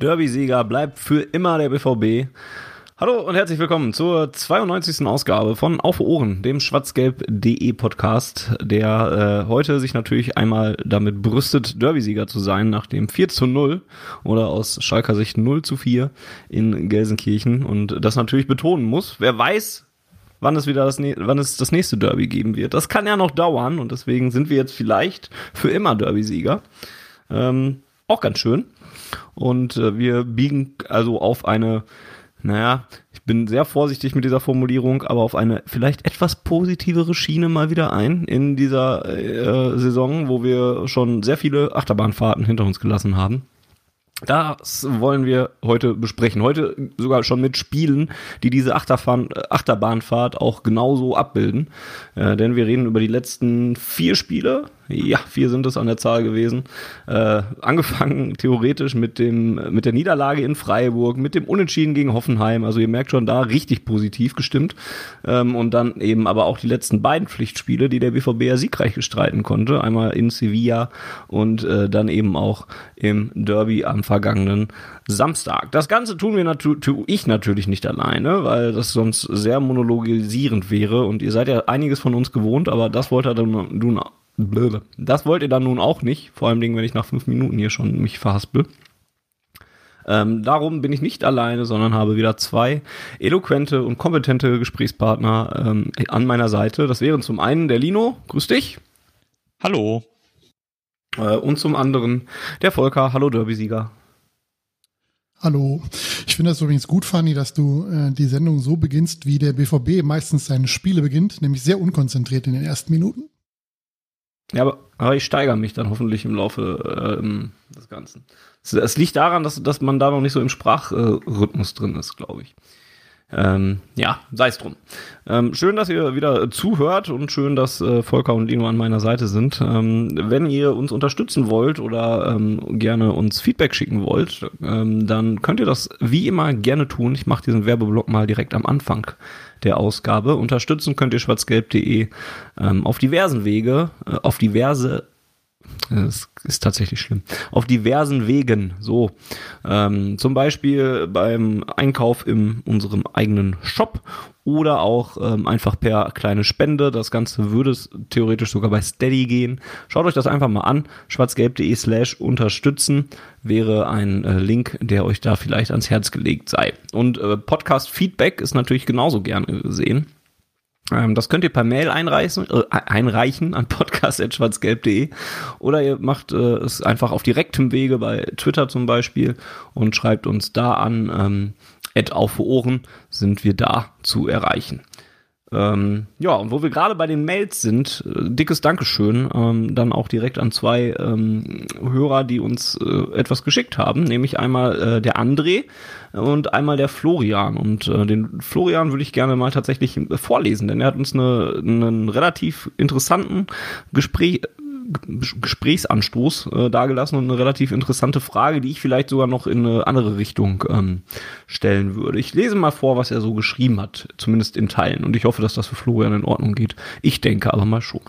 Derby-Sieger bleibt für immer der BVB. Hallo und herzlich willkommen zur 92. Ausgabe von Auf Ohren, dem schwarzgelb.de Podcast, der äh, heute sich natürlich einmal damit brüstet, Derby-Sieger zu sein, nach dem 4 zu 0 oder aus Schalker Sicht 0 zu 4 in Gelsenkirchen und das natürlich betonen muss. Wer weiß, wann es wieder das, wann es das nächste Derby geben wird. Das kann ja noch dauern und deswegen sind wir jetzt vielleicht für immer Derby-Sieger. Ähm, auch ganz schön. Und äh, wir biegen also auf eine, naja, ich bin sehr vorsichtig mit dieser Formulierung, aber auf eine vielleicht etwas positivere Schiene mal wieder ein in dieser äh, Saison, wo wir schon sehr viele Achterbahnfahrten hinter uns gelassen haben. Das wollen wir heute besprechen. Heute sogar schon mit Spielen, die diese Achterfahren, Achterbahnfahrt auch genauso abbilden. Äh, denn wir reden über die letzten vier Spiele ja, vier sind es an der Zahl gewesen. Äh, angefangen theoretisch mit dem mit der Niederlage in Freiburg, mit dem Unentschieden gegen Hoffenheim. Also ihr merkt schon da richtig positiv gestimmt. Ähm, und dann eben aber auch die letzten beiden Pflichtspiele, die der BVB ja siegreich bestreiten konnte. Einmal in Sevilla und äh, dann eben auch im Derby am vergangenen Samstag. Das Ganze tun wir natürlich, tue ich natürlich nicht alleine, weil das sonst sehr monologisierend wäre und ihr seid ja einiges von uns gewohnt, aber das wollte er dann nun das wollt ihr dann nun auch nicht, vor allem wenn ich nach fünf Minuten hier schon mich verhaspel. Ähm, darum bin ich nicht alleine, sondern habe wieder zwei eloquente und kompetente Gesprächspartner ähm, an meiner Seite. Das wären zum einen der Lino, grüß dich. Hallo. Äh, und zum anderen der Volker, hallo Derby-Sieger. Hallo. Ich finde das übrigens gut, Fanny, dass du äh, die Sendung so beginnst, wie der BVB meistens seine Spiele beginnt, nämlich sehr unkonzentriert in den ersten Minuten. Ja, aber, aber ich steigere mich dann hoffentlich im Laufe ähm, des Ganzen. Es, liegt daran, dass, dass man da noch nicht so im Sprachrhythmus drin ist, glaube ich. Ähm, ja, sei es drum. Ähm, schön, dass ihr wieder zuhört und schön, dass äh, Volker und Lino an meiner Seite sind. Ähm, wenn ihr uns unterstützen wollt oder ähm, gerne uns Feedback schicken wollt, ähm, dann könnt ihr das wie immer gerne tun. Ich mache diesen Werbeblock mal direkt am Anfang der Ausgabe. Unterstützen könnt ihr schwarzgelb.de ähm, auf diversen Wege, äh, auf diverse das ist tatsächlich schlimm. Auf diversen Wegen. So. Ähm, zum Beispiel beim Einkauf in unserem eigenen Shop oder auch ähm, einfach per kleine Spende. Das Ganze würde theoretisch sogar bei Steady gehen. Schaut euch das einfach mal an. schwarzgelb.de slash unterstützen wäre ein äh, Link, der euch da vielleicht ans Herz gelegt sei. Und äh, Podcast Feedback ist natürlich genauso gerne gesehen. Ähm, das könnt ihr per Mail einreichen, äh, einreichen an podcast.schwarzgelb.de oder ihr macht äh, es einfach auf direktem Wege bei Twitter zum Beispiel und schreibt uns da an. Ähm, auf Ohren sind wir da zu erreichen. Ähm, ja, und wo wir gerade bei den Mails sind, äh, dickes Dankeschön, ähm, dann auch direkt an zwei ähm, Hörer, die uns äh, etwas geschickt haben, nämlich einmal äh, der André und einmal der Florian. Und äh, den Florian würde ich gerne mal tatsächlich vorlesen, denn er hat uns eine, einen relativ interessanten Gespräch, Gesprächsanstoß äh, dargelassen und eine relativ interessante Frage, die ich vielleicht sogar noch in eine andere Richtung ähm, stellen würde. Ich lese mal vor, was er so geschrieben hat, zumindest in Teilen. Und ich hoffe, dass das für Florian in Ordnung geht. Ich denke aber mal schon.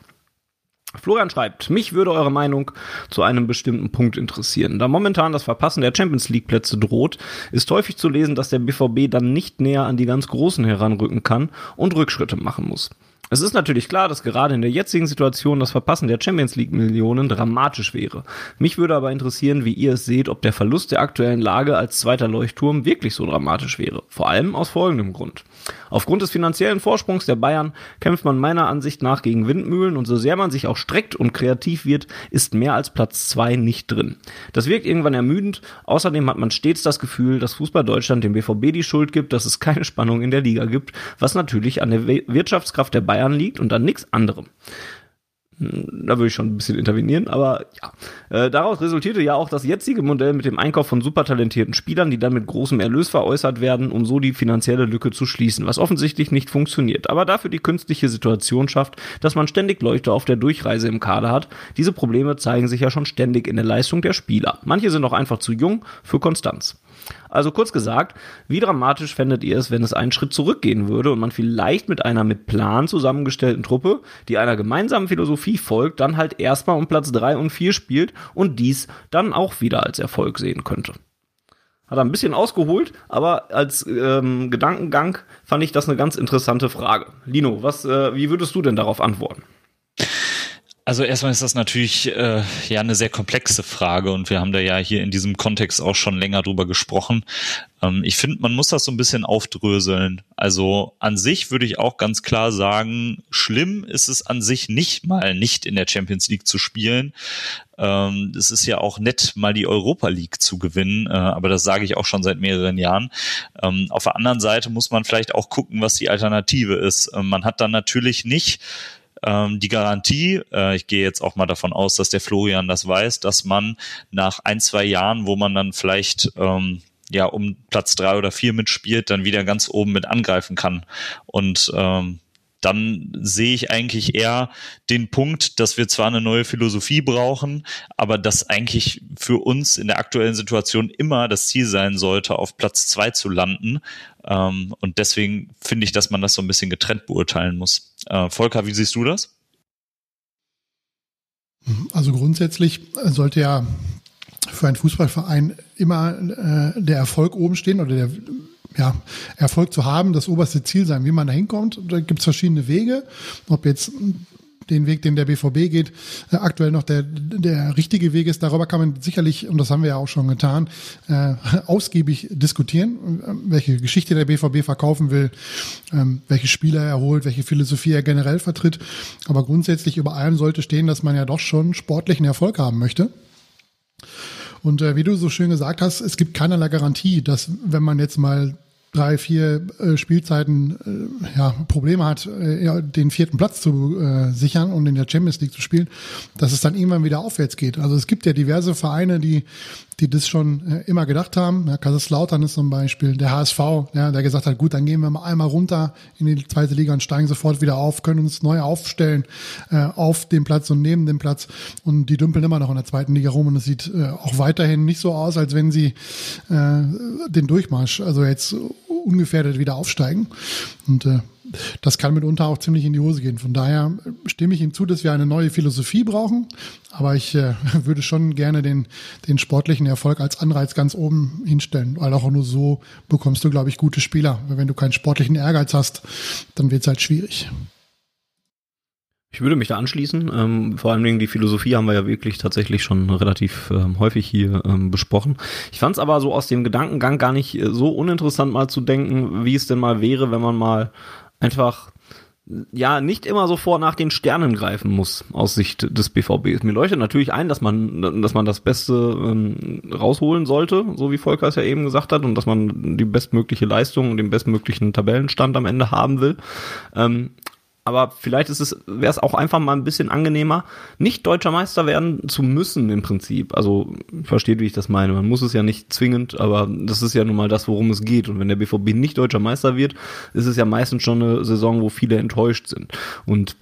Florian schreibt, mich würde eure Meinung zu einem bestimmten Punkt interessieren. Da momentan das Verpassen der Champions League Plätze droht, ist häufig zu lesen, dass der BVB dann nicht näher an die ganz Großen heranrücken kann und Rückschritte machen muss. Es ist natürlich klar, dass gerade in der jetzigen Situation das Verpassen der Champions League Millionen dramatisch wäre. Mich würde aber interessieren, wie ihr es seht, ob der Verlust der aktuellen Lage als zweiter Leuchtturm wirklich so dramatisch wäre. Vor allem aus folgendem Grund. Aufgrund des finanziellen Vorsprungs der Bayern kämpft man meiner Ansicht nach gegen Windmühlen und so sehr man sich auch streckt und kreativ wird, ist mehr als Platz zwei nicht drin. Das wirkt irgendwann ermüdend. Außerdem hat man stets das Gefühl, dass Fußball Deutschland dem BVB die Schuld gibt, dass es keine Spannung in der Liga gibt, was natürlich an der Wirtschaftskraft der Bayern liegt und an nichts anderem. Hm, da würde ich schon ein bisschen intervenieren, aber ja. Äh, daraus resultierte ja auch das jetzige Modell mit dem Einkauf von supertalentierten Spielern, die dann mit großem Erlös veräußert werden, um so die finanzielle Lücke zu schließen, was offensichtlich nicht funktioniert, aber dafür die künstliche Situation schafft, dass man ständig Leute auf der Durchreise im Kader hat. Diese Probleme zeigen sich ja schon ständig in der Leistung der Spieler. Manche sind auch einfach zu jung für Konstanz. Also kurz gesagt, wie dramatisch fändet ihr es, wenn es einen Schritt zurückgehen würde und man vielleicht mit einer mit Plan zusammengestellten Truppe, die einer gemeinsamen Philosophie folgt, dann halt erstmal um Platz 3 und 4 spielt und dies dann auch wieder als Erfolg sehen könnte. Hat er ein bisschen ausgeholt, aber als ähm, Gedankengang fand ich das eine ganz interessante Frage. Lino, was, äh, wie würdest du denn darauf antworten? Also erstmal ist das natürlich äh, ja eine sehr komplexe Frage und wir haben da ja hier in diesem Kontext auch schon länger drüber gesprochen. Ähm, ich finde, man muss das so ein bisschen aufdröseln. Also an sich würde ich auch ganz klar sagen, schlimm ist es an sich nicht mal nicht in der Champions League zu spielen. Ähm, es ist ja auch nett, mal die Europa League zu gewinnen, äh, aber das sage ich auch schon seit mehreren Jahren. Ähm, auf der anderen Seite muss man vielleicht auch gucken, was die Alternative ist. Ähm, man hat dann natürlich nicht ähm, die Garantie, äh, ich gehe jetzt auch mal davon aus, dass der Florian das weiß, dass man nach ein, zwei Jahren, wo man dann vielleicht ähm, ja um Platz drei oder vier mitspielt, dann wieder ganz oben mit angreifen kann. Und ähm, dann sehe ich eigentlich eher den Punkt, dass wir zwar eine neue Philosophie brauchen, aber dass eigentlich für uns in der aktuellen Situation immer das Ziel sein sollte, auf Platz zwei zu landen. Ähm, und deswegen finde ich, dass man das so ein bisschen getrennt beurteilen muss. Äh, Volker, wie siehst du das? Also grundsätzlich sollte ja für einen Fußballverein immer äh, der Erfolg oben stehen oder der ja, Erfolg zu haben, das oberste Ziel sein. Wie man da hinkommt, da gibt es verschiedene Wege. Ob jetzt den Weg, den der BVB geht, äh, aktuell noch der, der richtige Weg ist. Darüber kann man sicherlich, und das haben wir ja auch schon getan, äh, ausgiebig diskutieren, äh, welche Geschichte der BVB verkaufen will, ähm, welche Spieler er holt, welche Philosophie er generell vertritt. Aber grundsätzlich über allem sollte stehen, dass man ja doch schon sportlichen Erfolg haben möchte. Und äh, wie du so schön gesagt hast, es gibt keinerlei Garantie, dass wenn man jetzt mal drei, vier äh, Spielzeiten äh, ja, Probleme hat, äh, den vierten Platz zu äh, sichern und in der Champions League zu spielen, dass es dann irgendwann wieder aufwärts geht. Also es gibt ja diverse Vereine, die die das schon äh, immer gedacht haben. Ja, Kaiserslautern ist zum Beispiel der HSV, ja, der gesagt hat, gut, dann gehen wir mal einmal runter in die zweite Liga und steigen sofort wieder auf, können uns neu aufstellen äh, auf dem Platz und neben dem Platz und die dümpeln immer noch in der zweiten Liga rum und es sieht äh, auch weiterhin nicht so aus, als wenn sie äh, den Durchmarsch, also jetzt ungefährdet wieder aufsteigen und äh, das kann mitunter auch ziemlich in die Hose gehen. Von daher stimme ich ihm zu, dass wir eine neue Philosophie brauchen. Aber ich äh, würde schon gerne den, den sportlichen Erfolg als Anreiz ganz oben hinstellen, weil auch nur so bekommst du, glaube ich, gute Spieler. Wenn du keinen sportlichen Ehrgeiz hast, dann wird es halt schwierig. Ich würde mich da anschließen. Ähm, vor allen Dingen die Philosophie haben wir ja wirklich tatsächlich schon relativ ähm, häufig hier ähm, besprochen. Ich fand es aber so aus dem Gedankengang gar nicht äh, so uninteressant mal zu denken, wie es denn mal wäre, wenn man mal einfach ja nicht immer sofort nach den Sternen greifen muss aus Sicht des BVB. Mir leuchtet natürlich ein, dass man dass man das Beste ähm, rausholen sollte, so wie Volker es ja eben gesagt hat, und dass man die bestmögliche Leistung und den bestmöglichen Tabellenstand am Ende haben will. Ähm, aber vielleicht ist es, wäre es auch einfach mal ein bisschen angenehmer, nicht deutscher Meister werden zu müssen im Prinzip. Also versteht, wie ich das meine. Man muss es ja nicht zwingend, aber das ist ja nun mal das, worum es geht. Und wenn der BVB nicht deutscher Meister wird, ist es ja meistens schon eine Saison, wo viele enttäuscht sind. Und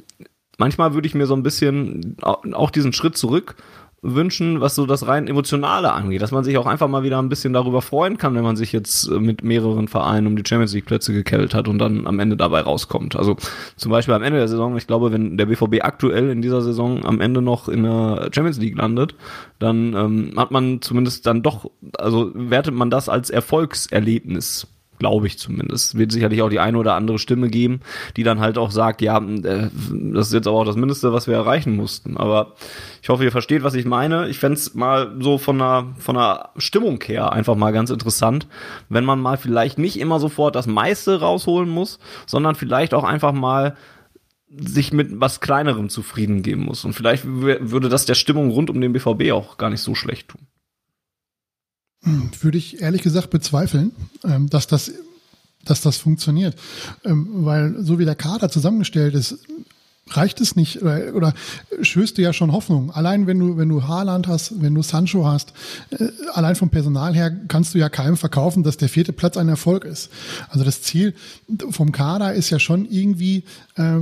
manchmal würde ich mir so ein bisschen auch diesen Schritt zurück wünschen, was so das rein emotionale angeht, dass man sich auch einfach mal wieder ein bisschen darüber freuen kann, wenn man sich jetzt äh, mit mehreren Vereinen um die Champions League Plätze gekellt hat und dann am Ende dabei rauskommt. Also zum Beispiel am Ende der Saison, ich glaube, wenn der BVB aktuell in dieser Saison am Ende noch in der Champions League landet, dann ähm, hat man zumindest dann doch, also wertet man das als Erfolgserlebnis glaube ich zumindest. Wird sicherlich auch die eine oder andere Stimme geben, die dann halt auch sagt, ja, äh, das ist jetzt aber auch das Mindeste, was wir erreichen mussten. Aber ich hoffe, ihr versteht, was ich meine. Ich fände mal so von einer, von einer Stimmung her einfach mal ganz interessant, wenn man mal vielleicht nicht immer sofort das meiste rausholen muss, sondern vielleicht auch einfach mal sich mit was Kleinerem zufrieden geben muss. Und vielleicht würde das der Stimmung rund um den BVB auch gar nicht so schlecht tun. Hm, würde ich ehrlich gesagt bezweifeln, ähm, dass das, dass das funktioniert. Ähm, weil so wie der Kader zusammengestellt ist, reicht es nicht oder, oder schöst du ja schon Hoffnung. Allein wenn du, wenn du Haaland hast, wenn du Sancho hast, äh, allein vom Personal her kannst du ja keinem verkaufen, dass der vierte Platz ein Erfolg ist. Also das Ziel vom Kader ist ja schon irgendwie äh,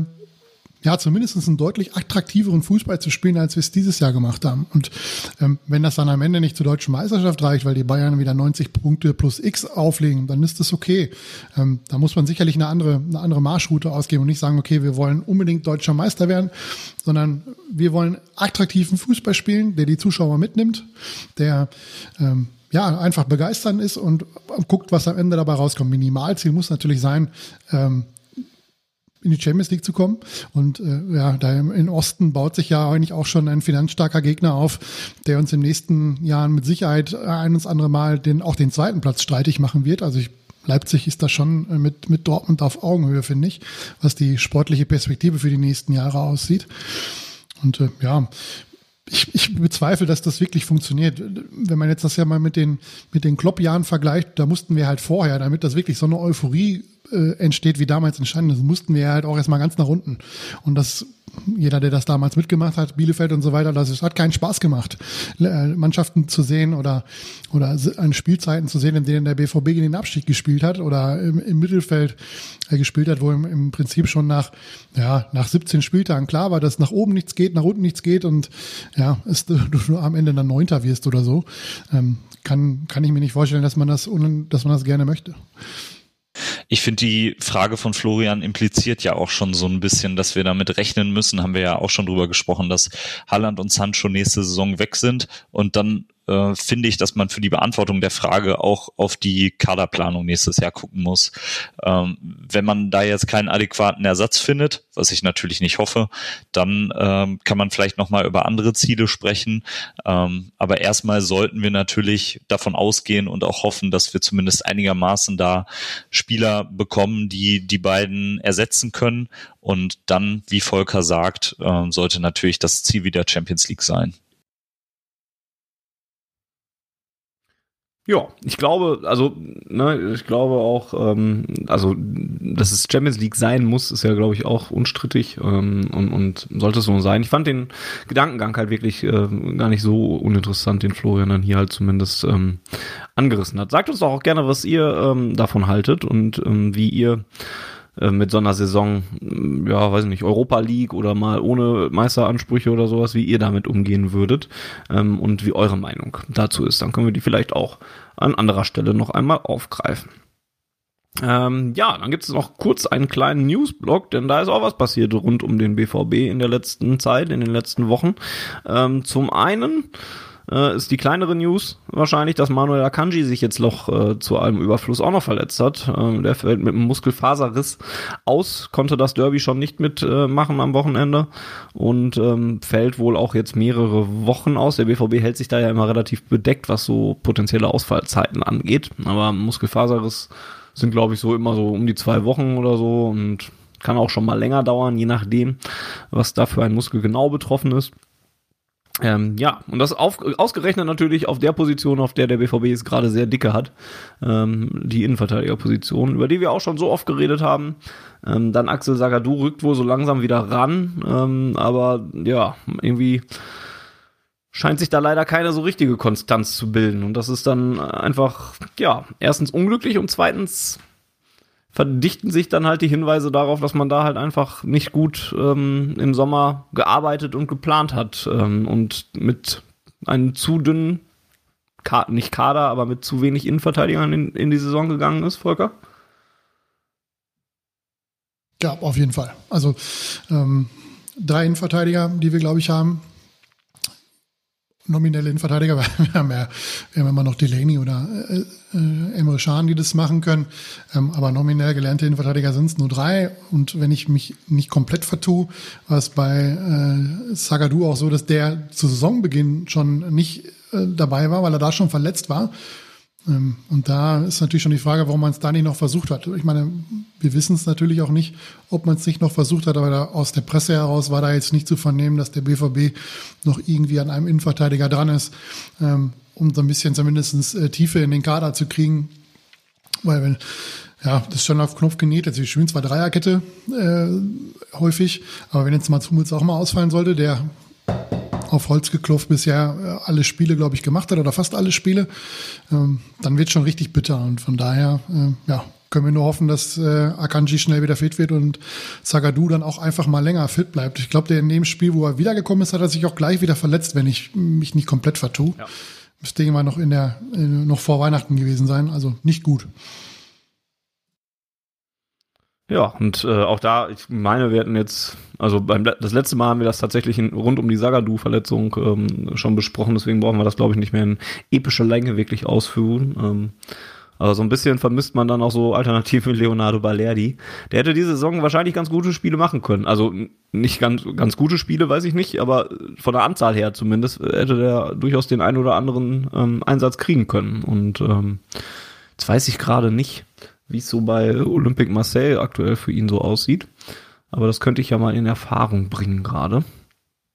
ja, zumindest einen deutlich attraktiveren Fußball zu spielen, als wir es dieses Jahr gemacht haben. Und ähm, wenn das dann am Ende nicht zur deutschen Meisterschaft reicht, weil die Bayern wieder 90 Punkte plus X auflegen, dann ist das okay. Ähm, da muss man sicherlich eine andere, eine andere Marschroute ausgeben und nicht sagen, okay, wir wollen unbedingt deutscher Meister werden, sondern wir wollen attraktiven Fußball spielen, der die Zuschauer mitnimmt, der ähm, ja, einfach begeistern ist und guckt, was am Ende dabei rauskommt. Minimalziel muss natürlich sein, ähm, in die Champions League zu kommen. Und äh, ja, da im, Osten baut sich ja eigentlich auch schon ein finanzstarker Gegner auf, der uns im nächsten Jahren mit Sicherheit ein und andere Mal den, auch den zweiten Platz streitig machen wird. Also ich Leipzig ist da schon äh, mit, mit Dortmund auf Augenhöhe, finde ich, was die sportliche Perspektive für die nächsten Jahre aussieht. Und äh, ja, ich, ich bezweifle, dass das wirklich funktioniert. Wenn man jetzt das ja mal mit den, mit den Klopp-Jahren vergleicht, da mussten wir halt vorher, damit das wirklich so eine Euphorie äh, entsteht, wie damals entstanden ist, mussten wir halt auch erstmal ganz nach unten. Und das, jeder, der das damals mitgemacht hat, Bielefeld und so weiter, das hat keinen Spaß gemacht, äh, Mannschaften zu sehen oder, oder an Spielzeiten zu sehen, in denen der BVB gegen den Abstieg gespielt hat oder im, im Mittelfeld äh, gespielt hat, wo im, im Prinzip schon nach, ja, nach 17 Spieltagen klar war, dass nach oben nichts geht, nach unten nichts geht und ja, ist, du, du am Ende dann Neunter wirst oder so. Ähm, kann, kann ich mir nicht vorstellen, dass man das, dass man das gerne möchte. Ich finde, die Frage von Florian impliziert ja auch schon so ein bisschen, dass wir damit rechnen müssen, haben wir ja auch schon drüber gesprochen, dass Halland und Sancho nächste Saison weg sind und dann äh, finde ich, dass man für die Beantwortung der Frage auch auf die Kaderplanung nächstes Jahr gucken muss. Ähm, wenn man da jetzt keinen adäquaten Ersatz findet, was ich natürlich nicht hoffe, dann ähm, kann man vielleicht nochmal über andere Ziele sprechen. Ähm, aber erstmal sollten wir natürlich davon ausgehen und auch hoffen, dass wir zumindest einigermaßen da Spieler bekommen, die die beiden ersetzen können. Und dann, wie Volker sagt, äh, sollte natürlich das Ziel wieder Champions League sein. Ja, ich glaube, also, ne, ich glaube auch, ähm, also, dass es Champions League sein muss, ist ja, glaube ich, auch unstrittig ähm, und, und sollte es so sein. Ich fand den Gedankengang halt wirklich äh, gar nicht so uninteressant, den Florian dann hier halt zumindest ähm, angerissen hat. Sagt uns doch auch gerne, was ihr ähm, davon haltet und ähm, wie ihr äh, mit so einer Saison, mm, ja, weiß nicht, Europa League oder mal ohne Meisteransprüche oder sowas, wie ihr damit umgehen würdet ähm, und wie eure Meinung dazu ist. Dann können wir die vielleicht auch an anderer Stelle noch einmal aufgreifen. Ähm, ja, dann gibt es noch kurz einen kleinen Newsblock, denn da ist auch was passiert rund um den BVB in der letzten Zeit, in den letzten Wochen. Ähm, zum einen äh, ist die kleinere News wahrscheinlich, dass Manuel Akanji sich jetzt noch äh, zu allem Überfluss auch noch verletzt hat. Ähm, der fällt mit einem Muskelfaserriss aus, konnte das Derby schon nicht mitmachen äh, am Wochenende und ähm, fällt wohl auch jetzt mehrere Wochen aus. Der BVB hält sich da ja immer relativ bedeckt, was so potenzielle Ausfallzeiten angeht. Aber Muskelfaserriss sind, glaube ich, so immer so um die zwei Wochen oder so und kann auch schon mal länger dauern, je nachdem, was da für ein Muskel genau betroffen ist. Ähm, ja, und das auf, ausgerechnet natürlich auf der Position, auf der der BVB es gerade sehr dicke hat, ähm, die Innenverteidigerposition, über die wir auch schon so oft geredet haben. Ähm, dann Axel Sagadou rückt wohl so langsam wieder ran, ähm, aber ja, irgendwie scheint sich da leider keine so richtige Konstanz zu bilden. Und das ist dann einfach, ja, erstens unglücklich und zweitens verdichten sich dann halt die Hinweise darauf, dass man da halt einfach nicht gut ähm, im Sommer gearbeitet und geplant hat ähm, und mit einem zu dünnen, Ka nicht Kader, aber mit zu wenig Innenverteidigern in, in die Saison gegangen ist, Volker? Ja, auf jeden Fall. Also ähm, drei Innenverteidiger, die wir, glaube ich, haben, nominelle Innenverteidiger, weil wir haben ja, wir haben immer noch Delaney oder äh, äh, Emre Can, die das machen können. Ähm, aber nominell gelernte Innenverteidiger sind es nur drei. Und wenn ich mich nicht komplett vertue, war es bei äh, Sagadu auch so, dass der zu Saisonbeginn schon nicht äh, dabei war, weil er da schon verletzt war. Ähm, und da ist natürlich schon die Frage, warum man es da nicht noch versucht hat. Ich meine, wir wissen es natürlich auch nicht, ob man es nicht noch versucht hat, aber da, aus der Presse heraus war da jetzt nicht zu vernehmen, dass der BVB noch irgendwie an einem Innenverteidiger dran ist, ähm, um so ein bisschen zumindest äh, Tiefe in den Kader zu kriegen. Weil wenn, ja, das ist schon auf Knopf genäht. Also wir spielen zwar Dreierkette äh, häufig, aber wenn jetzt Mats Hummels auch mal ausfallen sollte, der auf Holz geklopft bisher äh, alle Spiele, glaube ich, gemacht hat oder fast alle Spiele, ähm, dann wird schon richtig bitter. Und von daher, äh, ja, können wir nur hoffen, dass äh, Akanji schnell wieder fit wird und Zagadou dann auch einfach mal länger fit bleibt. Ich glaube, der in dem Spiel, wo er wiedergekommen ist, hat er sich auch gleich wieder verletzt, wenn ich mich nicht komplett vertue. Ja. Müsste irgendwann noch in der, äh, noch vor Weihnachten gewesen sein, also nicht gut. Ja, und äh, auch da, ich meine, wir hatten jetzt, also beim das letzte Mal haben wir das tatsächlich in, rund um die Sagadu-Verletzung ähm, schon besprochen, deswegen brauchen wir das, glaube ich, nicht mehr in epischer Länge wirklich ausführen. Ähm, aber so ein bisschen vermisst man dann auch so Alternativen wie Leonardo Balerdi. Der hätte diese Saison wahrscheinlich ganz gute Spiele machen können. Also nicht ganz, ganz gute Spiele, weiß ich nicht, aber von der Anzahl her zumindest hätte der durchaus den einen oder anderen ähm, Einsatz kriegen können. Und ähm, jetzt weiß ich gerade nicht, wie es so bei Olympique Marseille aktuell für ihn so aussieht. Aber das könnte ich ja mal in Erfahrung bringen gerade.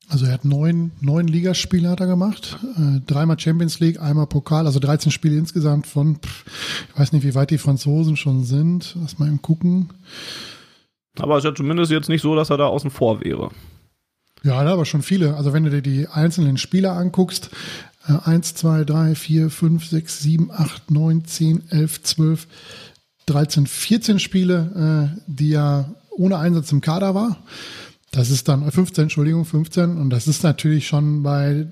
Also er hat neun, neun Ligaspiele hat er gemacht, äh, dreimal Champions League, einmal Pokal, also 13 Spiele insgesamt von, pff, ich weiß nicht, wie weit die Franzosen schon sind. Lass mal eben gucken. Aber es ist ja zumindest jetzt nicht so, dass er da außen vor wäre. Ja, da aber schon viele. Also wenn du dir die einzelnen Spieler anguckst, äh, 1, 2, 3, 4, 5, 6, 7, 8, 9, 10, 11, 12, 13, 14 Spiele, äh, die ja ohne Einsatz im Kader war. Das ist dann 15, Entschuldigung, 15. Und das ist natürlich schon bei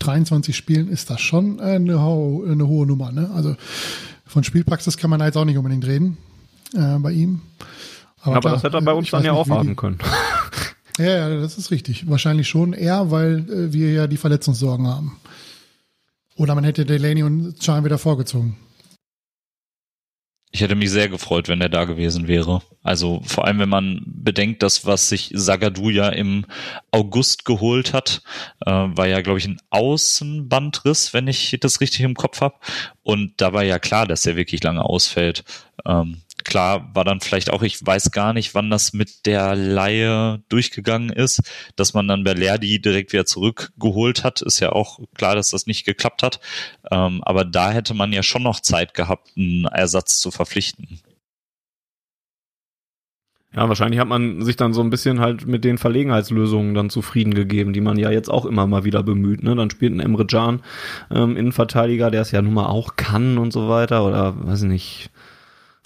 23 Spielen ist das schon eine, ho eine hohe Nummer. Ne? Also von Spielpraxis kann man da jetzt auch nicht unbedingt reden äh, bei ihm. Aber, Aber klar, das hätte er bei uns dann ja auch haben können. Ja, ja, das ist richtig. Wahrscheinlich schon eher, weil äh, wir ja die Verletzungssorgen haben. Oder man hätte Delaney und Chan wieder vorgezogen. Ich hätte mich sehr gefreut, wenn er da gewesen wäre. Also vor allem, wenn man bedenkt, dass was sich Sagadu ja im August geholt hat, äh, war ja, glaube ich, ein Außenbandriss, wenn ich das richtig im Kopf habe. Und da war ja klar, dass er wirklich lange ausfällt. Ähm, klar war dann vielleicht auch, ich weiß gar nicht, wann das mit der Laie durchgegangen ist, dass man dann Berlerdi direkt wieder zurückgeholt hat, ist ja auch klar, dass das nicht geklappt hat. Ähm, aber da hätte man ja schon noch Zeit gehabt, einen Ersatz zu verpflichten. Ja, wahrscheinlich hat man sich dann so ein bisschen halt mit den Verlegenheitslösungen dann zufrieden gegeben, die man ja jetzt auch immer mal wieder bemüht. Ne? Dann spielt ein Emre Can ähm, Innenverteidiger, der es ja nun mal auch kann und so weiter. Oder weiß ich nicht,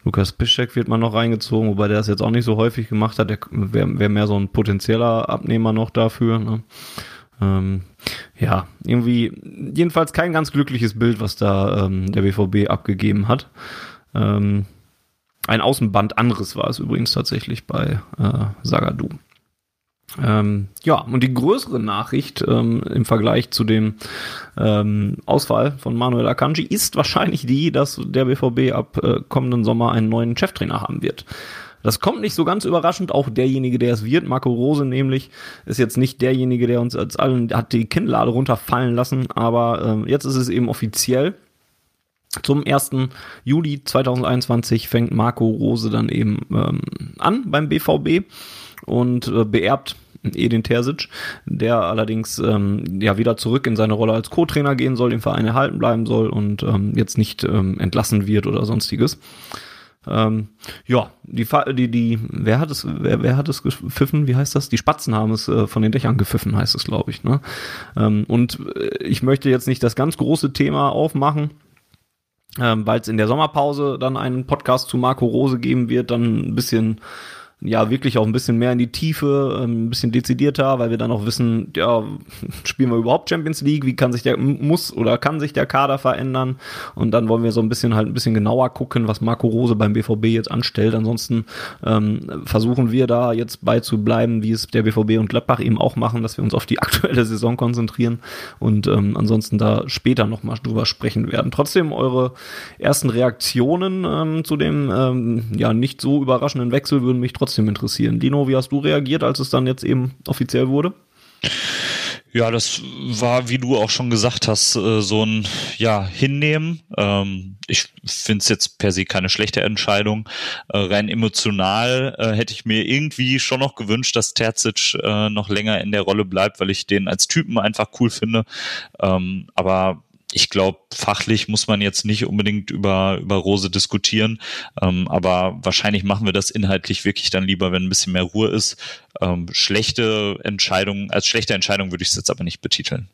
Lukas Piszczek wird man noch reingezogen, wobei der das jetzt auch nicht so häufig gemacht hat. Der wäre wär mehr so ein potenzieller Abnehmer noch dafür. Ne? Ähm, ja, irgendwie jedenfalls kein ganz glückliches Bild, was da ähm, der BVB abgegeben hat. Ähm, ein Außenband anderes war es übrigens tatsächlich bei äh, Sagadu. Ähm, ja, und die größere Nachricht ähm, im Vergleich zu dem ähm, Ausfall von Manuel Akanji ist wahrscheinlich die, dass der BVB ab äh, kommenden Sommer einen neuen Cheftrainer haben wird. Das kommt nicht so ganz überraschend. Auch derjenige, der es wird, Marco Rose nämlich, ist jetzt nicht derjenige, der uns als allen hat die Kinnlade runterfallen lassen. Aber ähm, jetzt ist es eben offiziell. Zum 1. Juli 2021 fängt Marco Rose dann eben ähm, an beim BVB und äh, beerbt Edin Terzic, der allerdings ähm, ja wieder zurück in seine Rolle als Co-Trainer gehen soll, im Verein erhalten bleiben soll und ähm, jetzt nicht ähm, entlassen wird oder sonstiges. Ähm, ja, die, die, die, wer hat es, wer, wer hat es gepfiffen? Wie heißt das? Die Spatzen haben es äh, von den Dächern gepfiffen, heißt es, glaube ich. Ne? Ähm, und äh, ich möchte jetzt nicht das ganz große Thema aufmachen, ähm, weil es in der Sommerpause dann einen Podcast zu Marco Rose geben wird, dann ein bisschen ja wirklich auch ein bisschen mehr in die Tiefe, ähm, ein bisschen dezidierter, weil wir dann auch wissen, ja, spielen wir überhaupt Champions League, wie kann sich der, muss oder kann sich der Kader verändern und dann wollen wir so ein bisschen halt ein bisschen genauer gucken, was Marco Rose beim BVB jetzt anstellt. Ansonsten ähm, versuchen wir da jetzt beizubleiben, wie es der BVB und Gladbach eben auch machen, dass wir uns auf die aktuelle Saison konzentrieren und ähm, ansonsten da später nochmal drüber sprechen werden. Trotzdem eure ersten Reaktionen ähm, zu dem ähm, ja nicht so überraschenden Wechsel würden mich trotzdem trotzdem interessieren. Dino, wie hast du reagiert, als es dann jetzt eben offiziell wurde? Ja, das war, wie du auch schon gesagt hast, äh, so ein ja hinnehmen. Ähm, ich finde es jetzt per se keine schlechte Entscheidung. Äh, rein emotional äh, hätte ich mir irgendwie schon noch gewünscht, dass Terzic noch länger in der Rolle bleibt, weil ich den als Typen einfach cool finde. Ähm, aber ich glaube, fachlich muss man jetzt nicht unbedingt über, über Rose diskutieren, ähm, aber wahrscheinlich machen wir das inhaltlich wirklich dann lieber, wenn ein bisschen mehr Ruhe ist. Ähm, schlechte Entscheidungen, als schlechte Entscheidung würde ich es jetzt aber nicht betiteln.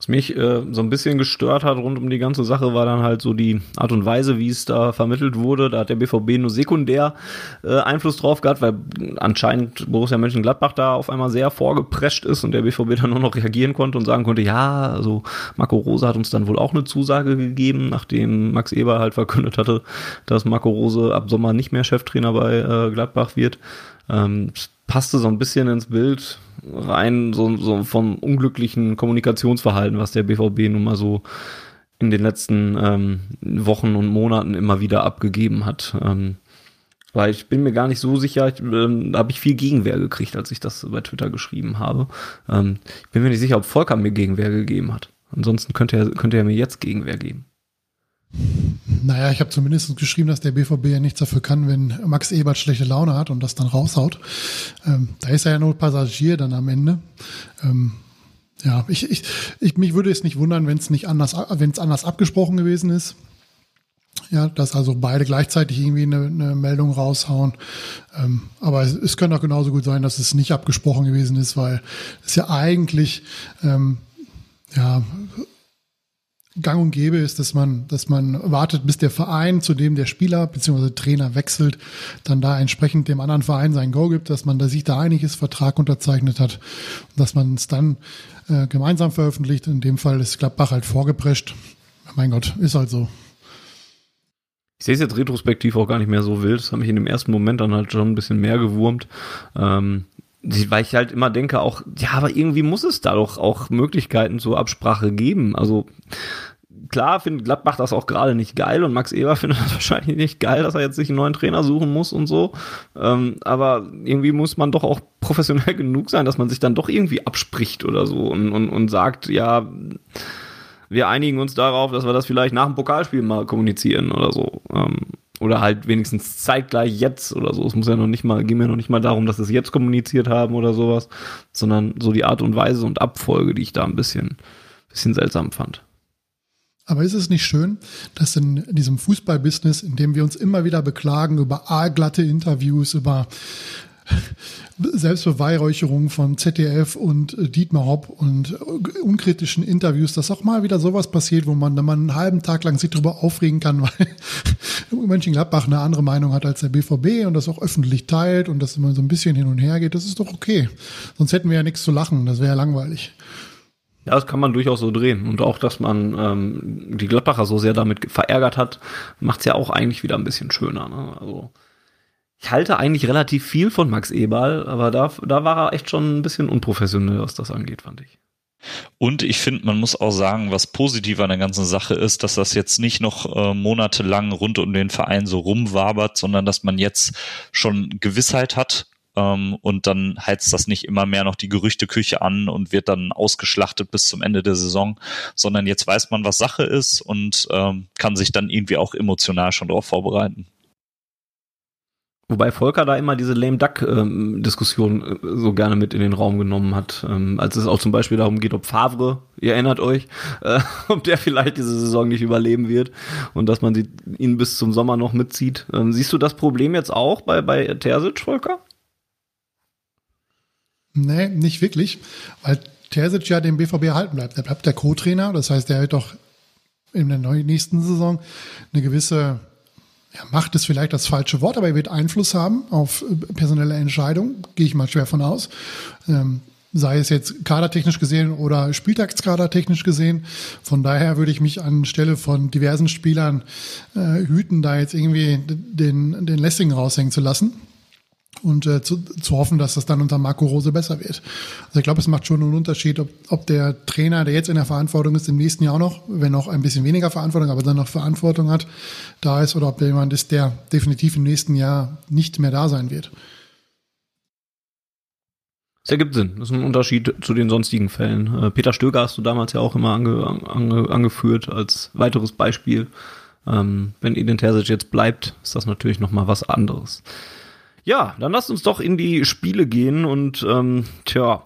Was mich äh, so ein bisschen gestört hat rund um die ganze Sache, war dann halt so die Art und Weise, wie es da vermittelt wurde. Da hat der BVB nur sekundär äh, Einfluss drauf gehabt, weil anscheinend Borussia Mönchengladbach da auf einmal sehr vorgeprescht ist und der BVB dann nur noch reagieren konnte und sagen konnte, ja, also Marco Rose hat uns dann wohl auch eine Zusage gegeben, nachdem Max Eber halt verkündet hatte, dass Marco Rose ab Sommer nicht mehr Cheftrainer bei äh, Gladbach wird. Ähm, passte so ein bisschen ins Bild rein, so, so vom unglücklichen Kommunikationsverhalten, was der BVB nun mal so in den letzten ähm, Wochen und Monaten immer wieder abgegeben hat. Ähm, weil ich bin mir gar nicht so sicher, ich, ähm, da habe ich viel Gegenwehr gekriegt, als ich das bei Twitter geschrieben habe. Ähm, ich bin mir nicht sicher, ob Volker mir Gegenwehr gegeben hat. Ansonsten könnte er, könnte er mir jetzt Gegenwehr geben. Naja, ich habe zumindest geschrieben, dass der BVB ja nichts dafür kann, wenn Max Ebert schlechte Laune hat und das dann raushaut. Ähm, da ist er ja nur Passagier dann am Ende. Ähm, ja, ich, ich, ich, mich würde es nicht wundern, wenn es nicht anders, wenn es anders abgesprochen gewesen ist. Ja, dass also beide gleichzeitig irgendwie eine, eine Meldung raushauen. Ähm, aber es, es könnte auch genauso gut sein, dass es nicht abgesprochen gewesen ist, weil es ja eigentlich ähm, ja gang und gäbe ist, dass man, dass man wartet, bis der Verein, zu dem der Spieler bzw. Trainer wechselt, dann da entsprechend dem anderen Verein sein Go gibt, dass man da sich da einig ist, Vertrag unterzeichnet hat, dass man es dann äh, gemeinsam veröffentlicht. In dem Fall ist Gladbach halt vorgeprescht. Mein Gott, ist halt so. Ich sehe es jetzt retrospektiv auch gar nicht mehr so wild. Das hat mich in dem ersten Moment dann halt schon ein bisschen mehr gewurmt. Ähm, weil ich halt immer denke auch, ja, aber irgendwie muss es da doch auch Möglichkeiten zur Absprache geben. Also klar findet Gladbach das auch gerade nicht geil und Max Eber findet das wahrscheinlich nicht geil, dass er jetzt sich einen neuen Trainer suchen muss und so. Ähm, aber irgendwie muss man doch auch professionell genug sein, dass man sich dann doch irgendwie abspricht oder so und, und, und sagt, ja, wir einigen uns darauf, dass wir das vielleicht nach dem Pokalspiel mal kommunizieren oder so. Ähm, oder halt wenigstens zeitgleich jetzt oder so. Es muss ja noch nicht mal, ging mir noch nicht mal darum, dass sie es jetzt kommuniziert haben oder sowas, sondern so die Art und Weise und Abfolge, die ich da ein bisschen, bisschen seltsam fand. Aber ist es nicht schön, dass in diesem Fußballbusiness, in dem wir uns immer wieder beklagen über aalglatte Interviews, über Selbstbeweihräucherung von ZDF und äh, Dietmar Hopp und äh, unkritischen Interviews, dass auch mal wieder sowas passiert, wo man dann mal einen halben Tag lang sich darüber aufregen kann, weil Mönchengladbach eine andere Meinung hat als der BVB und das auch öffentlich teilt und das immer so ein bisschen hin und her geht. Das ist doch okay. Sonst hätten wir ja nichts zu lachen. Das wäre ja langweilig. Ja, das kann man durchaus so drehen. Und auch, dass man ähm, die Gladbacher so sehr damit verärgert hat, macht es ja auch eigentlich wieder ein bisschen schöner. Ne? Also ich halte eigentlich relativ viel von Max Eberl, aber da, da war er echt schon ein bisschen unprofessionell, was das angeht, fand ich. Und ich finde, man muss auch sagen, was positiv an der ganzen Sache ist, dass das jetzt nicht noch äh, monatelang rund um den Verein so rumwabert, sondern dass man jetzt schon Gewissheit hat ähm, und dann heizt das nicht immer mehr noch die Gerüchteküche an und wird dann ausgeschlachtet bis zum Ende der Saison, sondern jetzt weiß man, was Sache ist und ähm, kann sich dann irgendwie auch emotional schon darauf vorbereiten. Wobei Volker da immer diese Lame Duck-Diskussion ähm, äh, so gerne mit in den Raum genommen hat. Ähm, als es auch zum Beispiel darum geht, ob Favre, ihr erinnert euch, äh, ob der vielleicht diese Saison nicht überleben wird und dass man ihn bis zum Sommer noch mitzieht. Ähm, siehst du das Problem jetzt auch bei, bei Terzic, Volker? Nee, nicht wirklich, weil Terzic ja dem BVB erhalten bleibt. Er bleibt der Co-Trainer, das heißt, er hat doch in der nächsten Saison eine gewisse ja, Macht ist vielleicht das falsche Wort, aber er wird Einfluss haben auf äh, personelle Entscheidungen, gehe ich mal schwer von aus. Ähm, sei es jetzt kadertechnisch gesehen oder Spieltagskadertechnisch gesehen. Von daher würde ich mich anstelle von diversen Spielern äh, hüten, da jetzt irgendwie den, den Lessing raushängen zu lassen und äh, zu, zu hoffen, dass das dann unter Marco Rose besser wird. Also ich glaube, es macht schon einen Unterschied, ob, ob der Trainer, der jetzt in der Verantwortung ist, im nächsten Jahr auch noch, wenn auch ein bisschen weniger Verantwortung, aber dann noch Verantwortung hat, da ist oder ob der jemand ist, der definitiv im nächsten Jahr nicht mehr da sein wird. Das ergibt Sinn. Das ist ein Unterschied zu den sonstigen Fällen. Äh, Peter Stöger hast du damals ja auch immer ange, ange, angeführt als weiteres Beispiel. Ähm, wenn Edin Terzic jetzt bleibt, ist das natürlich nochmal was anderes. Ja, dann lasst uns doch in die Spiele gehen und ähm, tja,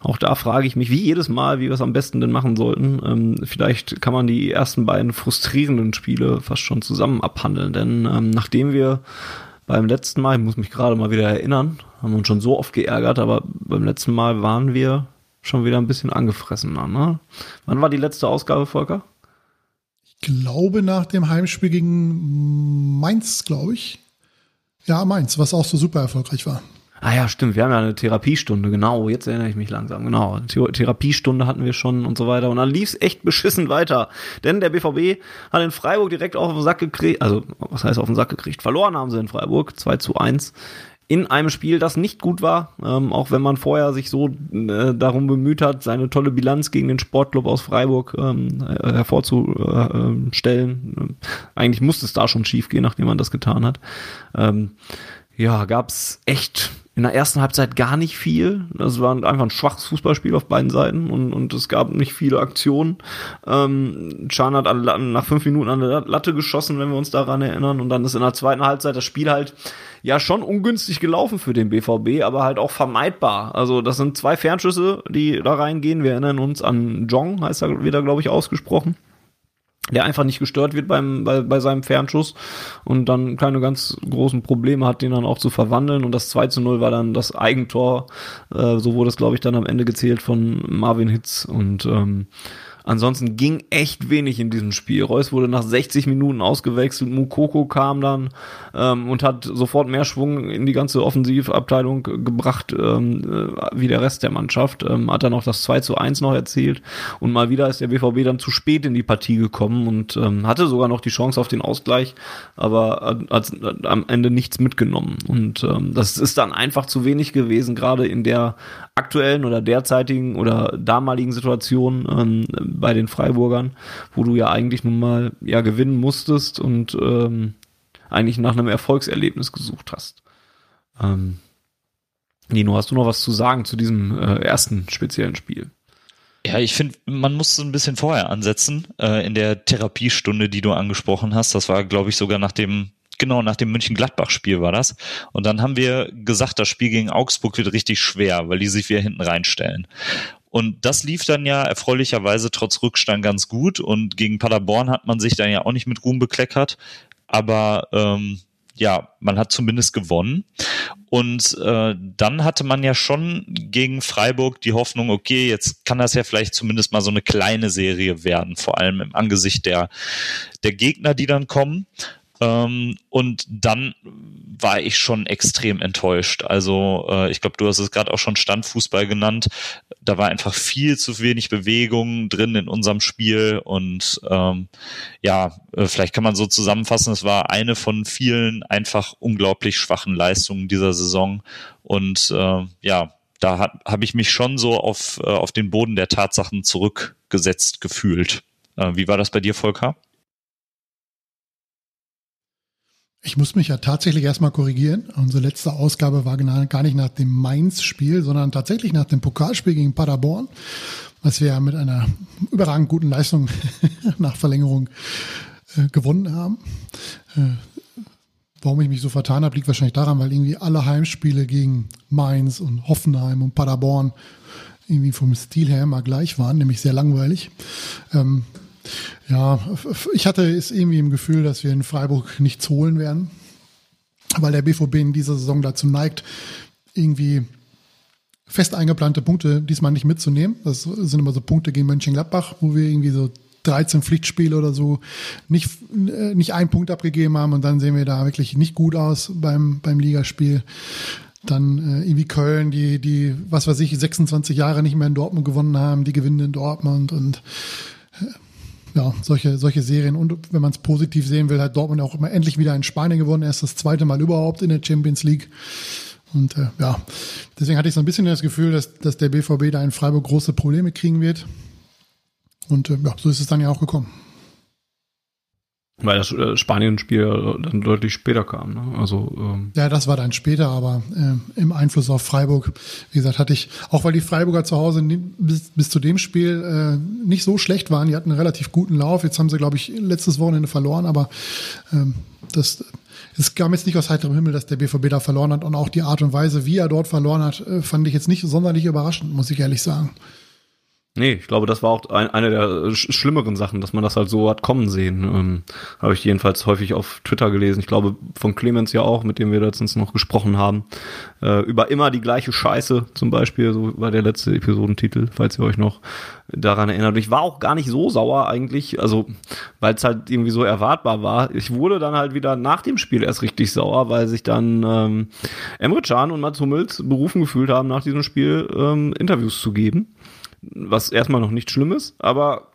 auch da frage ich mich, wie jedes Mal, wie wir es am besten denn machen sollten. Ähm, vielleicht kann man die ersten beiden frustrierenden Spiele fast schon zusammen abhandeln, denn ähm, nachdem wir beim letzten Mal, ich muss mich gerade mal wieder erinnern, haben uns schon so oft geärgert, aber beim letzten Mal waren wir schon wieder ein bisschen angefressener. Ne? Wann war die letzte Ausgabe, Volker? Ich glaube nach dem Heimspiel gegen Mainz, glaube ich. Ja, Mainz, was auch so super erfolgreich war. Ah ja, stimmt, wir haben ja eine Therapiestunde, genau, jetzt erinnere ich mich langsam, genau. Therapiestunde hatten wir schon und so weiter. Und dann lief es echt beschissen weiter. Denn der BVB hat in Freiburg direkt auf den Sack gekriegt, also was heißt auf den Sack gekriegt? Verloren haben sie in Freiburg, 2 zu 1 in einem Spiel, das nicht gut war, ähm, auch wenn man vorher sich so äh, darum bemüht hat, seine tolle Bilanz gegen den Sportclub aus Freiburg ähm, äh, hervorzustellen. Äh, eigentlich musste es da schon schief gehen, nachdem man das getan hat. Ähm, ja, gab's echt in der ersten Halbzeit gar nicht viel. Das war einfach ein schwaches Fußballspiel auf beiden Seiten und, und es gab nicht viele Aktionen. Ähm, Can hat nach fünf Minuten an der Latte geschossen, wenn wir uns daran erinnern. Und dann ist in der zweiten Halbzeit das Spiel halt ja schon ungünstig gelaufen für den BVB, aber halt auch vermeidbar. Also das sind zwei Fernschüsse, die da reingehen. Wir erinnern uns an Jong, heißt er wieder, glaube ich, ausgesprochen der einfach nicht gestört wird beim, bei, bei seinem Fernschuss und dann keine ganz großen Probleme hat, den dann auch zu verwandeln. Und das 2 zu 0 war dann das Eigentor, äh, so wurde es, glaube ich, dann am Ende gezählt von Marvin Hitz. Und ähm, Ansonsten ging echt wenig in diesem Spiel. Reus wurde nach 60 Minuten ausgewechselt, Mukoko kam dann ähm, und hat sofort mehr Schwung in die ganze Offensivabteilung gebracht, ähm, äh, wie der Rest der Mannschaft. Ähm, hat dann auch das 2 zu 1 noch erzielt und mal wieder ist der BVB dann zu spät in die Partie gekommen und ähm, hatte sogar noch die Chance auf den Ausgleich, aber hat, hat am Ende nichts mitgenommen. Und ähm, das ist dann einfach zu wenig gewesen, gerade in der aktuellen oder derzeitigen oder damaligen Situation ähm, bei den Freiburgern, wo du ja eigentlich nun mal ja gewinnen musstest und ähm, eigentlich nach einem Erfolgserlebnis gesucht hast. Ähm, Nino, hast du noch was zu sagen zu diesem äh, ersten speziellen Spiel? Ja, ich finde, man muss ein bisschen vorher ansetzen, äh, in der Therapiestunde, die du angesprochen hast. Das war, glaube ich, sogar nach dem genau nach dem München-Gladbach-Spiel war das. Und dann haben wir gesagt, das Spiel gegen Augsburg wird richtig schwer, weil die sich wieder hinten reinstellen. Und das lief dann ja erfreulicherweise trotz Rückstand ganz gut. Und gegen Paderborn hat man sich dann ja auch nicht mit Ruhm bekleckert. Aber ähm, ja, man hat zumindest gewonnen. Und äh, dann hatte man ja schon gegen Freiburg die Hoffnung, okay, jetzt kann das ja vielleicht zumindest mal so eine kleine Serie werden, vor allem im Angesicht der, der Gegner, die dann kommen. Ähm, und dann war ich schon extrem enttäuscht. Also äh, ich glaube, du hast es gerade auch schon Standfußball genannt. Da war einfach viel zu wenig Bewegung drin in unserem Spiel und ähm, ja, äh, vielleicht kann man so zusammenfassen, es war eine von vielen einfach unglaublich schwachen Leistungen dieser Saison und äh, ja, da habe ich mich schon so auf, äh, auf den Boden der Tatsachen zurückgesetzt gefühlt. Äh, wie war das bei dir, Volker? Ich muss mich ja tatsächlich erstmal korrigieren. Unsere letzte Ausgabe war gar nicht nach dem Mainz-Spiel, sondern tatsächlich nach dem Pokalspiel gegen Paderborn, was wir ja mit einer überragend guten Leistung nach Verlängerung äh, gewonnen haben. Äh, warum ich mich so vertan habe, liegt wahrscheinlich daran, weil irgendwie alle Heimspiele gegen Mainz und Hoffenheim und Paderborn irgendwie vom Stil her immer gleich waren, nämlich sehr langweilig. Ähm, ja, ich hatte es irgendwie im Gefühl, dass wir in Freiburg nichts holen werden, weil der BVB in dieser Saison dazu neigt, irgendwie fest eingeplante Punkte diesmal nicht mitzunehmen. Das sind immer so Punkte gegen Mönchengladbach, wo wir irgendwie so 13 Pflichtspiele oder so nicht, äh, nicht einen Punkt abgegeben haben und dann sehen wir da wirklich nicht gut aus beim, beim Ligaspiel. Dann äh, irgendwie Köln, die, die, was weiß ich, 26 Jahre nicht mehr in Dortmund gewonnen haben, die gewinnen in Dortmund und äh, ja, solche, solche Serien. Und wenn man es positiv sehen will, hat Dortmund auch immer endlich wieder in Spanien gewonnen. Erst das zweite Mal überhaupt in der Champions League. Und äh, ja, deswegen hatte ich so ein bisschen das Gefühl, dass, dass der BVB da in Freiburg große Probleme kriegen wird. Und äh, ja, so ist es dann ja auch gekommen. Weil das äh, Spanien-Spiel dann deutlich später kam. Ne? Also, ähm ja, das war dann später, aber äh, im Einfluss auf Freiburg, wie gesagt, hatte ich, auch weil die Freiburger zu Hause bis, bis zu dem Spiel äh, nicht so schlecht waren, die hatten einen relativ guten Lauf. Jetzt haben sie, glaube ich, letztes Wochenende verloren, aber ähm, das es kam jetzt nicht aus heiterem Himmel, dass der BVB da verloren hat und auch die Art und Weise, wie er dort verloren hat, äh, fand ich jetzt nicht sonderlich überraschend, muss ich ehrlich sagen. Nee, ich glaube, das war auch ein, eine der sch schlimmeren Sachen, dass man das halt so hat kommen sehen. Ähm, Habe ich jedenfalls häufig auf Twitter gelesen. Ich glaube, von Clemens ja auch, mit dem wir letztens noch gesprochen haben. Äh, über immer die gleiche Scheiße zum Beispiel, so war der letzte Episodentitel, falls ihr euch noch daran erinnert. Ich war auch gar nicht so sauer eigentlich, also weil es halt irgendwie so erwartbar war. Ich wurde dann halt wieder nach dem Spiel erst richtig sauer, weil sich dann ähm, Emre Can und Mats Hummels berufen gefühlt haben, nach diesem Spiel ähm, Interviews zu geben was erstmal noch nicht schlimm ist, aber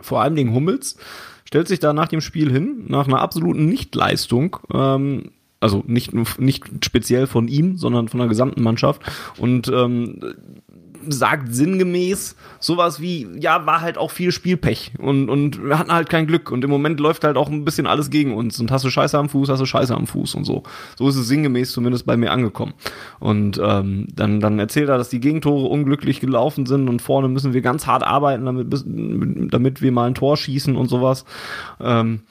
vor allem Dingen Hummels stellt sich da nach dem Spiel hin, nach einer absoluten Nichtleistung, ähm, also nicht, nicht speziell von ihm, sondern von der gesamten Mannschaft und ähm, sagt sinngemäß sowas wie, ja, war halt auch viel Spielpech und, und wir hatten halt kein Glück und im Moment läuft halt auch ein bisschen alles gegen uns und hast du Scheiße am Fuß, hast du Scheiße am Fuß und so. So ist es sinngemäß zumindest bei mir angekommen. Und ähm, dann, dann erzählt er, dass die Gegentore unglücklich gelaufen sind und vorne müssen wir ganz hart arbeiten, damit, damit wir mal ein Tor schießen und sowas. Ähm,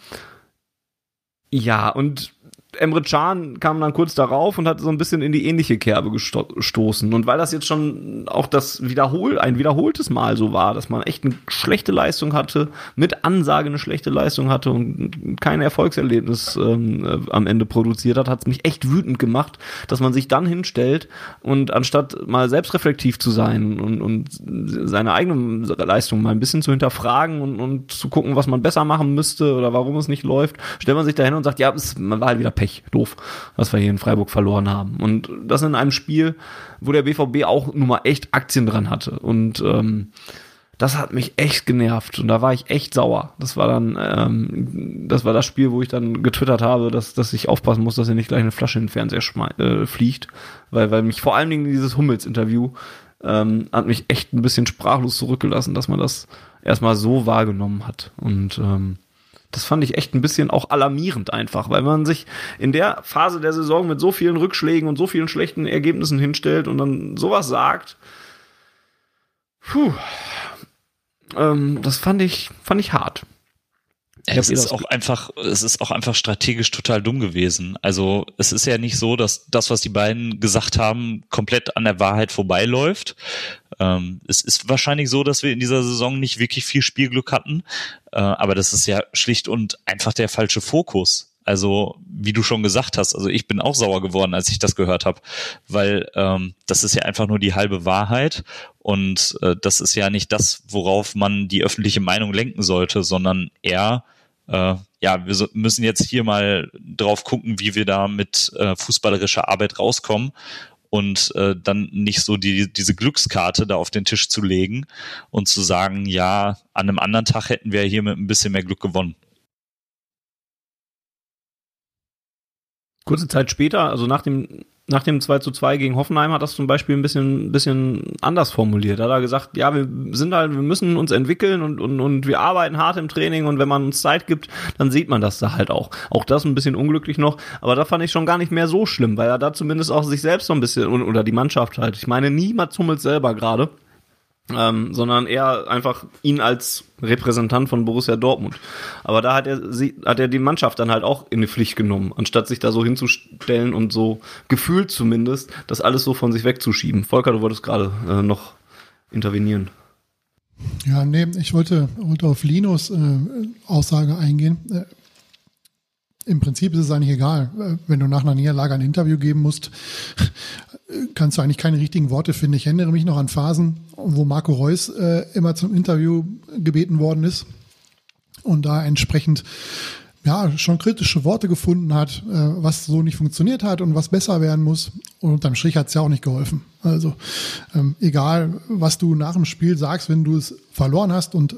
ja, und Emre Can kam dann kurz darauf und hat so ein bisschen in die ähnliche Kerbe gestoßen. Und weil das jetzt schon auch das Wiederhol, ein wiederholtes Mal so war, dass man echt eine schlechte Leistung hatte, mit Ansage eine schlechte Leistung hatte und kein Erfolgserlebnis ähm, äh, am Ende produziert hat, hat es mich echt wütend gemacht, dass man sich dann hinstellt und anstatt mal selbstreflektiv zu sein und, und seine eigene Leistung mal ein bisschen zu hinterfragen und, und zu gucken, was man besser machen müsste oder warum es nicht läuft, stellt man sich dahin und sagt, ja, es war halt wieder Pech, doof, was wir hier in Freiburg verloren haben. Und das in einem Spiel, wo der BVB auch nun mal echt Aktien dran hatte. Und ähm, das hat mich echt genervt und da war ich echt sauer. Das war dann, ähm, das war das Spiel, wo ich dann getwittert habe, dass, dass ich aufpassen muss, dass er nicht gleich eine Flasche in den Fernseher äh, fliegt, weil, weil mich vor allen Dingen dieses Hummels-Interview ähm, hat mich echt ein bisschen sprachlos zurückgelassen, dass man das erstmal so wahrgenommen hat und ähm, das fand ich echt ein bisschen auch alarmierend einfach, weil man sich in der Phase der Saison mit so vielen Rückschlägen und so vielen schlechten Ergebnissen hinstellt und dann sowas sagt. Puh. Ähm, das fand ich, fand ich hart. Es ist auch einfach, es ist auch einfach strategisch total dumm gewesen. Also es ist ja nicht so, dass das, was die beiden gesagt haben, komplett an der Wahrheit vorbeiläuft. Ähm, es ist wahrscheinlich so, dass wir in dieser Saison nicht wirklich viel Spielglück hatten, äh, aber das ist ja schlicht und einfach der falsche Fokus. Also, wie du schon gesagt hast, also ich bin auch sauer geworden, als ich das gehört habe, weil ähm, das ist ja einfach nur die halbe Wahrheit und äh, das ist ja nicht das, worauf man die öffentliche Meinung lenken sollte, sondern eher äh, ja, wir so, müssen jetzt hier mal drauf gucken, wie wir da mit äh, fußballerischer Arbeit rauskommen und äh, dann nicht so die, diese Glückskarte da auf den Tisch zu legen und zu sagen, ja, an einem anderen Tag hätten wir hier mit ein bisschen mehr Glück gewonnen. Kurze Zeit später, also nach dem nach dem 2 zu 2 gegen Hoffenheim hat das zum Beispiel ein bisschen, bisschen anders formuliert. Da hat er gesagt, ja, wir sind halt, wir müssen uns entwickeln und, und, und wir arbeiten hart im Training und wenn man uns Zeit gibt, dann sieht man das da halt auch. Auch das ein bisschen unglücklich noch, aber da fand ich schon gar nicht mehr so schlimm, weil er da zumindest auch sich selbst so ein bisschen, oder die Mannschaft halt. Ich meine, nie Mats Hummels selber gerade ähm, sondern eher einfach ihn als Repräsentant von Borussia Dortmund. Aber da hat er, sie, hat er die Mannschaft dann halt auch in die Pflicht genommen, anstatt sich da so hinzustellen und so gefühlt zumindest, das alles so von sich wegzuschieben. Volker, du wolltest gerade äh, noch intervenieren. Ja, nee, ich wollte, wollte auf Linus äh, Aussage eingehen. Äh, Im Prinzip ist es eigentlich egal, äh, wenn du nach einer Niederlage ein Interview geben musst kannst du eigentlich keine richtigen Worte finden. Ich erinnere mich noch an Phasen, wo Marco Reus äh, immer zum Interview gebeten worden ist und da entsprechend ja, schon kritische Worte gefunden hat, äh, was so nicht funktioniert hat und was besser werden muss. Und unterm Strich hat es ja auch nicht geholfen. Also ähm, egal, was du nach dem Spiel sagst, wenn du es verloren hast und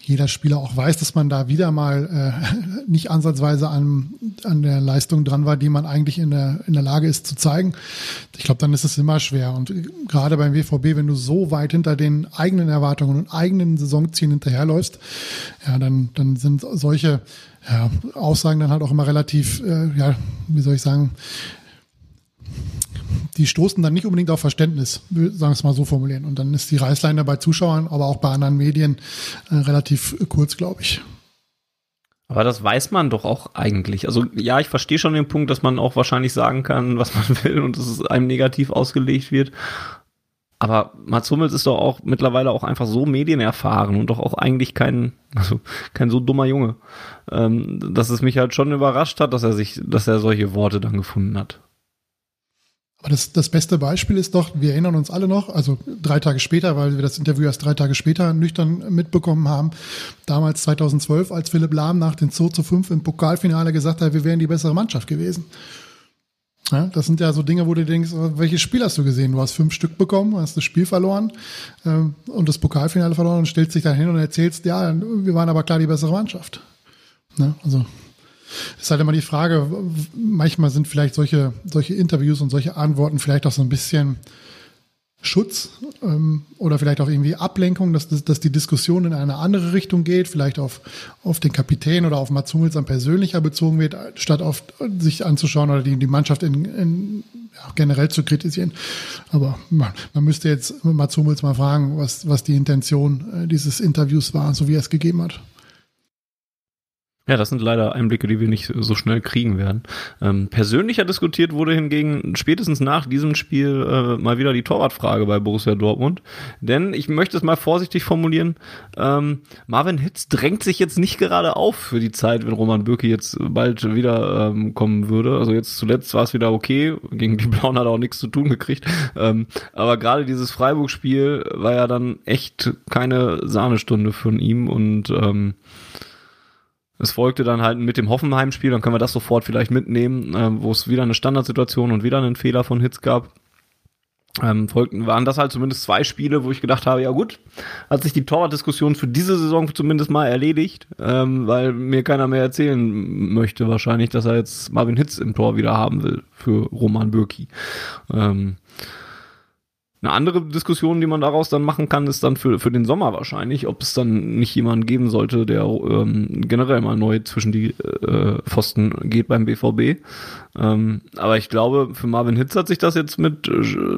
jeder Spieler auch weiß, dass man da wieder mal äh, nicht ansatzweise an, an der Leistung dran war, die man eigentlich in der, in der Lage ist zu zeigen. Ich glaube, dann ist es immer schwer. Und gerade beim WVB, wenn du so weit hinter den eigenen Erwartungen und eigenen Saisonzielen hinterherläufst, ja, dann, dann sind solche ja, Aussagen dann halt auch immer relativ, äh, ja, wie soll ich sagen, die stoßen dann nicht unbedingt auf Verständnis, sagen wir es mal so formulieren. Und dann ist die Reißleine bei Zuschauern, aber auch bei anderen Medien äh, relativ kurz, glaube ich. Aber das weiß man doch auch eigentlich. Also ja, ich verstehe schon den Punkt, dass man auch wahrscheinlich sagen kann, was man will und dass es einem negativ ausgelegt wird. Aber Mats Hummels ist doch auch mittlerweile auch einfach so medienerfahren und doch auch eigentlich kein, also kein so dummer Junge, ähm, dass es mich halt schon überrascht hat, dass er sich, dass er solche Worte dann gefunden hat. Aber das, das beste Beispiel ist doch, wir erinnern uns alle noch, also drei Tage später, weil wir das Interview erst drei Tage später nüchtern mitbekommen haben, damals 2012, als Philipp Lahm nach den 2 zu 5 im Pokalfinale gesagt hat, wir wären die bessere Mannschaft gewesen. Ja, das sind ja so Dinge, wo du denkst, welches Spiel hast du gesehen? Du hast fünf Stück bekommen, hast das Spiel verloren ähm, und das Pokalfinale verloren und stellst dich dann hin und erzählst, ja, wir waren aber klar die bessere Mannschaft. Ja, also ist halt immer die Frage, manchmal sind vielleicht solche, solche Interviews und solche Antworten vielleicht auch so ein bisschen Schutz ähm, oder vielleicht auch irgendwie Ablenkung, dass, dass die Diskussion in eine andere Richtung geht, vielleicht auf, auf den Kapitän oder auf Mats Hummels dann persönlicher bezogen wird, statt auf sich anzuschauen oder die, die Mannschaft in, in, ja, generell zu kritisieren. Aber man, man müsste jetzt Mats Hummels mal fragen, was, was die Intention äh, dieses Interviews war, so wie er es gegeben hat. Ja, das sind leider Einblicke, die wir nicht so schnell kriegen werden. Ähm, persönlicher diskutiert wurde hingegen spätestens nach diesem Spiel äh, mal wieder die Torwartfrage bei Borussia Dortmund. Denn ich möchte es mal vorsichtig formulieren, ähm, Marvin Hitz drängt sich jetzt nicht gerade auf für die Zeit, wenn Roman Bürki jetzt bald wieder ähm, kommen würde. Also jetzt zuletzt war es wieder okay, gegen die Blauen hat er auch nichts zu tun gekriegt. Ähm, aber gerade dieses Freiburg-Spiel war ja dann echt keine Sahnestunde von ihm und ähm, es folgte dann halt mit dem Hoffenheim-Spiel, dann können wir das sofort vielleicht mitnehmen, äh, wo es wieder eine Standardsituation und wieder einen Fehler von Hitz gab. Ähm, folgten, waren das halt zumindest zwei Spiele, wo ich gedacht habe, ja gut, hat sich die Torwartdiskussion für diese Saison zumindest mal erledigt, ähm, weil mir keiner mehr erzählen möchte wahrscheinlich, dass er jetzt Marvin Hitz im Tor wieder haben will für Roman Bürki. Ähm, eine andere Diskussion, die man daraus dann machen kann, ist dann für, für den Sommer wahrscheinlich, ob es dann nicht jemanden geben sollte, der ähm, generell mal neu zwischen die äh, Pfosten geht beim BVB. Ähm, aber ich glaube, für Marvin Hitz hat sich das jetzt mit,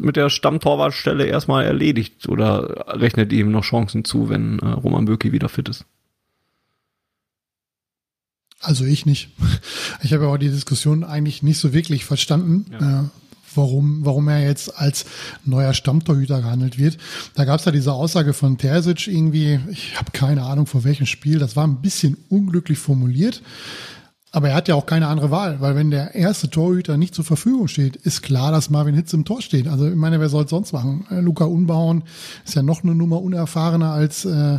mit der Stammtorwartstelle erstmal erledigt oder rechnet ihm noch Chancen zu, wenn äh, Roman Bürki wieder fit ist. Also ich nicht. Ich habe aber die Diskussion eigentlich nicht so wirklich verstanden. Ja. Warum, warum er jetzt als neuer Stammtorhüter gehandelt wird. Da gab es ja diese Aussage von Terzic irgendwie, ich habe keine Ahnung vor welchem Spiel, das war ein bisschen unglücklich formuliert. Aber er hat ja auch keine andere Wahl, weil wenn der erste Torhüter nicht zur Verfügung steht, ist klar, dass Marvin Hitz im Tor steht. Also ich meine, wer soll es sonst machen? Äh, Luca Unbauen ist ja noch eine Nummer unerfahrener als äh,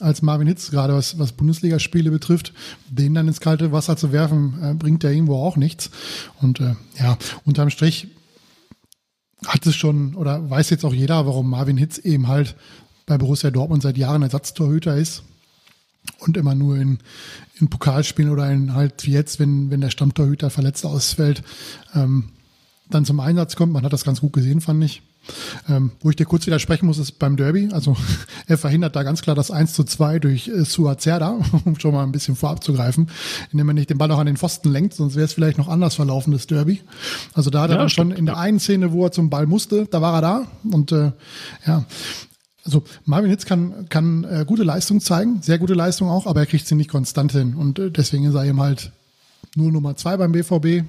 als Marvin Hitz, gerade was, was Bundesligaspiele betrifft, den dann ins kalte Wasser zu werfen, äh, bringt ja irgendwo auch nichts. Und äh, ja, unterm Strich hat es schon oder weiß jetzt auch jeder, warum Marvin Hitz eben halt bei Borussia Dortmund seit Jahren Ersatztorhüter ist und immer nur in, in Pokalspielen oder in halt wie jetzt, wenn, wenn der Stammtorhüter verletzt ausfällt, ähm, dann zum Einsatz kommt. Man hat das ganz gut gesehen, fand ich. Ähm, wo ich dir kurz widersprechen muss, ist beim Derby. Also er verhindert da ganz klar das 1 zu 2 durch äh, Suazerda, um schon mal ein bisschen vorab zu greifen, indem er nicht den Ball auch an den Pfosten lenkt, sonst wäre es vielleicht noch anders verlaufen, das Derby. Also da hat ja, er dann schon in der einen Szene, wo er zum Ball musste, da war er da. Und äh, ja, also Marvin Hitz kann, kann äh, gute Leistung zeigen, sehr gute Leistung auch, aber er kriegt sie nicht konstant hin. Und äh, deswegen ist er eben halt nur Nummer zwei beim BVB.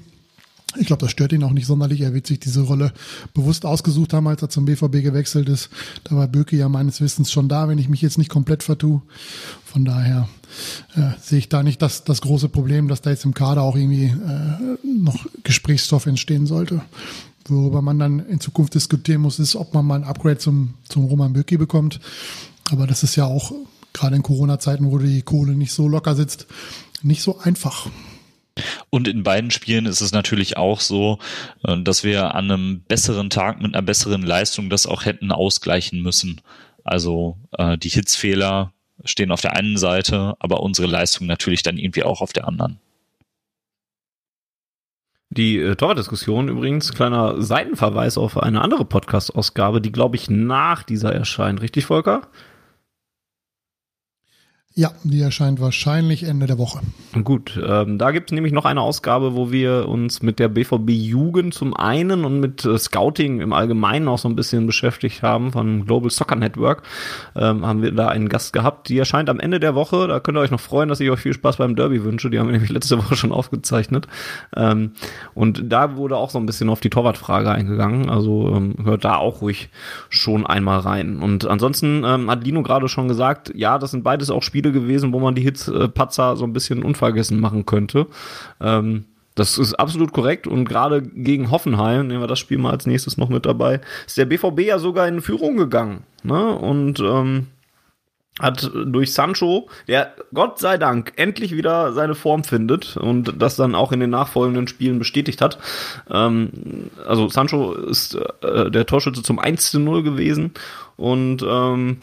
Ich glaube, das stört ihn auch nicht sonderlich. Er wird sich diese Rolle bewusst ausgesucht haben, als er zum BVB gewechselt ist. Da war Böke ja meines Wissens schon da, wenn ich mich jetzt nicht komplett vertue. Von daher äh, sehe ich da nicht das, das große Problem, dass da jetzt im Kader auch irgendwie äh, noch Gesprächsstoff entstehen sollte. Worüber man dann in Zukunft diskutieren muss, ist, ob man mal ein Upgrade zum, zum Roman Böcki bekommt. Aber das ist ja auch gerade in Corona-Zeiten, wo die Kohle nicht so locker sitzt, nicht so einfach. Und in beiden Spielen ist es natürlich auch so, äh, dass wir an einem besseren Tag mit einer besseren Leistung das auch hätten ausgleichen müssen. Also äh, die Hitzfehler stehen auf der einen Seite, aber unsere Leistung natürlich dann irgendwie auch auf der anderen. Die äh, Torwart-Diskussion übrigens, kleiner Seitenverweis auf eine andere Podcast-Ausgabe, die, glaube ich, nach dieser erscheint. Richtig, Volker? Ja, die erscheint wahrscheinlich Ende der Woche. Gut, ähm, da gibt es nämlich noch eine Ausgabe, wo wir uns mit der BVB Jugend zum einen und mit äh, Scouting im Allgemeinen auch so ein bisschen beschäftigt haben von Global Soccer Network. Ähm, haben wir da einen Gast gehabt, die erscheint am Ende der Woche. Da könnt ihr euch noch freuen, dass ich euch viel Spaß beim Derby wünsche. Die haben wir nämlich letzte Woche schon aufgezeichnet. Ähm, und da wurde auch so ein bisschen auf die Torwartfrage eingegangen. Also ähm, hört da auch ruhig schon einmal rein. Und ansonsten ähm, hat Lino gerade schon gesagt, ja, das sind beides auch Spiele, Spiele gewesen, wo man die Hits-Patzer so ein bisschen unvergessen machen könnte. Ähm, das ist absolut korrekt und gerade gegen Hoffenheim, nehmen wir das Spiel mal als nächstes noch mit dabei, ist der BVB ja sogar in Führung gegangen. Ne? Und ähm, hat durch Sancho, der Gott sei Dank endlich wieder seine Form findet und das dann auch in den nachfolgenden Spielen bestätigt hat. Ähm, also Sancho ist äh, der Torschütze zum 1 zu 0 gewesen und ähm,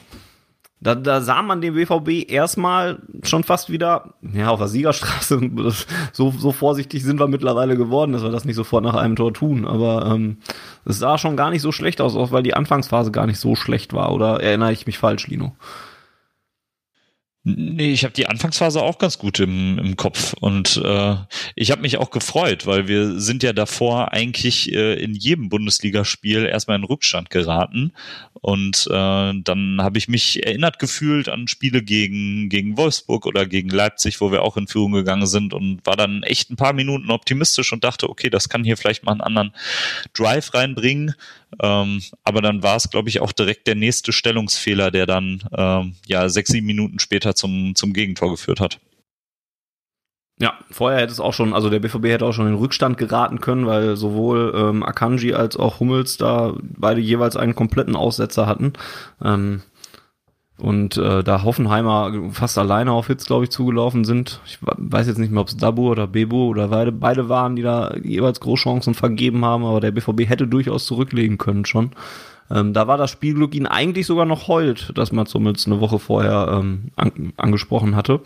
da, da sah man den BVB erstmal schon fast wieder, ja, auf der Siegerstraße. so, so vorsichtig sind wir mittlerweile geworden, dass wir das nicht sofort nach einem Tor tun. Aber ähm, es sah schon gar nicht so schlecht aus, auch weil die Anfangsphase gar nicht so schlecht war. Oder erinnere ich mich falsch, Lino? Nee, ich habe die Anfangsphase auch ganz gut im, im Kopf. Und äh, ich habe mich auch gefreut, weil wir sind ja davor eigentlich äh, in jedem Bundesligaspiel erstmal in Rückstand geraten. Und äh, dann habe ich mich erinnert gefühlt an Spiele gegen gegen Wolfsburg oder gegen Leipzig, wo wir auch in Führung gegangen sind und war dann echt ein paar Minuten optimistisch und dachte, okay, das kann hier vielleicht mal einen anderen Drive reinbringen ähm, aber dann war es, glaube ich, auch direkt der nächste Stellungsfehler, der dann ähm, ja sechs, sieben Minuten später zum, zum Gegentor geführt hat. Ja, vorher hätte es auch schon, also der BVB hätte auch schon in Rückstand geraten können, weil sowohl ähm, Akanji als auch Hummels da beide jeweils einen kompletten Aussetzer hatten. Ähm, und äh, da Hoffenheimer fast alleine auf Hits, glaube ich, zugelaufen sind. Ich weiß jetzt nicht mehr, ob es Dabu oder Bebu oder beide, beide waren, die da jeweils Großchancen vergeben haben, aber der BVB hätte durchaus zurücklegen können schon. Ähm, da war das Spielglück ihn eigentlich sogar noch heult, dass man zumindest eine Woche vorher ähm, an, angesprochen hatte.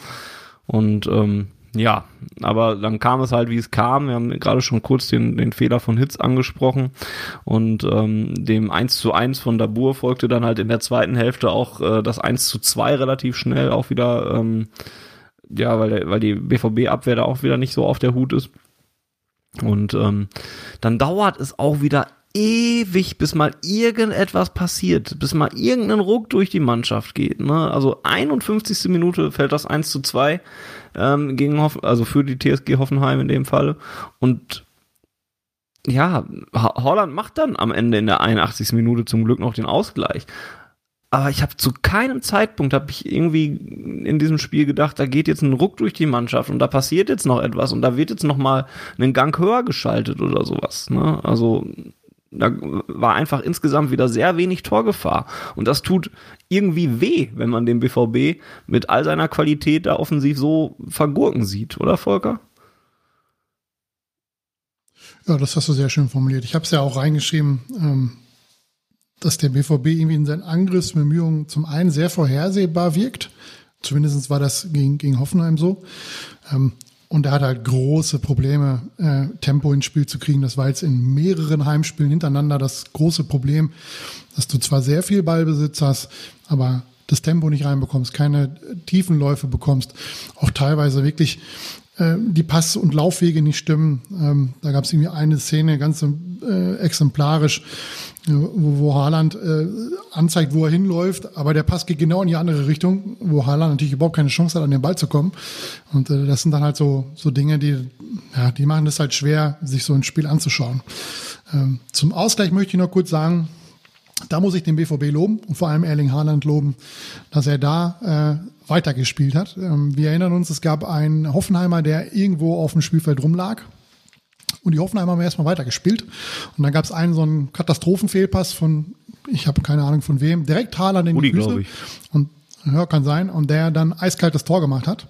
Und ähm, ja, aber dann kam es halt, wie es kam. Wir haben gerade schon kurz den, den Fehler von Hitz angesprochen und ähm, dem 1 zu 1 von Dabur folgte dann halt in der zweiten Hälfte auch äh, das 1 zu 2 relativ schnell auch wieder, ähm, ja, weil, weil die BVB-Abwehr da auch wieder nicht so auf der Hut ist. Und ähm, dann dauert es auch wieder ewig, bis mal irgendetwas passiert, bis mal irgendein Ruck durch die Mannschaft geht. Ne? Also 51. Minute fällt das 1 zu 2 ähm, gegen Hoff also für die TSG Hoffenheim in dem Fall. Und ja, Holland macht dann am Ende in der 81. Minute zum Glück noch den Ausgleich. Aber ich habe zu keinem Zeitpunkt habe ich irgendwie in diesem Spiel gedacht, da geht jetzt ein Ruck durch die Mannschaft und da passiert jetzt noch etwas und da wird jetzt noch mal einen Gang höher geschaltet oder sowas. Ne? Also da war einfach insgesamt wieder sehr wenig Torgefahr. Und das tut irgendwie weh, wenn man den BVB mit all seiner Qualität da offensiv so vergurken sieht, oder Volker? Ja, das hast du sehr schön formuliert. Ich habe es ja auch reingeschrieben, ähm, dass der BVB irgendwie in seinen Angriffsbemühungen zum einen sehr vorhersehbar wirkt. Zumindest war das gegen, gegen Hoffenheim so. Ähm, und er hat halt große Probleme, äh, Tempo ins Spiel zu kriegen. Das war jetzt in mehreren Heimspielen hintereinander das große Problem, dass du zwar sehr viel Ballbesitz hast, aber das Tempo nicht reinbekommst, keine tiefen Läufe bekommst, auch teilweise wirklich äh, die Pass- und Laufwege nicht stimmen. Ähm, da gab es irgendwie eine Szene, ganz äh, exemplarisch, wo, wo Haaland äh, anzeigt, wo er hinläuft, aber der Pass geht genau in die andere Richtung, wo Haaland natürlich überhaupt keine Chance hat, an den Ball zu kommen. Und äh, das sind dann halt so, so Dinge, die, ja, die machen es halt schwer, sich so ein Spiel anzuschauen. Ähm, zum Ausgleich möchte ich noch kurz sagen, da muss ich den BVB loben und vor allem Erling Haaland loben, dass er da äh, weitergespielt hat. Ähm, wir erinnern uns, es gab einen Hoffenheimer, der irgendwo auf dem Spielfeld rumlag und die Hoffenheimer haben erstmal weitergespielt. Und dann gab es einen so einen Katastrophenfehlpass von, ich habe keine Ahnung von wem, direkt Haaland in Uli, die Füße. Und ja, kann sein. Und der dann eiskaltes Tor gemacht hat.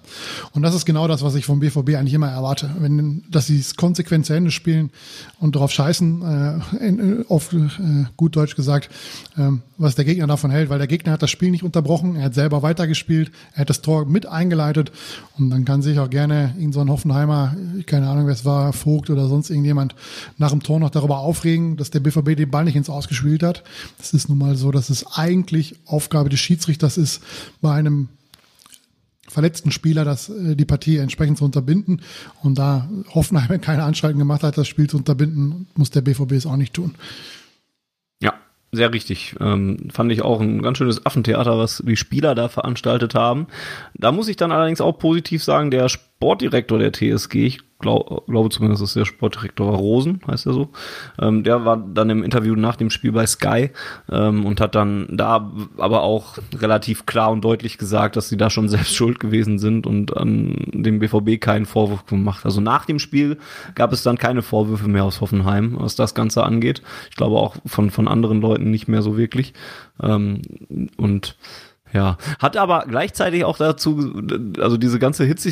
Und das ist genau das, was ich vom BVB eigentlich immer erwarte. Wenn, dass sie es konsequent zu Ende spielen und darauf scheißen, äh, in, auf äh, gut Deutsch gesagt, ähm, was der Gegner davon hält, weil der Gegner hat das Spiel nicht unterbrochen, er hat selber weitergespielt, er hat das Tor mit eingeleitet und dann kann sich auch gerne irgend so ein Hoffenheimer, keine Ahnung, wer es war, Vogt oder sonst irgendjemand nach dem Tor noch darüber aufregen, dass der BVB den Ball nicht ins Ausgespielt hat. Das ist nun mal so, dass es eigentlich Aufgabe des Schiedsrichters ist, bei einem verletzten Spieler das, äh, die Partie entsprechend zu unterbinden. Und da Hoffenheim keine Anstalten gemacht hat, das Spiel zu unterbinden, muss der BVB es auch nicht tun. Ja, sehr richtig. Ähm, fand ich auch ein ganz schönes Affentheater, was die Spieler da veranstaltet haben. Da muss ich dann allerdings auch positiv sagen, der Sportdirektor der TSG, ich glaub, glaube zumindest ist der Sportdirektor Rosen, heißt er so. Ähm, der war dann im Interview nach dem Spiel bei Sky ähm, und hat dann da aber auch relativ klar und deutlich gesagt, dass sie da schon selbst schuld gewesen sind und an dem BVB keinen Vorwurf gemacht. Also nach dem Spiel gab es dann keine Vorwürfe mehr aus Hoffenheim, was das Ganze angeht. Ich glaube auch von, von anderen Leuten nicht mehr so wirklich. Ähm, und ja, hat aber gleichzeitig auch dazu, also diese ganze Hitze,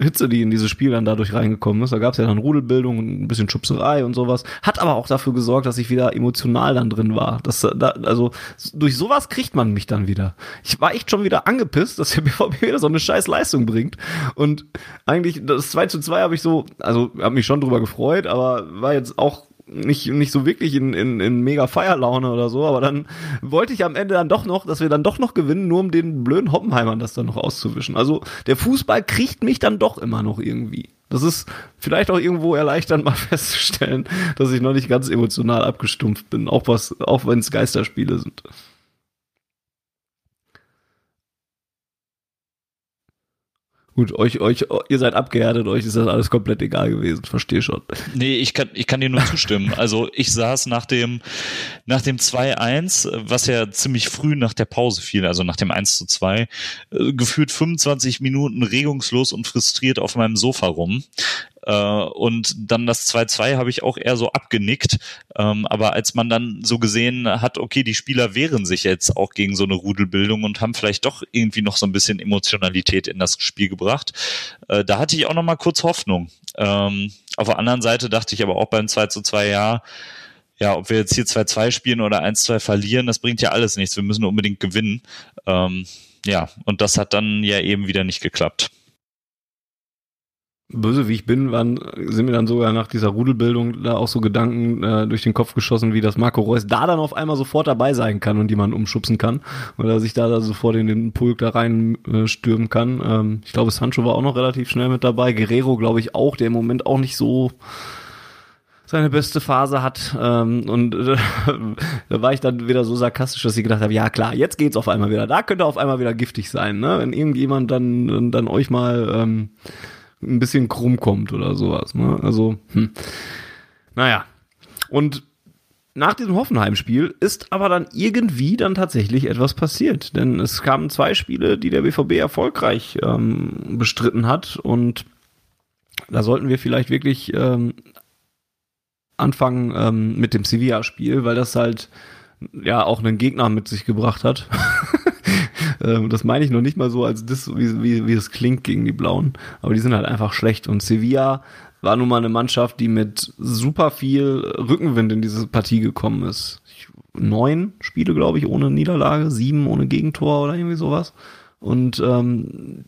Hitze, die in dieses Spiel dann dadurch reingekommen ist, da gab es ja dann Rudelbildung und ein bisschen Schubserei und sowas, hat aber auch dafür gesorgt, dass ich wieder emotional dann drin war. Das, da, also durch sowas kriegt man mich dann wieder. Ich war echt schon wieder angepisst, dass der BVB wieder so eine scheiß Leistung bringt und eigentlich das 2 zu 2 habe ich so, also habe mich schon drüber gefreut, aber war jetzt auch nicht, nicht so wirklich in, in, in mega Feierlaune oder so, aber dann wollte ich am Ende dann doch noch, dass wir dann doch noch gewinnen, nur um den blöden Hoppenheimern das dann noch auszuwischen. Also der Fußball kriegt mich dann doch immer noch irgendwie. Das ist vielleicht auch irgendwo erleichternd mal festzustellen, dass ich noch nicht ganz emotional abgestumpft bin, auch was, auch wenn es Geisterspiele sind. Gut, euch, euch, ihr seid abgehärtet, euch ist das alles komplett egal gewesen, verstehe schon. Nee, ich kann, ich kann dir nur zustimmen. Also ich saß nach dem, nach dem 2-1, was ja ziemlich früh nach der Pause fiel, also nach dem 1 zu 2, äh, gefühlt 25 Minuten regungslos und frustriert auf meinem Sofa rum. Äh, und dann das 2-2 habe ich auch eher so abgenickt. Ähm, aber als man dann so gesehen hat, okay, die Spieler wehren sich jetzt auch gegen so eine Rudelbildung und haben vielleicht doch irgendwie noch so ein bisschen Emotionalität in das Spiel gebracht, äh, da hatte ich auch noch mal kurz Hoffnung. Ähm, auf der anderen Seite dachte ich aber auch beim 2 zu 2, ja, ja, ob wir jetzt hier 2-2 spielen oder 1-2 verlieren, das bringt ja alles nichts. Wir müssen unbedingt gewinnen. Ähm, ja, und das hat dann ja eben wieder nicht geklappt böse wie ich bin, waren, sind mir dann sogar nach dieser Rudelbildung da auch so Gedanken äh, durch den Kopf geschossen, wie das Marco Reus da dann auf einmal sofort dabei sein kann und jemanden umschubsen kann. Oder sich da, da sofort in den Pulk da rein äh, stürmen kann. Ähm, ich glaube, Sancho war auch noch relativ schnell mit dabei. Guerrero, glaube ich, auch, der im Moment auch nicht so seine beste Phase hat. Ähm, und äh, da war ich dann wieder so sarkastisch, dass ich gedacht habe, ja klar, jetzt geht's auf einmal wieder. Da könnte auf einmal wieder giftig sein, ne? Wenn irgendjemand dann, dann euch mal ähm, ein bisschen krumm kommt oder sowas. Ne? Also, hm. naja. Und nach diesem Hoffenheim-Spiel ist aber dann irgendwie dann tatsächlich etwas passiert. Denn es kamen zwei Spiele, die der BVB erfolgreich ähm, bestritten hat. Und da sollten wir vielleicht wirklich ähm, anfangen ähm, mit dem Sevilla-Spiel, weil das halt ja auch einen Gegner mit sich gebracht hat. Ähm, das meine ich noch nicht mal so als das, wie, wie, wie es klingt gegen die Blauen. Aber die sind halt einfach schlecht. Und Sevilla war nun mal eine Mannschaft, die mit super viel Rückenwind in diese Partie gekommen ist. Neun Spiele, glaube ich, ohne Niederlage, sieben ohne Gegentor oder irgendwie sowas. Und ähm,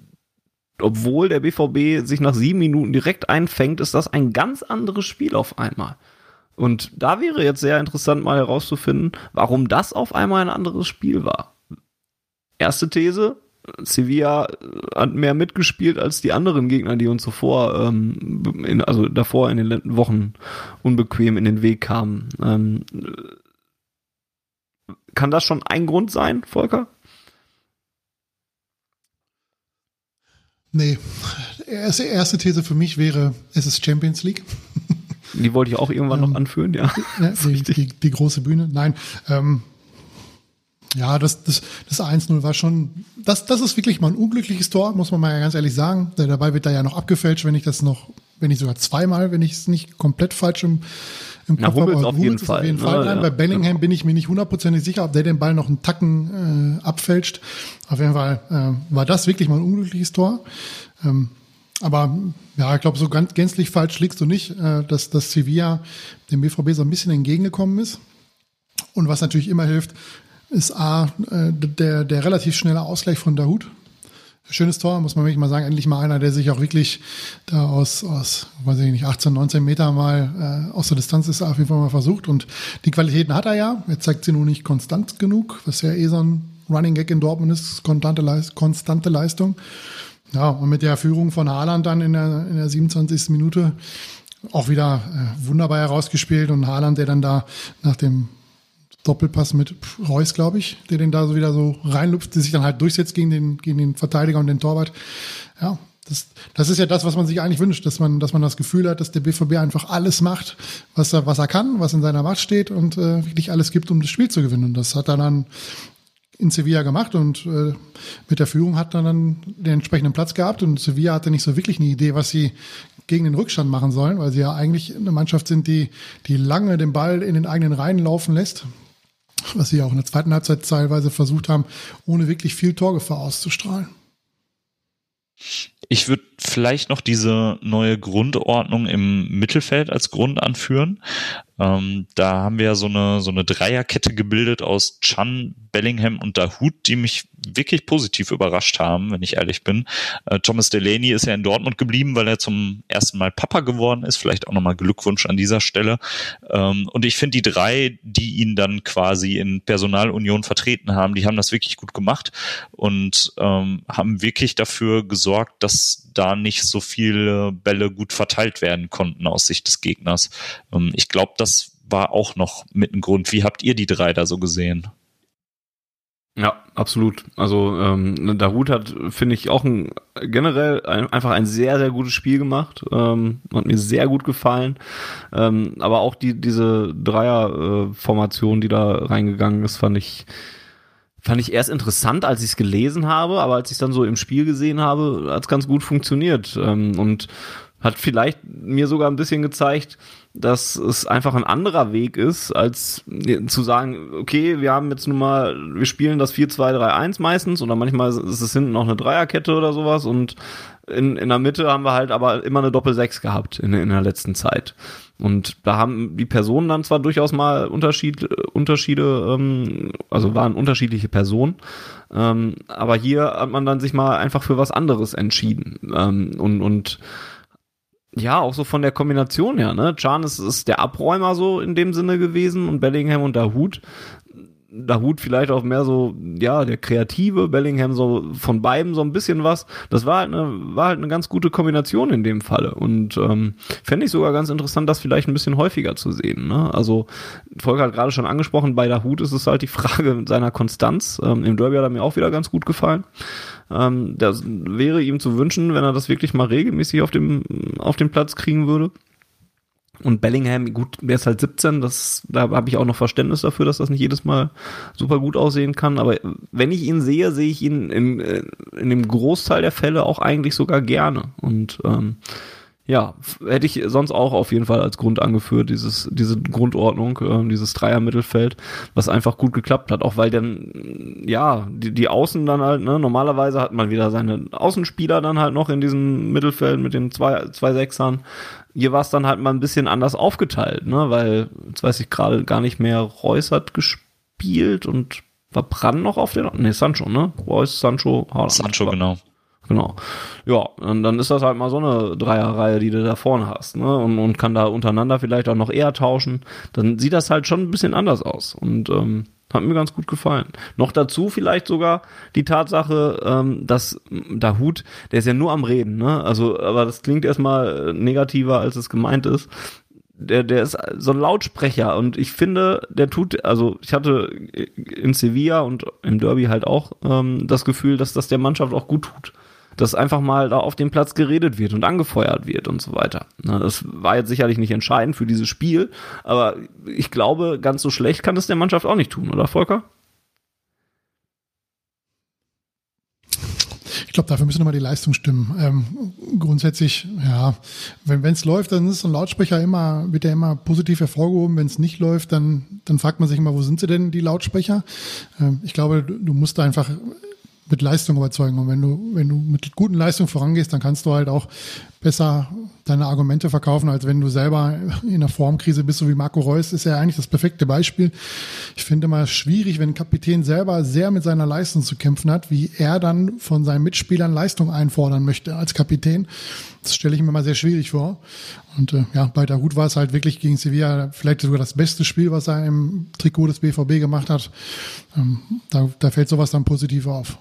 obwohl der BVB sich nach sieben Minuten direkt einfängt, ist das ein ganz anderes Spiel auf einmal. Und da wäre jetzt sehr interessant mal herauszufinden, warum das auf einmal ein anderes Spiel war. Erste These, Sevilla hat mehr mitgespielt als die anderen Gegner, die uns zuvor, ähm, in, also davor in den Wochen unbequem in den Weg kamen. Ähm, kann das schon ein Grund sein, Volker? Nee. Erste, erste These für mich wäre, es ist Champions League. Die wollte ich auch irgendwann ähm, noch anführen, ja. ja die, die, die, große Bühne. Nein. Ähm, ja, das, das, das 1-0 war schon, das, das ist wirklich mal ein unglückliches Tor, muss man mal ganz ehrlich sagen. Dabei wird da ja noch abgefälscht, wenn ich das noch, wenn ich sogar zweimal, wenn ich es nicht komplett falsch im, im Kopf habe. Auf, jeden Fall. auf jeden Fall. Ja, ja. Bei Bellingham ja. bin ich mir nicht hundertprozentig sicher, ob der den Ball noch einen Tacken äh, abfälscht. Auf jeden Fall äh, war das wirklich mal ein unglückliches Tor. Ähm, aber ja, ich glaube, so ganz gänzlich falsch liegst du nicht, äh, dass, dass Sevilla dem BVB so ein bisschen entgegengekommen ist. Und was natürlich immer hilft, ist A, äh, der, der relativ schnelle Ausgleich von Dahut. Schönes Tor, muss man wirklich mal sagen. Endlich mal einer, der sich auch wirklich da aus, aus weiß ich nicht, 18, 19 Meter mal äh, aus der Distanz ist, auf jeden Fall mal versucht. Und die Qualitäten hat er ja. Er zeigt sie nur nicht konstant genug, was ja eh so ein Running Gag in Dortmund ist, konstante, Leist konstante Leistung. Ja, und mit der Führung von Haaland dann in der, in der 27. Minute auch wieder äh, wunderbar herausgespielt und Haaland, der dann da nach dem Doppelpass mit Reus, glaube ich, der den da so wieder so reinlupft, der sich dann halt durchsetzt gegen den, gegen den Verteidiger und den Torwart. Ja, das, das ist ja das, was man sich eigentlich wünscht, dass man, dass man das Gefühl hat, dass der BVB einfach alles macht, was er, was er kann, was in seiner Macht steht und äh, wirklich alles gibt, um das Spiel zu gewinnen. Und das hat er dann in Sevilla gemacht und äh, mit der Führung hat er dann den entsprechenden Platz gehabt und Sevilla hatte nicht so wirklich eine Idee, was sie gegen den Rückstand machen sollen, weil sie ja eigentlich eine Mannschaft sind, die, die lange den Ball in den eigenen Reihen laufen lässt, was sie auch in der zweiten Halbzeit teilweise versucht haben, ohne wirklich viel Torgefahr auszustrahlen. Ich würde vielleicht noch diese neue Grundordnung im Mittelfeld als Grund anführen. Ähm, da haben wir ja so eine, so eine Dreierkette gebildet aus Chan, Bellingham und Dahut, die mich wirklich positiv überrascht haben, wenn ich ehrlich bin. Äh, Thomas Delaney ist ja in Dortmund geblieben, weil er zum ersten Mal Papa geworden ist. Vielleicht auch nochmal Glückwunsch an dieser Stelle. Ähm, und ich finde die drei, die ihn dann quasi in Personalunion vertreten haben, die haben das wirklich gut gemacht und ähm, haben wirklich dafür gesorgt, dass da nicht so viele Bälle gut verteilt werden konnten aus Sicht des Gegners. Ähm, ich glaube, das war auch noch mit ein Grund. Wie habt ihr die drei da so gesehen? Ja, absolut. Also ähm, Dahut hat, finde ich, auch ein, generell ein, einfach ein sehr, sehr gutes Spiel gemacht. Ähm, hat mir sehr gut gefallen. Ähm, aber auch die, diese Dreier-Formation, die da reingegangen ist, fand ich fand ich erst interessant, als ich es gelesen habe, aber als ich es dann so im Spiel gesehen habe, hat es ganz gut funktioniert. Ähm, und hat vielleicht mir sogar ein bisschen gezeigt, dass es einfach ein anderer Weg ist, als zu sagen, okay, wir haben jetzt nun mal, wir spielen das 4-2-3-1 meistens oder manchmal ist es hinten noch eine Dreierkette oder sowas und in, in der Mitte haben wir halt aber immer eine Doppel-6 gehabt in, in der letzten Zeit. Und da haben die Personen dann zwar durchaus mal Unterschied, Unterschiede, ähm, also waren unterschiedliche Personen, ähm, aber hier hat man dann sich mal einfach für was anderes entschieden. Ähm, und, und ja, auch so von der Kombination her, ne? Chan ist, ist der Abräumer so in dem Sinne gewesen und Bellingham und Dahut. Dahut vielleicht auch mehr so, ja, der Kreative, Bellingham so von beiden so ein bisschen was. Das war halt eine, war halt eine ganz gute Kombination in dem Falle. Und ähm, fände ich sogar ganz interessant, das vielleicht ein bisschen häufiger zu sehen. Ne? Also, Volker hat gerade schon angesprochen, bei Dahut ist es halt die Frage seiner Konstanz. Ähm, Im Derby hat er mir auch wieder ganz gut gefallen. Ähm, das wäre ihm zu wünschen, wenn er das wirklich mal regelmäßig auf dem, auf dem Platz kriegen würde. Und Bellingham, gut, der ist halt 17, das, da habe ich auch noch Verständnis dafür, dass das nicht jedes Mal super gut aussehen kann. Aber wenn ich ihn sehe, sehe ich ihn in, äh, in dem Großteil der Fälle auch eigentlich sogar gerne. Und ähm, ja, hätte ich sonst auch auf jeden Fall als Grund angeführt, dieses, diese Grundordnung, äh, dieses Dreier-Mittelfeld, was einfach gut geklappt hat, auch weil dann, ja, die, die Außen dann halt, ne, normalerweise hat man wieder seine Außenspieler dann halt noch in diesem Mittelfeld mit den zwei, zwei Sechsern. Hier war es dann halt mal ein bisschen anders aufgeteilt, ne, weil, jetzt weiß ich gerade gar nicht mehr, Reus hat gespielt und war Brand noch auf den, ne, Sancho, ne, Reus, Sancho, Haaland. Sancho, genau. Genau. Ja, und dann ist das halt mal so eine Dreierreihe, die du da vorne hast, ne? Und, und kann da untereinander vielleicht auch noch eher tauschen. Dann sieht das halt schon ein bisschen anders aus. Und ähm, hat mir ganz gut gefallen. Noch dazu vielleicht sogar die Tatsache, ähm, dass der Hut, der ist ja nur am Reden, ne? Also, aber das klingt erstmal negativer, als es gemeint ist. Der, der ist so ein Lautsprecher und ich finde, der tut, also ich hatte in Sevilla und im Derby halt auch ähm, das Gefühl, dass das der Mannschaft auch gut tut dass einfach mal da auf dem Platz geredet wird und angefeuert wird und so weiter. das war jetzt sicherlich nicht entscheidend für dieses Spiel, aber ich glaube, ganz so schlecht kann es der Mannschaft auch nicht tun, oder Volker? Ich glaube, dafür müssen nochmal die Leistung stimmen. Ähm, grundsätzlich, ja, wenn es läuft, dann ist so ein Lautsprecher immer, wird ja immer positiv hervorgehoben. Wenn es nicht läuft, dann, dann fragt man sich immer, wo sind sie denn, die Lautsprecher? Ähm, ich glaube, du, du musst einfach mit Leistung überzeugen. Und wenn du, wenn du mit guten Leistungen vorangehst, dann kannst du halt auch besser deine Argumente verkaufen, als wenn du selber in einer Formkrise bist, so wie Marco Reus, ist ja eigentlich das perfekte Beispiel. Ich finde immer schwierig, wenn ein Kapitän selber sehr mit seiner Leistung zu kämpfen hat, wie er dann von seinen Mitspielern Leistung einfordern möchte als Kapitän. Das stelle ich mir mal sehr schwierig vor. Und äh, ja, bei der Hut war es halt wirklich gegen Sevilla vielleicht sogar das beste Spiel, was er im Trikot des BVB gemacht hat. Ähm, da, da fällt sowas dann positiv auf.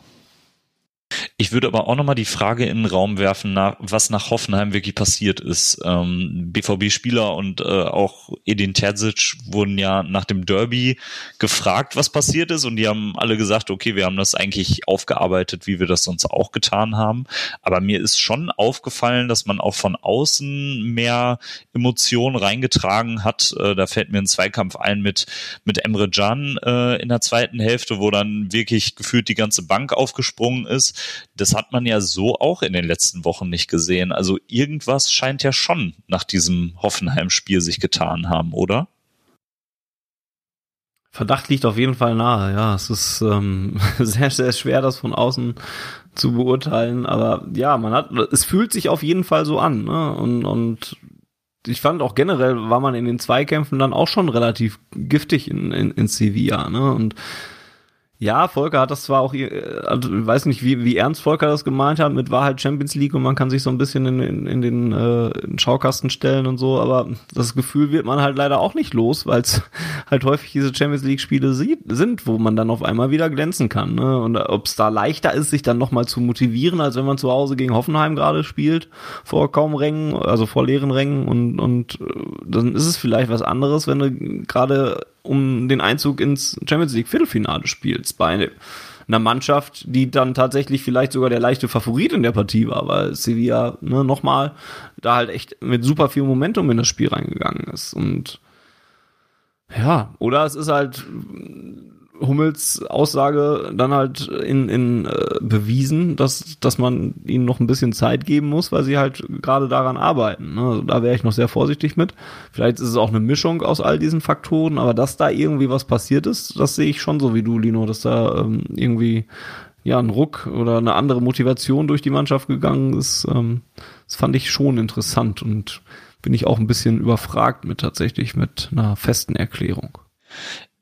Ich würde aber auch nochmal die Frage in den Raum werfen, nach, was nach Hoffenheim wirklich passiert ist. Ähm, BVB-Spieler und äh, auch Edin Terzic wurden ja nach dem Derby gefragt, was passiert ist und die haben alle gesagt, okay, wir haben das eigentlich aufgearbeitet, wie wir das sonst auch getan haben. Aber mir ist schon aufgefallen, dass man auch von außen mehr Emotionen reingetragen hat. Äh, da fällt mir ein Zweikampf ein mit, mit Emre Can äh, in der zweiten Hälfte, wo dann wirklich gefühlt die ganze Bank aufgesprungen ist das hat man ja so auch in den letzten Wochen nicht gesehen. Also irgendwas scheint ja schon nach diesem Hoffenheim-Spiel sich getan haben, oder? Verdacht liegt auf jeden Fall nahe, ja. Es ist ähm, sehr, sehr schwer, das von außen zu beurteilen. Aber ja, man hat, es fühlt sich auf jeden Fall so an. Ne? Und, und ich fand auch generell war man in den Zweikämpfen dann auch schon relativ giftig in, in, in Sevilla. Ne? Und ja, Volker hat das zwar auch, äh, also, weiß nicht, wie, wie ernst Volker das gemeint hat, mit Wahrheit Champions League und man kann sich so ein bisschen in, in, in den äh, in Schaukasten stellen und so, aber das Gefühl wird man halt leider auch nicht los, weil es halt häufig diese Champions League Spiele sieht, sind, wo man dann auf einmal wieder glänzen kann. Ne? Und ob es da leichter ist, sich dann nochmal zu motivieren, als wenn man zu Hause gegen Hoffenheim gerade spielt, vor kaum Rängen, also vor leeren Rängen und, und äh, dann ist es vielleicht was anderes, wenn du gerade um den Einzug ins Champions League Viertelfinale spielst bei einer Mannschaft, die dann tatsächlich vielleicht sogar der leichte Favorit in der Partie war, weil Sevilla ne, nochmal da halt echt mit super viel Momentum in das Spiel reingegangen ist. Und ja, oder es ist halt Hummels Aussage dann halt in, in äh, bewiesen, dass, dass man ihnen noch ein bisschen Zeit geben muss, weil sie halt gerade daran arbeiten. Ne? Also da wäre ich noch sehr vorsichtig mit. Vielleicht ist es auch eine Mischung aus all diesen Faktoren, aber dass da irgendwie was passiert ist, das sehe ich schon so wie du, Lino, dass da ähm, irgendwie ja ein Ruck oder eine andere Motivation durch die Mannschaft gegangen ist. Ähm, das fand ich schon interessant und bin ich auch ein bisschen überfragt mit tatsächlich mit einer festen Erklärung.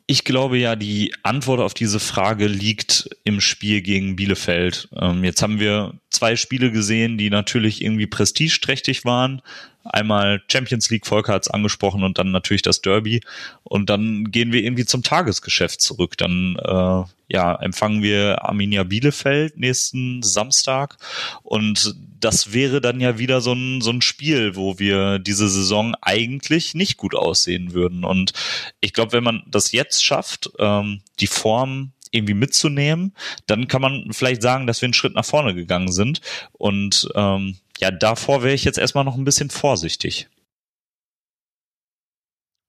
Ich glaube ja, die Antwort auf diese Frage liegt im Spiel gegen Bielefeld. Ähm, jetzt haben wir zwei Spiele gesehen, die natürlich irgendwie prestigeträchtig waren. Einmal Champions League, Volker hat es angesprochen, und dann natürlich das Derby. Und dann gehen wir irgendwie zum Tagesgeschäft zurück. Dann äh, ja, empfangen wir Arminia Bielefeld nächsten Samstag. Und das wäre dann ja wieder so ein, so ein Spiel, wo wir diese Saison eigentlich nicht gut aussehen würden. Und ich glaube, wenn man das jetzt schafft, ähm, die Form irgendwie mitzunehmen, dann kann man vielleicht sagen, dass wir einen Schritt nach vorne gegangen sind. Und ähm, ja, davor wäre ich jetzt erstmal noch ein bisschen vorsichtig.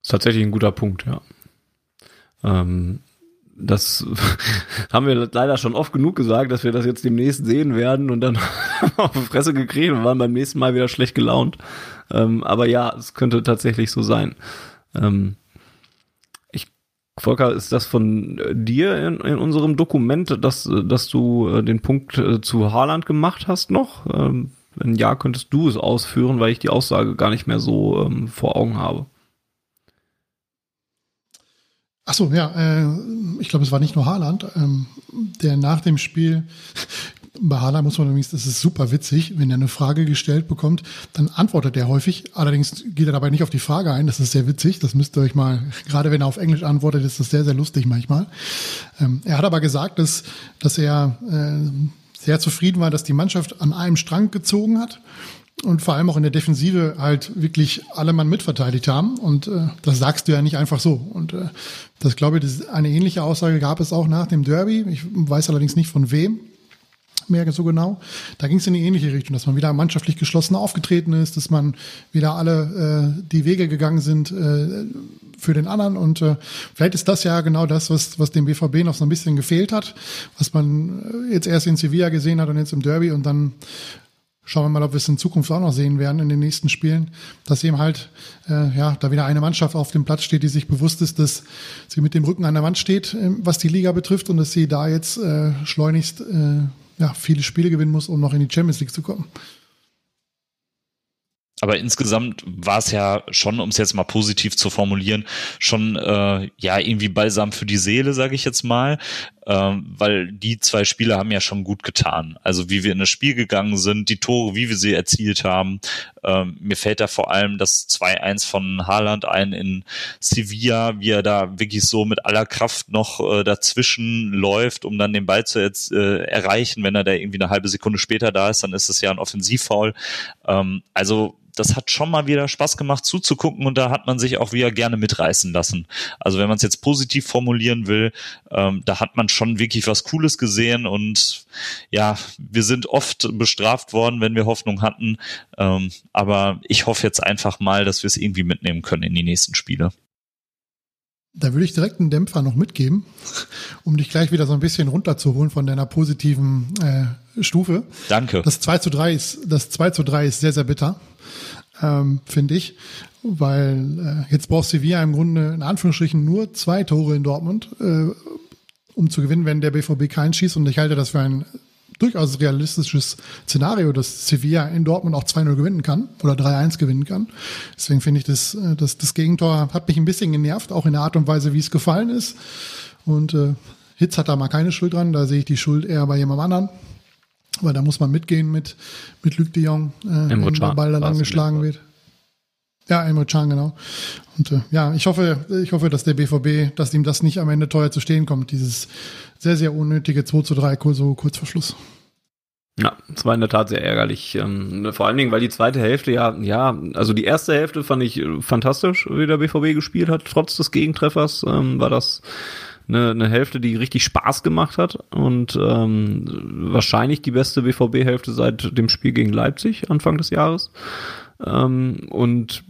Das ist tatsächlich ein guter Punkt, ja. Ähm, das haben wir leider schon oft genug gesagt, dass wir das jetzt demnächst sehen werden und dann auf die Fresse gekriegt und waren beim nächsten Mal wieder schlecht gelaunt. Ähm, aber ja, es könnte tatsächlich so sein. Ähm, Volker, ist das von dir in, in unserem Dokument, dass, dass du äh, den Punkt äh, zu Haaland gemacht hast noch? Ähm, wenn ja, könntest du es ausführen, weil ich die Aussage gar nicht mehr so ähm, vor Augen habe. Ach so, ja, äh, ich glaube, es war nicht nur Haaland, ähm, der nach dem Spiel, bei Haaland muss man übrigens, das ist super witzig, wenn er eine Frage gestellt bekommt, dann antwortet er häufig, allerdings geht er dabei nicht auf die Frage ein, das ist sehr witzig, das müsst ihr euch mal, gerade wenn er auf Englisch antwortet, ist das sehr, sehr lustig manchmal. Ähm, er hat aber gesagt, dass, dass er äh, sehr zufrieden war, dass die Mannschaft an einem Strang gezogen hat und vor allem auch in der Defensive halt wirklich alle Mann mitverteidigt haben. Und äh, das sagst du ja nicht einfach so. Und äh, das glaube ich, das eine ähnliche Aussage gab es auch nach dem Derby. Ich weiß allerdings nicht von wem mehr so genau. Da ging es in die ähnliche Richtung, dass man wieder mannschaftlich geschlossen aufgetreten ist, dass man wieder alle äh, die Wege gegangen sind äh, für den anderen. Und äh, vielleicht ist das ja genau das, was, was dem BVB noch so ein bisschen gefehlt hat, was man äh, jetzt erst in Sevilla gesehen hat und jetzt im Derby und dann Schauen wir mal, ob wir es in Zukunft auch noch sehen werden in den nächsten Spielen, dass eben halt äh, ja da wieder eine Mannschaft auf dem Platz steht, die sich bewusst ist, dass sie mit dem Rücken an der Wand steht, äh, was die Liga betrifft und dass sie da jetzt äh, schleunigst äh, ja, viele Spiele gewinnen muss, um noch in die Champions League zu kommen. Aber insgesamt war es ja schon, um es jetzt mal positiv zu formulieren, schon äh, ja irgendwie balsam für die Seele, sage ich jetzt mal, ähm, weil die zwei Spiele haben ja schon gut getan. Also wie wir in das Spiel gegangen sind, die Tore, wie wir sie erzielt haben. Ähm, mir fällt da vor allem das 2-1 von Haaland ein in Sevilla, wie er da wirklich so mit aller Kraft noch äh, dazwischen läuft, um dann den Ball zu äh, erreichen. Wenn er da irgendwie eine halbe Sekunde später da ist, dann ist es ja ein Offensivfoul. Ähm, also das hat schon mal wieder Spaß gemacht zuzugucken und da hat man sich auch wieder gerne mitreißen lassen. Also wenn man es jetzt positiv formulieren will, ähm, da hat man schon wirklich was Cooles gesehen und ja, wir sind oft bestraft worden, wenn wir Hoffnung hatten. Ähm, aber ich hoffe jetzt einfach mal, dass wir es irgendwie mitnehmen können in die nächsten Spiele. Da würde ich direkt einen Dämpfer noch mitgeben, um dich gleich wieder so ein bisschen runterzuholen von deiner positiven äh, Stufe. Danke. Das 2 zu 3 ist, das 2 zu 3 ist sehr, sehr bitter ähm, finde ich. Weil äh, jetzt braucht Sevilla im Grunde in Anführungsstrichen nur zwei Tore in Dortmund, äh, um zu gewinnen, wenn der BVB keinen schießt. Und ich halte das für ein durchaus realistisches Szenario, dass Sevilla in Dortmund auch 2-0 gewinnen kann oder 3-1 gewinnen kann. Deswegen finde ich, das, äh, das, das Gegentor hat mich ein bisschen genervt, auch in der Art und Weise, wie es gefallen ist. Und äh, Hitz hat da mal keine Schuld dran, da sehe ich die Schuld eher bei jemand anderen. Weil da muss man mitgehen mit, mit Luc de Jong, äh, wenn der Ball da lang geschlagen wird. Ja, Emre Can, genau. Und äh, ja, ich hoffe, ich hoffe, dass der BVB, dass ihm das nicht am Ende teuer zu stehen kommt, dieses sehr, sehr unnötige 2 zu 3 so kurz vor Schluss. Ja, es war in der Tat sehr ärgerlich. Ähm, vor allen Dingen, weil die zweite Hälfte ja, ja, also die erste Hälfte fand ich äh, fantastisch, wie der BVB gespielt hat. Trotz des Gegentreffers ähm, war das eine, eine Hälfte, die richtig Spaß gemacht hat und ähm, wahrscheinlich die beste BVB-Hälfte seit dem Spiel gegen Leipzig Anfang des Jahres. Ähm, und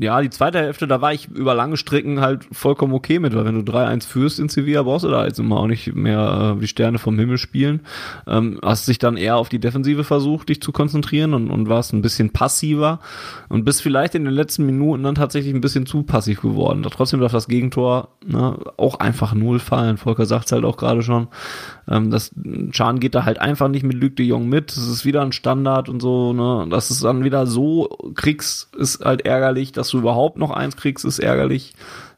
ja, die zweite Hälfte, da war ich über lange Strecken halt vollkommen okay mit, weil wenn du 3-1 führst in Sevilla, brauchst du da jetzt immer auch nicht mehr äh, die Sterne vom Himmel spielen. Ähm, hast dich dann eher auf die Defensive versucht, dich zu konzentrieren und, und warst ein bisschen passiver und bist vielleicht in den letzten Minuten dann tatsächlich ein bisschen zu passiv geworden. Trotzdem darf das Gegentor ne, auch einfach null fallen. Volker sagt es halt auch gerade schon. Ähm, das Chan geht da halt einfach nicht mit Luc de Jong mit. Das ist wieder ein Standard und so, ne? Dass es dann wieder so kriegst, ist halt ärgerlich. Dass du überhaupt noch eins kriegst, ist ärgerlich.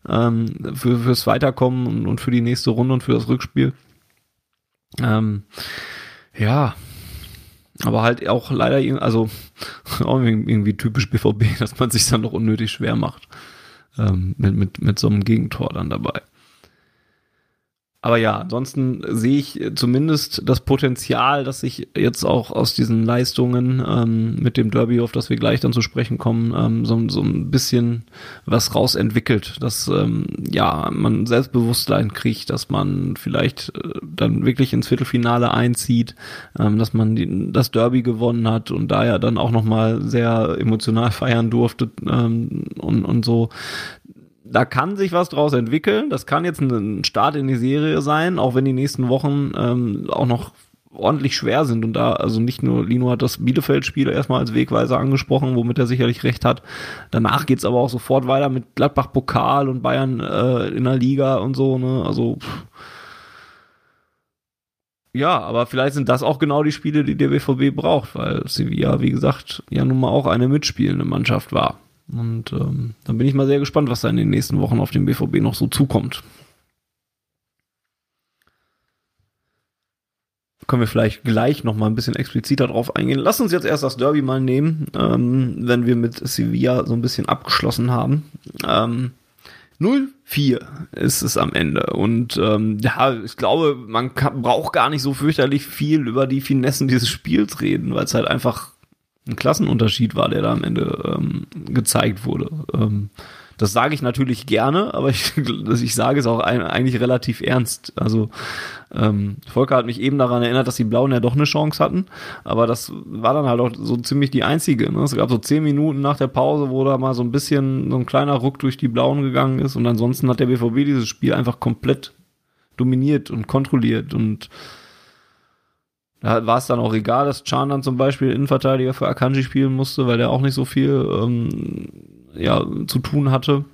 Ähm, für, fürs Weiterkommen und, und, für die nächste Runde und für das Rückspiel. Ähm, ja, aber halt auch leider, also irgendwie typisch BVB, dass man sich dann noch unnötig schwer macht ähm, mit, mit, mit so einem Gegentor dann dabei. Aber ja, ansonsten sehe ich zumindest das Potenzial, dass sich jetzt auch aus diesen Leistungen ähm, mit dem Derby, auf das wir gleich dann zu sprechen kommen, ähm, so, so ein bisschen was rausentwickelt, dass ähm, ja man Selbstbewusstsein kriegt, dass man vielleicht äh, dann wirklich ins Viertelfinale einzieht, ähm, dass man die, das Derby gewonnen hat und da ja dann auch nochmal sehr emotional feiern durfte ähm, und, und so da kann sich was draus entwickeln. Das kann jetzt ein Start in die Serie sein, auch wenn die nächsten Wochen ähm, auch noch ordentlich schwer sind und da, also nicht nur Lino hat das Bielefeld-Spiel erstmal als Wegweiser angesprochen, womit er sicherlich recht hat. Danach geht's aber auch sofort weiter mit Gladbach-Pokal und Bayern äh, in der Liga und so, ne? Also pff. ja, aber vielleicht sind das auch genau die Spiele, die der BVB braucht, weil Sevilla, wie gesagt, ja nun mal auch eine mitspielende Mannschaft war. Und ähm, dann bin ich mal sehr gespannt, was da in den nächsten Wochen auf dem BVB noch so zukommt. Können wir vielleicht gleich noch mal ein bisschen expliziter drauf eingehen. Lass uns jetzt erst das Derby mal nehmen, ähm, wenn wir mit Sevilla so ein bisschen abgeschlossen haben. Ähm, 0-4 ist es am Ende. Und ähm, ja, ich glaube, man kann, braucht gar nicht so fürchterlich viel über die Finessen dieses Spiels reden, weil es halt einfach ein Klassenunterschied war, der da am Ende ähm, gezeigt wurde. Ähm, das sage ich natürlich gerne, aber ich, ich sage es auch ein, eigentlich relativ ernst. Also ähm, Volker hat mich eben daran erinnert, dass die Blauen ja doch eine Chance hatten, aber das war dann halt auch so ziemlich die einzige. Ne? Es gab so zehn Minuten nach der Pause, wo da mal so ein bisschen so ein kleiner Ruck durch die Blauen gegangen ist und ansonsten hat der BVB dieses Spiel einfach komplett dominiert und kontrolliert und da war es dann auch egal, dass Chan dann zum Beispiel Innenverteidiger für Akanji spielen musste, weil der auch nicht so viel ähm, ja, zu tun hatte.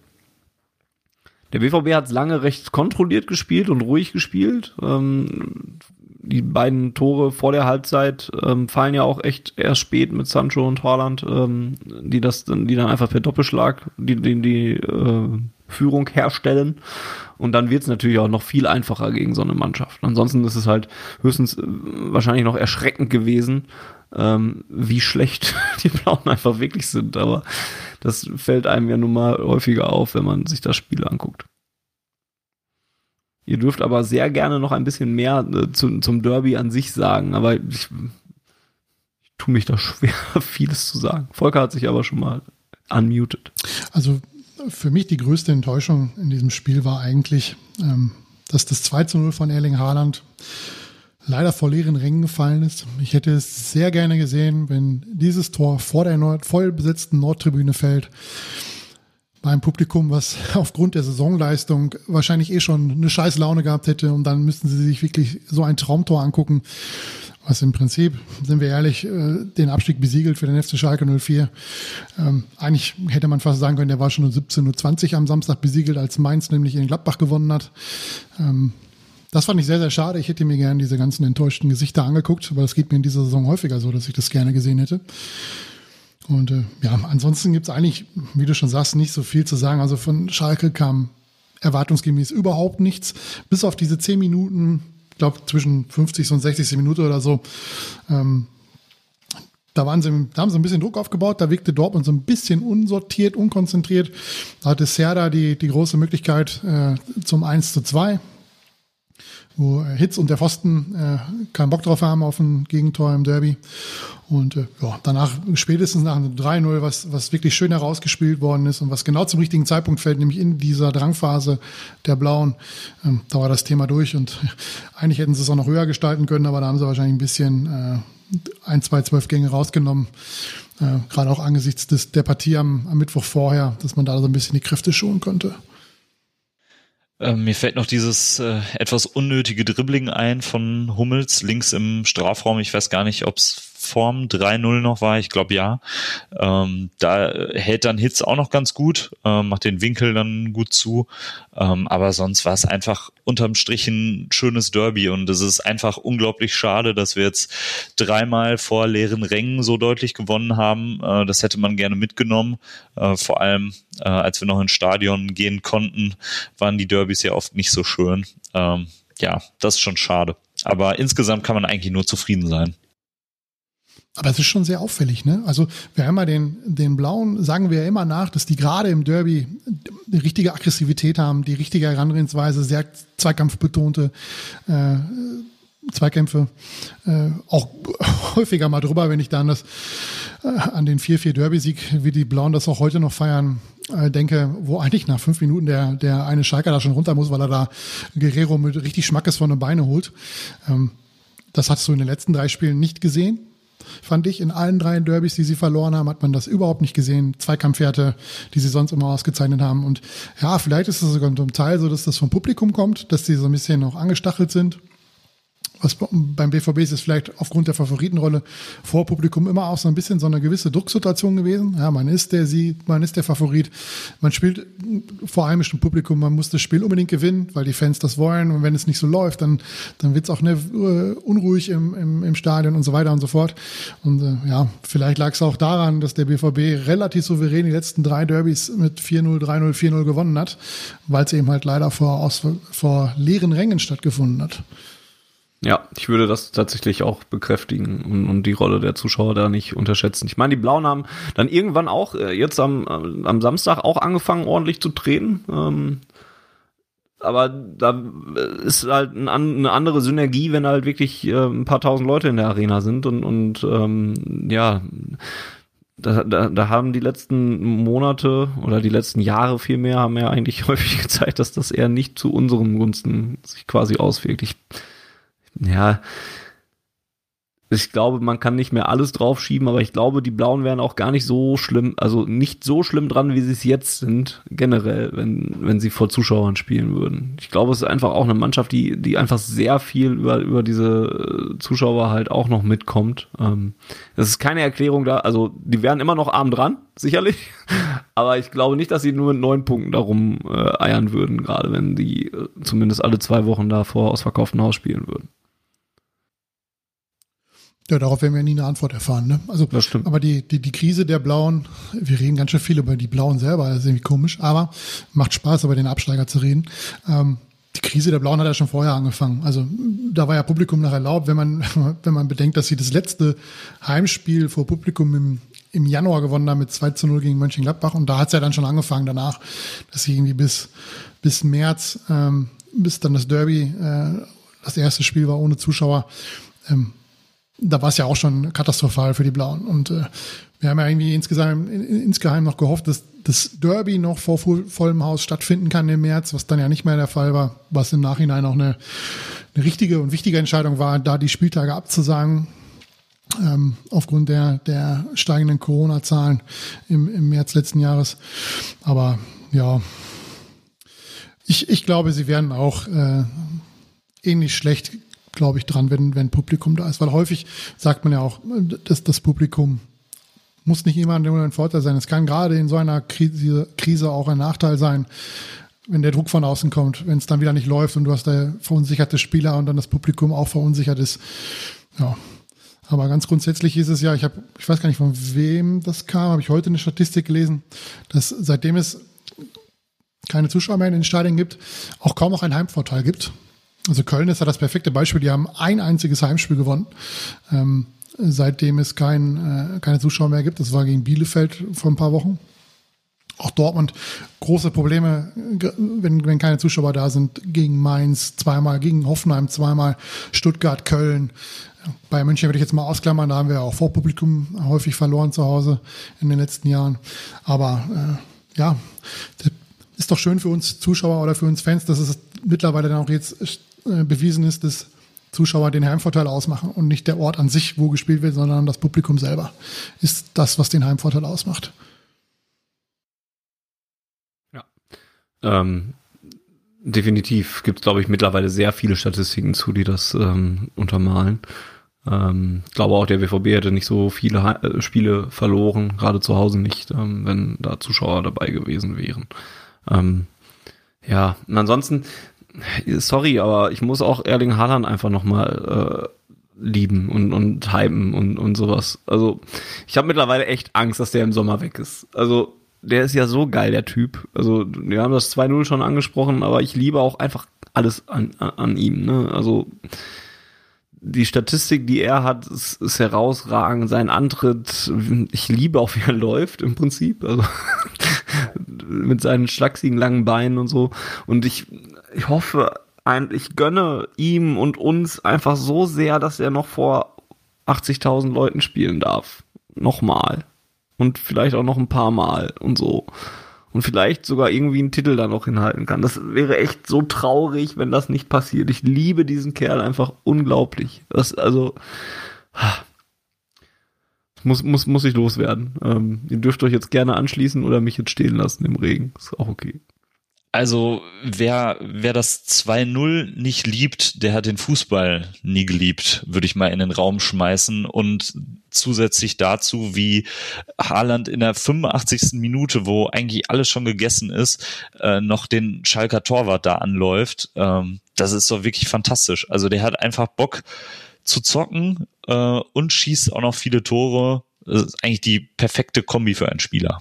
Der BVB hat es lange recht kontrolliert gespielt und ruhig gespielt. Ähm, die beiden Tore vor der Halbzeit ähm, fallen ja auch echt erst spät mit Sancho und Haaland, ähm, die das dann, die dann einfach per Doppelschlag die, die, die äh, Führung herstellen. Und dann wird es natürlich auch noch viel einfacher gegen so eine Mannschaft. Ansonsten ist es halt höchstens äh, wahrscheinlich noch erschreckend gewesen, ähm, wie schlecht die Blauen einfach wirklich sind. Aber das fällt einem ja nun mal häufiger auf, wenn man sich das Spiel anguckt. Ihr dürft aber sehr gerne noch ein bisschen mehr äh, zu, zum Derby an sich sagen, aber ich, ich tue mich da schwer, vieles zu sagen. Volker hat sich aber schon mal unmuted. Also für mich die größte Enttäuschung in diesem Spiel war eigentlich, ähm, dass das 2 zu 0 von Erling Haaland leider vor leeren Rängen gefallen ist. Ich hätte es sehr gerne gesehen, wenn dieses Tor vor der Nord voll besetzten Nordtribüne fällt beim Publikum, was aufgrund der Saisonleistung wahrscheinlich eh schon eine scheiß Laune gehabt hätte und dann müssten sie sich wirklich so ein Traumtor angucken, was im Prinzip, sind wir ehrlich, äh, den Abstieg besiegelt für den FC Schalke 04. Ähm, eigentlich hätte man fast sagen können, der war schon um 17.20 Uhr am Samstag besiegelt, als Mainz nämlich in Gladbach gewonnen hat. Ähm, das fand ich sehr, sehr schade. Ich hätte mir gerne diese ganzen enttäuschten Gesichter angeguckt, aber das geht mir in dieser Saison häufiger so, dass ich das gerne gesehen hätte. Und äh, ja, ansonsten gibt's eigentlich, wie du schon sagst, nicht so viel zu sagen. Also von Schalke kam erwartungsgemäß überhaupt nichts. Bis auf diese zehn Minuten, ich glaube zwischen 50 und 60 Minuten oder so, ähm, da, waren sie, da haben sie ein bisschen Druck aufgebaut, da wirkte Dortmund so ein bisschen unsortiert, unkonzentriert. Da hatte Serda die, die große Möglichkeit äh, zum 1 zu 2 wo Hitz und der Pfosten äh, keinen Bock drauf haben auf ein Gegentor im Derby. Und äh, ja, danach, spätestens nach einem 3-0, was, was wirklich schön herausgespielt worden ist und was genau zum richtigen Zeitpunkt fällt, nämlich in dieser Drangphase der Blauen, ähm, da war das Thema durch und eigentlich hätten sie es auch noch höher gestalten können, aber da haben sie wahrscheinlich ein bisschen äh, ein, zwei, zwölf Gänge rausgenommen. Äh, Gerade auch angesichts des, der Partie am, am Mittwoch vorher, dass man da so ein bisschen die Kräfte schonen könnte. Ähm, mir fällt noch dieses äh, etwas unnötige Dribbling ein von Hummels links im Strafraum. Ich weiß gar nicht, ob es Form 3-0 noch war, ich glaube ja. Ähm, da hält dann Hitz auch noch ganz gut, ähm, macht den Winkel dann gut zu. Ähm, aber sonst war es einfach unterm Strich ein schönes Derby und es ist einfach unglaublich schade, dass wir jetzt dreimal vor leeren Rängen so deutlich gewonnen haben. Äh, das hätte man gerne mitgenommen. Äh, vor allem, äh, als wir noch ins Stadion gehen konnten, waren die Derbys ja oft nicht so schön. Ähm, ja, das ist schon schade. Aber insgesamt kann man eigentlich nur zufrieden sein. Aber es ist schon sehr auffällig, ne? Also wir haben ja den, den Blauen, sagen wir ja immer nach, dass die gerade im Derby die richtige Aggressivität haben, die richtige Herangehensweise, sehr zweikampfbetonte äh, Zweikämpfe, äh, auch häufiger mal drüber, wenn ich da an, das, äh, an den 4-4 Derby-Sieg, wie die Blauen das auch heute noch feiern, äh, denke, wo eigentlich nach fünf Minuten der, der eine Schalker da schon runter muss, weil er da Guerrero mit richtig Schmackes von den Beine holt. Ähm, das hast du in den letzten drei Spielen nicht gesehen fand ich. In allen drei Derbys, die sie verloren haben, hat man das überhaupt nicht gesehen. Zweikampfwerte, die sie sonst immer ausgezeichnet haben. Und ja, vielleicht ist es sogar zum Teil so, dass das vom Publikum kommt, dass sie so ein bisschen noch angestachelt sind was beim BVB ist es vielleicht aufgrund der Favoritenrolle vor Publikum immer auch so ein bisschen so eine gewisse Drucksituation gewesen. Ja, man ist der sie, man ist der Favorit. Man spielt vor heimischem Publikum, man muss das Spiel unbedingt gewinnen, weil die Fans das wollen. Und wenn es nicht so läuft, dann, dann wird es auch ne, unruhig im, im, im Stadion und so weiter und so fort. Und äh, ja, vielleicht lag es auch daran, dass der BVB relativ souverän die letzten drei Derbys mit 4-0, 3-0, 4-0 gewonnen hat, weil es eben halt leider vor, aus, vor leeren Rängen stattgefunden hat. Ja, ich würde das tatsächlich auch bekräftigen und, und, die Rolle der Zuschauer da nicht unterschätzen. Ich meine, die Blauen haben dann irgendwann auch äh, jetzt am, am Samstag auch angefangen, ordentlich zu drehen. Ähm, aber da ist halt ein, eine andere Synergie, wenn halt wirklich äh, ein paar tausend Leute in der Arena sind und, und ähm, ja, da, da, da haben die letzten Monate oder die letzten Jahre vielmehr haben ja eigentlich häufig gezeigt, dass das eher nicht zu unseren Gunsten sich quasi auswirkt. Ich ja, ich glaube, man kann nicht mehr alles draufschieben, aber ich glaube, die Blauen wären auch gar nicht so schlimm, also nicht so schlimm dran, wie sie es jetzt sind, generell, wenn, wenn sie vor Zuschauern spielen würden. Ich glaube, es ist einfach auch eine Mannschaft, die, die einfach sehr viel über, über diese äh, Zuschauer halt auch noch mitkommt. Ähm, das ist keine Erklärung da, also die wären immer noch arm dran, sicherlich, aber ich glaube nicht, dass sie nur mit neun Punkten darum äh, eiern würden, gerade wenn die äh, zumindest alle zwei Wochen da vor ausverkauftem Haus spielen würden. Ja, darauf werden wir nie eine Antwort erfahren. Ne? Also, Das stimmt. aber die, die, die Krise der Blauen, wir reden ganz schön viel über die Blauen selber, das ist irgendwie komisch, aber macht Spaß, über den Absteiger zu reden. Ähm, die Krise der Blauen hat ja schon vorher angefangen. Also da war ja Publikum noch erlaubt, wenn man, wenn man bedenkt, dass sie das letzte Heimspiel vor Publikum im, im Januar gewonnen haben mit 2 zu 0 gegen Mönchengladbach. Und da hat es ja dann schon angefangen danach, dass sie irgendwie bis, bis März, ähm, bis dann das Derby, äh, das erste Spiel war ohne Zuschauer, ähm, da war es ja auch schon katastrophal für die Blauen. Und äh, wir haben ja irgendwie insgesamt, in, insgeheim noch gehofft, dass das Derby noch vor vo- vollem Haus stattfinden kann im März, was dann ja nicht mehr der Fall war, was im Nachhinein auch eine, eine richtige und wichtige Entscheidung war, da die Spieltage abzusagen. Ähm, aufgrund der, der steigenden Corona-Zahlen im, im März letzten Jahres. Aber ja, ich, ich glaube, sie werden auch äh, ähnlich schlecht, glaube ich, dran, wenn, wenn Publikum da ist. Weil häufig sagt man ja auch, dass das Publikum muss nicht immer ein Vorteil sein. Es kann gerade in so einer Krise, Krise auch ein Nachteil sein, wenn der Druck von außen kommt, wenn es dann wieder nicht läuft und du hast da verunsicherte Spieler und dann das Publikum auch verunsichert ist. Ja. Aber ganz grundsätzlich ist es ja, ich habe, ich weiß gar nicht, von wem das kam, habe ich heute eine Statistik gelesen, dass seitdem es keine Zuschauer mehr in den Stadien gibt, auch kaum noch einen Heimvorteil gibt. Also Köln ist ja das perfekte Beispiel. Die haben ein einziges Heimspiel gewonnen, ähm, seitdem es kein, äh, keine Zuschauer mehr gibt. Das war gegen Bielefeld vor ein paar Wochen. Auch Dortmund große Probleme, ge- wenn, wenn keine Zuschauer da sind, gegen Mainz zweimal, gegen Hoffenheim zweimal, Stuttgart, Köln. Bei München würde ich jetzt mal ausklammern, da haben wir auch vor Publikum häufig verloren zu Hause in den letzten Jahren. Aber äh, ja, das ist doch schön für uns Zuschauer oder für uns Fans, dass es mittlerweile dann auch jetzt äh, bewiesen ist, dass Zuschauer den Heimvorteil ausmachen und nicht der Ort an sich, wo gespielt wird, sondern das Publikum selber ist das, was den Heimvorteil ausmacht. Ähm, definitiv gibt es, glaube ich, mittlerweile sehr viele Statistiken zu, die das ähm, untermalen. Ähm, ich glaube auch, der BVB hätte nicht so viele Ha- äh, Spiele verloren, gerade zu Hause nicht, ähm, wenn da Zuschauer dabei gewesen wären. Ähm, ja, und ansonsten, sorry, aber ich muss auch Erling Haaland einfach nochmal äh, lieben und, und hypen und, und sowas. Also, ich habe mittlerweile echt Angst, dass der im Sommer weg ist. Also, der ist ja so geil, der Typ. Also, wir haben das 2-0 schon angesprochen, aber ich liebe auch einfach alles an, an, ihm. Ne? Also, die Statistik, die er hat, ist, ist herausragend. Sein Antritt, ich liebe auch, wie er läuft im Prinzip. Also mit seinen schlachsigen langen Beinen und so. Und ich, ich hoffe, ich gönne ihm und uns einfach so sehr, dass er noch vor 80.000 Leuten spielen darf. Nochmal. Und vielleicht auch noch ein paar Mal und so. Und vielleicht sogar irgendwie einen Titel da noch hinhalten kann. Das wäre echt so traurig, wenn das nicht passiert. Ich liebe diesen Kerl einfach unglaublich. Das, also, muss, muss, muss ich loswerden. Ähm, ihr dürft euch jetzt gerne anschließen oder mich jetzt stehen lassen im Regen. Ist auch okay. Also wer, wer das 2-0 nicht liebt, der hat den Fußball nie geliebt, würde ich mal in den Raum schmeißen. Und zusätzlich dazu, wie Haaland in der 85. Minute, wo eigentlich alles schon gegessen ist, äh, noch den Schalker Torwart da anläuft. Ähm, das ist doch wirklich fantastisch. Also der hat einfach Bock zu zocken äh, und schießt auch noch viele Tore. Das ist eigentlich die perfekte Kombi für einen Spieler.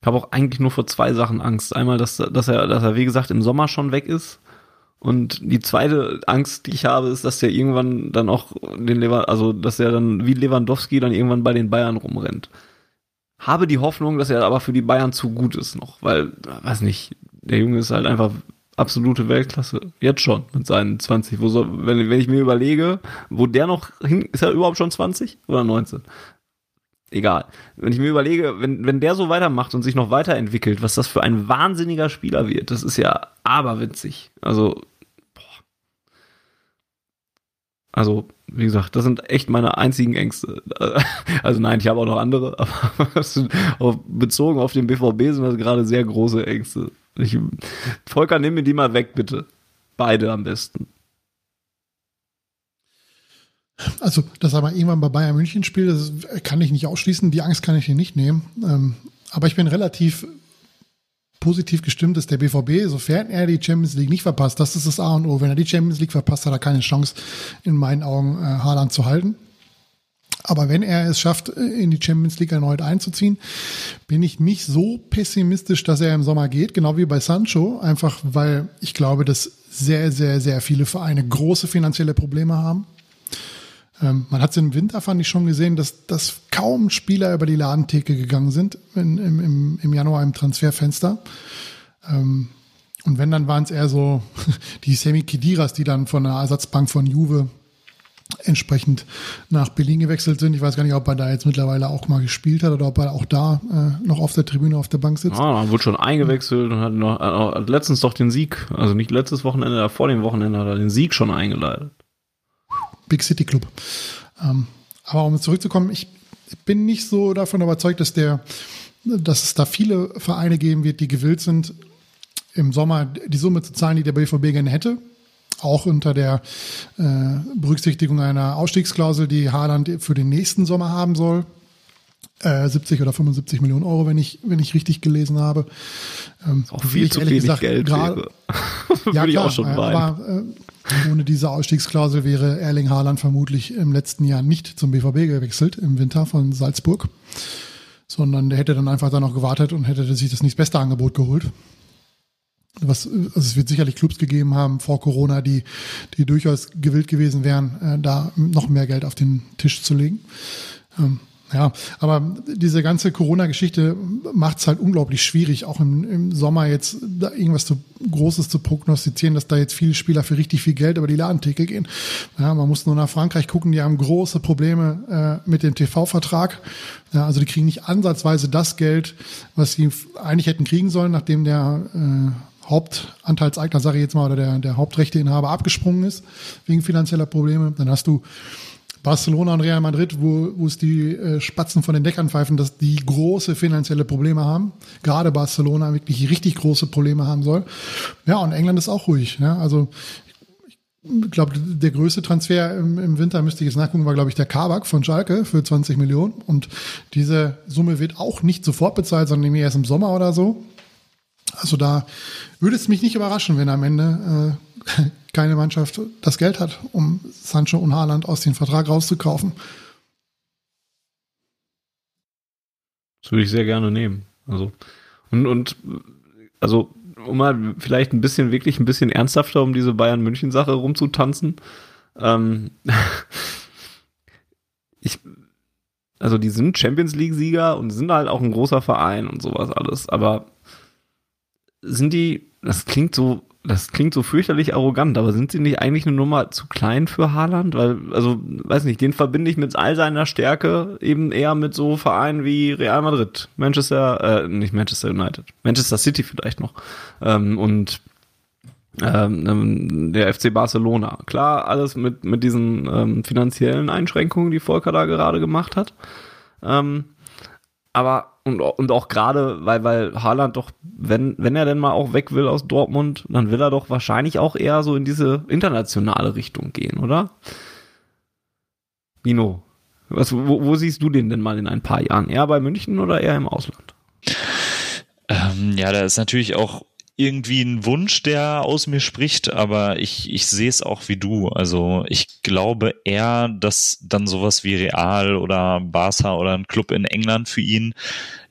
Ich habe auch eigentlich nur vor zwei Sachen Angst. Einmal, dass, dass er, dass er, wie gesagt, im Sommer schon weg ist. Und die zweite Angst, die ich habe, ist, dass der irgendwann dann auch den Lever, also dass er dann wie Lewandowski dann irgendwann bei den Bayern rumrennt. Habe die Hoffnung, dass er aber für die Bayern zu gut ist noch, weil, weiß nicht, der Junge ist halt einfach absolute Weltklasse. Jetzt schon mit seinen 20. Wo soll, wenn, wenn ich mir überlege, wo der noch hin, ist er überhaupt schon 20 oder 19? Egal. Wenn ich mir überlege, wenn, wenn der so weitermacht und sich noch weiterentwickelt, was das für ein wahnsinniger Spieler wird, das ist ja aberwitzig. Also, boah. Also, wie gesagt, das sind echt meine einzigen Ängste. Also nein, ich habe auch noch andere, aber bezogen auf den BVB sind das gerade sehr große Ängste. Ich, Volker, nimm mir die mal weg, bitte. Beide am besten. Also, dass er mal irgendwann bei Bayern München spielt, das kann ich nicht ausschließen. Die Angst kann ich hier nicht nehmen. Ähm, aber ich bin relativ positiv gestimmt ist der BVB, sofern er die Champions League nicht verpasst. Das ist das A und O. Wenn er die Champions League verpasst, hat er keine Chance, in meinen Augen äh, Haaland zu halten. Aber wenn er es schafft, in die Champions League erneut einzuziehen, bin ich nicht so pessimistisch, dass er im Sommer geht, genau wie bei Sancho, einfach weil ich glaube, dass sehr, sehr, sehr viele Vereine große finanzielle Probleme haben. Ähm, man hat es im Winter, fand ich schon gesehen, dass, dass kaum Spieler über die Ladentheke gegangen sind in, im, im Januar im Transferfenster. Ähm, und wenn, dann waren es eher so die Semi Kidiras, die dann von der Ersatzbank von Juve entsprechend nach Berlin gewechselt sind. Ich weiß gar nicht, ob er da jetzt mittlerweile auch mal gespielt hat oder ob er auch da äh, noch auf der Tribüne auf der Bank sitzt. Ah, er wurde schon eingewechselt und hat noch hat letztens doch den Sieg, also nicht letztes Wochenende, vor dem Wochenende hat er den Sieg schon eingeleitet. Big City Club. Ähm, aber um zurückzukommen, ich bin nicht so davon überzeugt, dass der, dass es da viele Vereine geben wird, die gewillt sind, im Sommer die Summe zu zahlen, die der BVB gerne hätte auch unter der äh, Berücksichtigung einer Ausstiegsklausel, die Haaland für den nächsten Sommer haben soll. Äh, 70 oder 75 Millionen Euro, wenn ich, wenn ich richtig gelesen habe. Ähm, auch viel zu wenig gesagt, Geld grad, ja, klar, auch schon aber äh, ohne diese Ausstiegsklausel wäre Erling Haaland vermutlich im letzten Jahr nicht zum BVB gewechselt, im Winter von Salzburg, sondern der hätte dann einfach da noch gewartet und hätte sich das nächstbeste Angebot geholt was, also es wird sicherlich Clubs gegeben haben vor Corona, die, die durchaus gewillt gewesen wären, äh, da noch mehr Geld auf den Tisch zu legen. Ähm, ja, aber diese ganze Corona-Geschichte macht es halt unglaublich schwierig, auch im, im Sommer jetzt da irgendwas zu, Großes zu prognostizieren, dass da jetzt viele Spieler für richtig viel Geld über die Ladentheke gehen. Ja, man muss nur nach Frankreich gucken, die haben große Probleme äh, mit dem TV-Vertrag. Ja, also die kriegen nicht ansatzweise das Geld, was sie eigentlich hätten kriegen sollen, nachdem der äh, Hauptanteilseigner, sage ich jetzt mal, oder der, der Hauptrechteinhaber abgesprungen ist wegen finanzieller Probleme. Dann hast du Barcelona und Real Madrid, wo, wo es die äh, Spatzen von den Deckern pfeifen, dass die große finanzielle Probleme haben. Gerade Barcelona wirklich richtig große Probleme haben soll. Ja, und England ist auch ruhig. Ja? Also ich glaube, der größte Transfer im, im, Winter, müsste ich jetzt nachgucken, war, glaube ich, der Kabak von Schalke für 20 Millionen. Und diese Summe wird auch nicht sofort bezahlt, sondern erst im Sommer oder so. Also da würde es mich nicht überraschen, wenn am Ende äh, keine Mannschaft das Geld hat, um Sancho und Haaland aus dem Vertrag rauszukaufen. Das würde ich sehr gerne nehmen. Also und, und also um mal vielleicht ein bisschen wirklich ein bisschen ernsthafter um diese Bayern München Sache rumzutanzen. Ähm, ich also die sind Champions League Sieger und sind halt auch ein großer Verein und sowas alles, aber sind die, das klingt so, das klingt so fürchterlich arrogant, aber sind sie nicht eigentlich eine Nummer zu klein für Haaland? Weil, also, weiß nicht, den verbinde ich mit all seiner Stärke eben eher mit so Vereinen wie Real Madrid, Manchester, äh, nicht Manchester United, Manchester City vielleicht noch. Ähm, und ähm, der FC Barcelona. Klar, alles mit, mit diesen ähm, finanziellen Einschränkungen, die Volker da gerade gemacht hat. Ähm, aber und, und auch gerade, weil, weil Haaland doch, wenn, wenn er denn mal auch weg will aus Dortmund, dann will er doch wahrscheinlich auch eher so in diese internationale Richtung gehen, oder? Bino, was, wo, wo siehst du den denn mal in ein paar Jahren? Eher bei München oder eher im Ausland? Ähm, ja, da ist natürlich auch irgendwie ein Wunsch, der aus mir spricht, aber ich, ich sehe es auch wie du. Also ich glaube eher, dass dann sowas wie Real oder Barca oder ein Club in England für ihn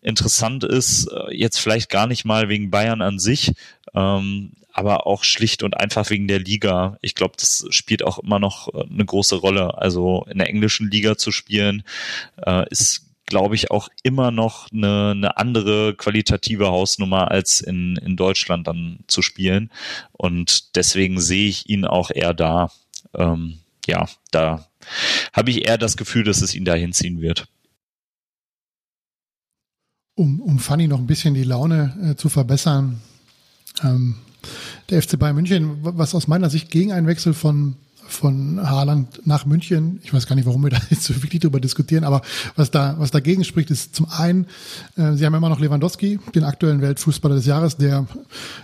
interessant ist. Jetzt vielleicht gar nicht mal wegen Bayern an sich, ähm, aber auch schlicht und einfach wegen der Liga. Ich glaube, das spielt auch immer noch eine große Rolle. Also in der englischen Liga zu spielen, äh, ist glaube ich, auch immer noch eine, eine andere qualitative Hausnummer als in, in Deutschland dann zu spielen. Und deswegen sehe ich ihn auch eher da. Ähm, ja, da habe ich eher das Gefühl, dass es ihn da hinziehen wird. Um, um Fanny noch ein bisschen die Laune äh, zu verbessern, ähm, der FC Bayern München, was aus meiner Sicht gegen einen Wechsel von von Haaland nach München. Ich weiß gar nicht, warum wir da jetzt so wirklich drüber diskutieren, aber was da, was dagegen spricht, ist zum einen, äh, sie haben immer noch Lewandowski, den aktuellen Weltfußballer des Jahres, der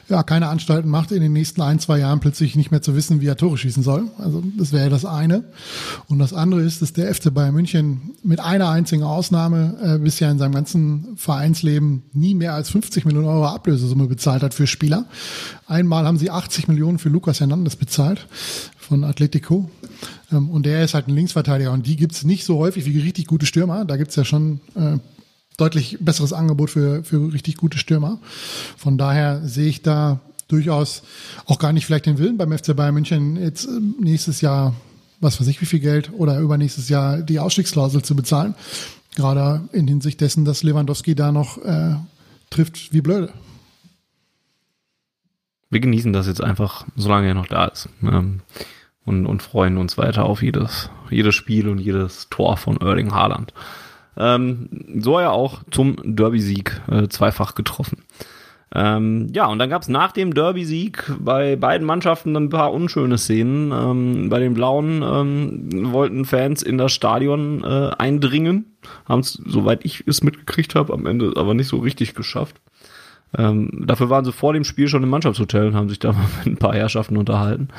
ja keine Anstalten macht, in den nächsten ein, zwei Jahren plötzlich nicht mehr zu wissen, wie er Tore schießen soll. Also das wäre das eine. Und das andere ist, dass der FC Bayern München mit einer einzigen Ausnahme äh, bisher in seinem ganzen Vereinsleben nie mehr als 50 Millionen Euro Ablösesumme bezahlt hat für Spieler. Einmal haben sie 80 Millionen für Lukas Hernandez bezahlt von Atletico. Ähm, und der ist halt ein Linksverteidiger. Und die gibt's nicht so häufig wie richtig gute Stürmer. Da gibt's ja schon äh, deutlich besseres Angebot für, für richtig gute Stürmer. Von daher sehe ich da durchaus auch gar nicht vielleicht den Willen beim FC Bayern München jetzt äh, nächstes Jahr, was weiß ich, wie viel Geld oder übernächstes Jahr die Ausstiegsklausel zu bezahlen. Gerade in Hinsicht dessen, dass Lewandowski da noch äh, trifft wie blöde wir genießen das jetzt einfach, solange er noch da ist. Ähm, und, und freuen uns weiter auf jedes, jedes Spiel und jedes Tor von Erling Haaland. Ähm, so er auch zum Derby-Sieg äh, zweifach getroffen. Ähm, ja, und dann gab es nach dem Derby-Sieg bei beiden Mannschaften ein paar unschöne Szenen. Ähm, bei den Blauen ähm, wollten Fans in das Stadion äh, eindringen, haben es, soweit ich es mitgekriegt habe, am Ende aber nicht so richtig geschafft. Ähm, dafür waren sie vor dem Spiel schon im Mannschaftshotel und haben sich da mal mit ein paar Herrschaften unterhalten.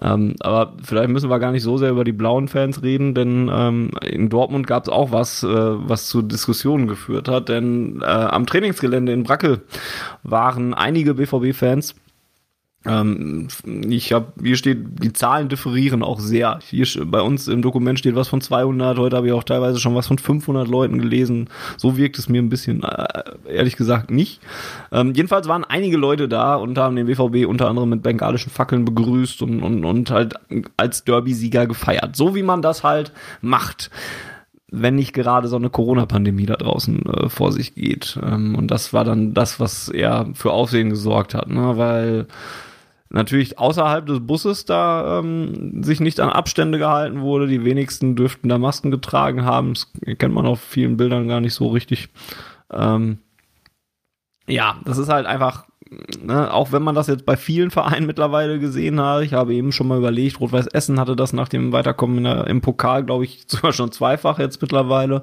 Ähm, aber vielleicht müssen wir gar nicht so sehr über die blauen Fans reden, denn ähm, in Dortmund gab es auch was, äh, was zu Diskussionen geführt hat. Denn äh, am Trainingsgelände in Brackel waren einige BVB-Fans ähm, ich habe, hier steht, die Zahlen differieren auch sehr. Hier bei uns im Dokument steht was von 200, heute habe ich auch teilweise schon was von 500 Leuten gelesen. So wirkt es mir ein bisschen, äh, ehrlich gesagt, nicht. Ähm, jedenfalls waren einige Leute da und haben den BVB unter anderem mit bengalischen Fackeln begrüßt und, und, und halt als Derby-Sieger gefeiert. So wie man das halt macht wenn nicht gerade so eine Corona-Pandemie da draußen äh, vor sich geht. Ähm, und das war dann das, was eher für Aufsehen gesorgt hat, ne? weil natürlich außerhalb des Busses da ähm, sich nicht an Abstände gehalten wurde. Die wenigsten dürften da Masken getragen haben. Das kennt man auf vielen Bildern gar nicht so richtig. Ähm, ja, das ist halt einfach, ne, auch wenn man das jetzt bei vielen Vereinen mittlerweile gesehen hat, ich habe eben schon mal überlegt, Rot-Weiß Essen hatte das nach dem Weiterkommen der, im Pokal, glaube ich, sogar schon zweifach jetzt mittlerweile.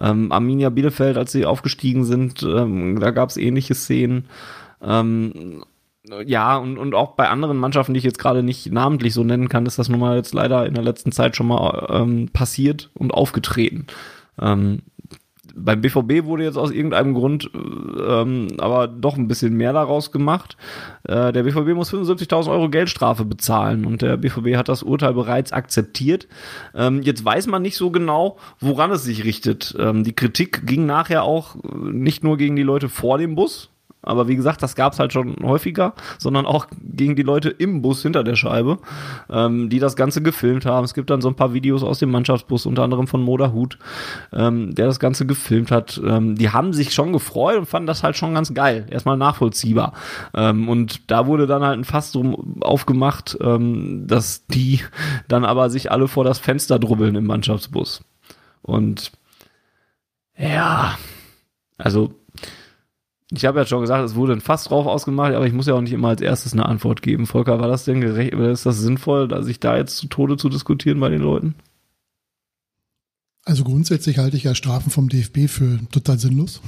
Ähm, Arminia Bielefeld, als sie aufgestiegen sind, ähm, da gab es ähnliche Szenen. Ähm, ja, und, und auch bei anderen Mannschaften, die ich jetzt gerade nicht namentlich so nennen kann, ist das nun mal jetzt leider in der letzten Zeit schon mal ähm, passiert und aufgetreten. Ähm, beim BVB wurde jetzt aus irgendeinem Grund ähm, aber doch ein bisschen mehr daraus gemacht. Äh, der BVB muss 75.000 Euro Geldstrafe bezahlen und der BVB hat das Urteil bereits akzeptiert. Ähm, jetzt weiß man nicht so genau, woran es sich richtet. Ähm, die Kritik ging nachher auch nicht nur gegen die Leute vor dem Bus, aber wie gesagt, das gab es halt schon häufiger, sondern auch gegen die Leute im Bus hinter der Scheibe, ähm, die das Ganze gefilmt haben. Es gibt dann so ein paar Videos aus dem Mannschaftsbus, unter anderem von Moda Hut, ähm, der das Ganze gefilmt hat. Ähm, die haben sich schon gefreut und fanden das halt schon ganz geil. Erstmal nachvollziehbar. Ähm, und da wurde dann halt ein Fass drum aufgemacht, ähm, dass die dann aber sich alle vor das Fenster drubbeln im Mannschaftsbus. Und ja, also ich habe ja schon gesagt, es wurde ein Fass drauf ausgemacht, aber ich muss ja auch nicht immer als erstes eine Antwort geben. Volker, war das denn gerecht ist das sinnvoll, sich da jetzt zu Tode zu diskutieren bei den Leuten? Also grundsätzlich halte ich ja Strafen vom DFB für total sinnlos.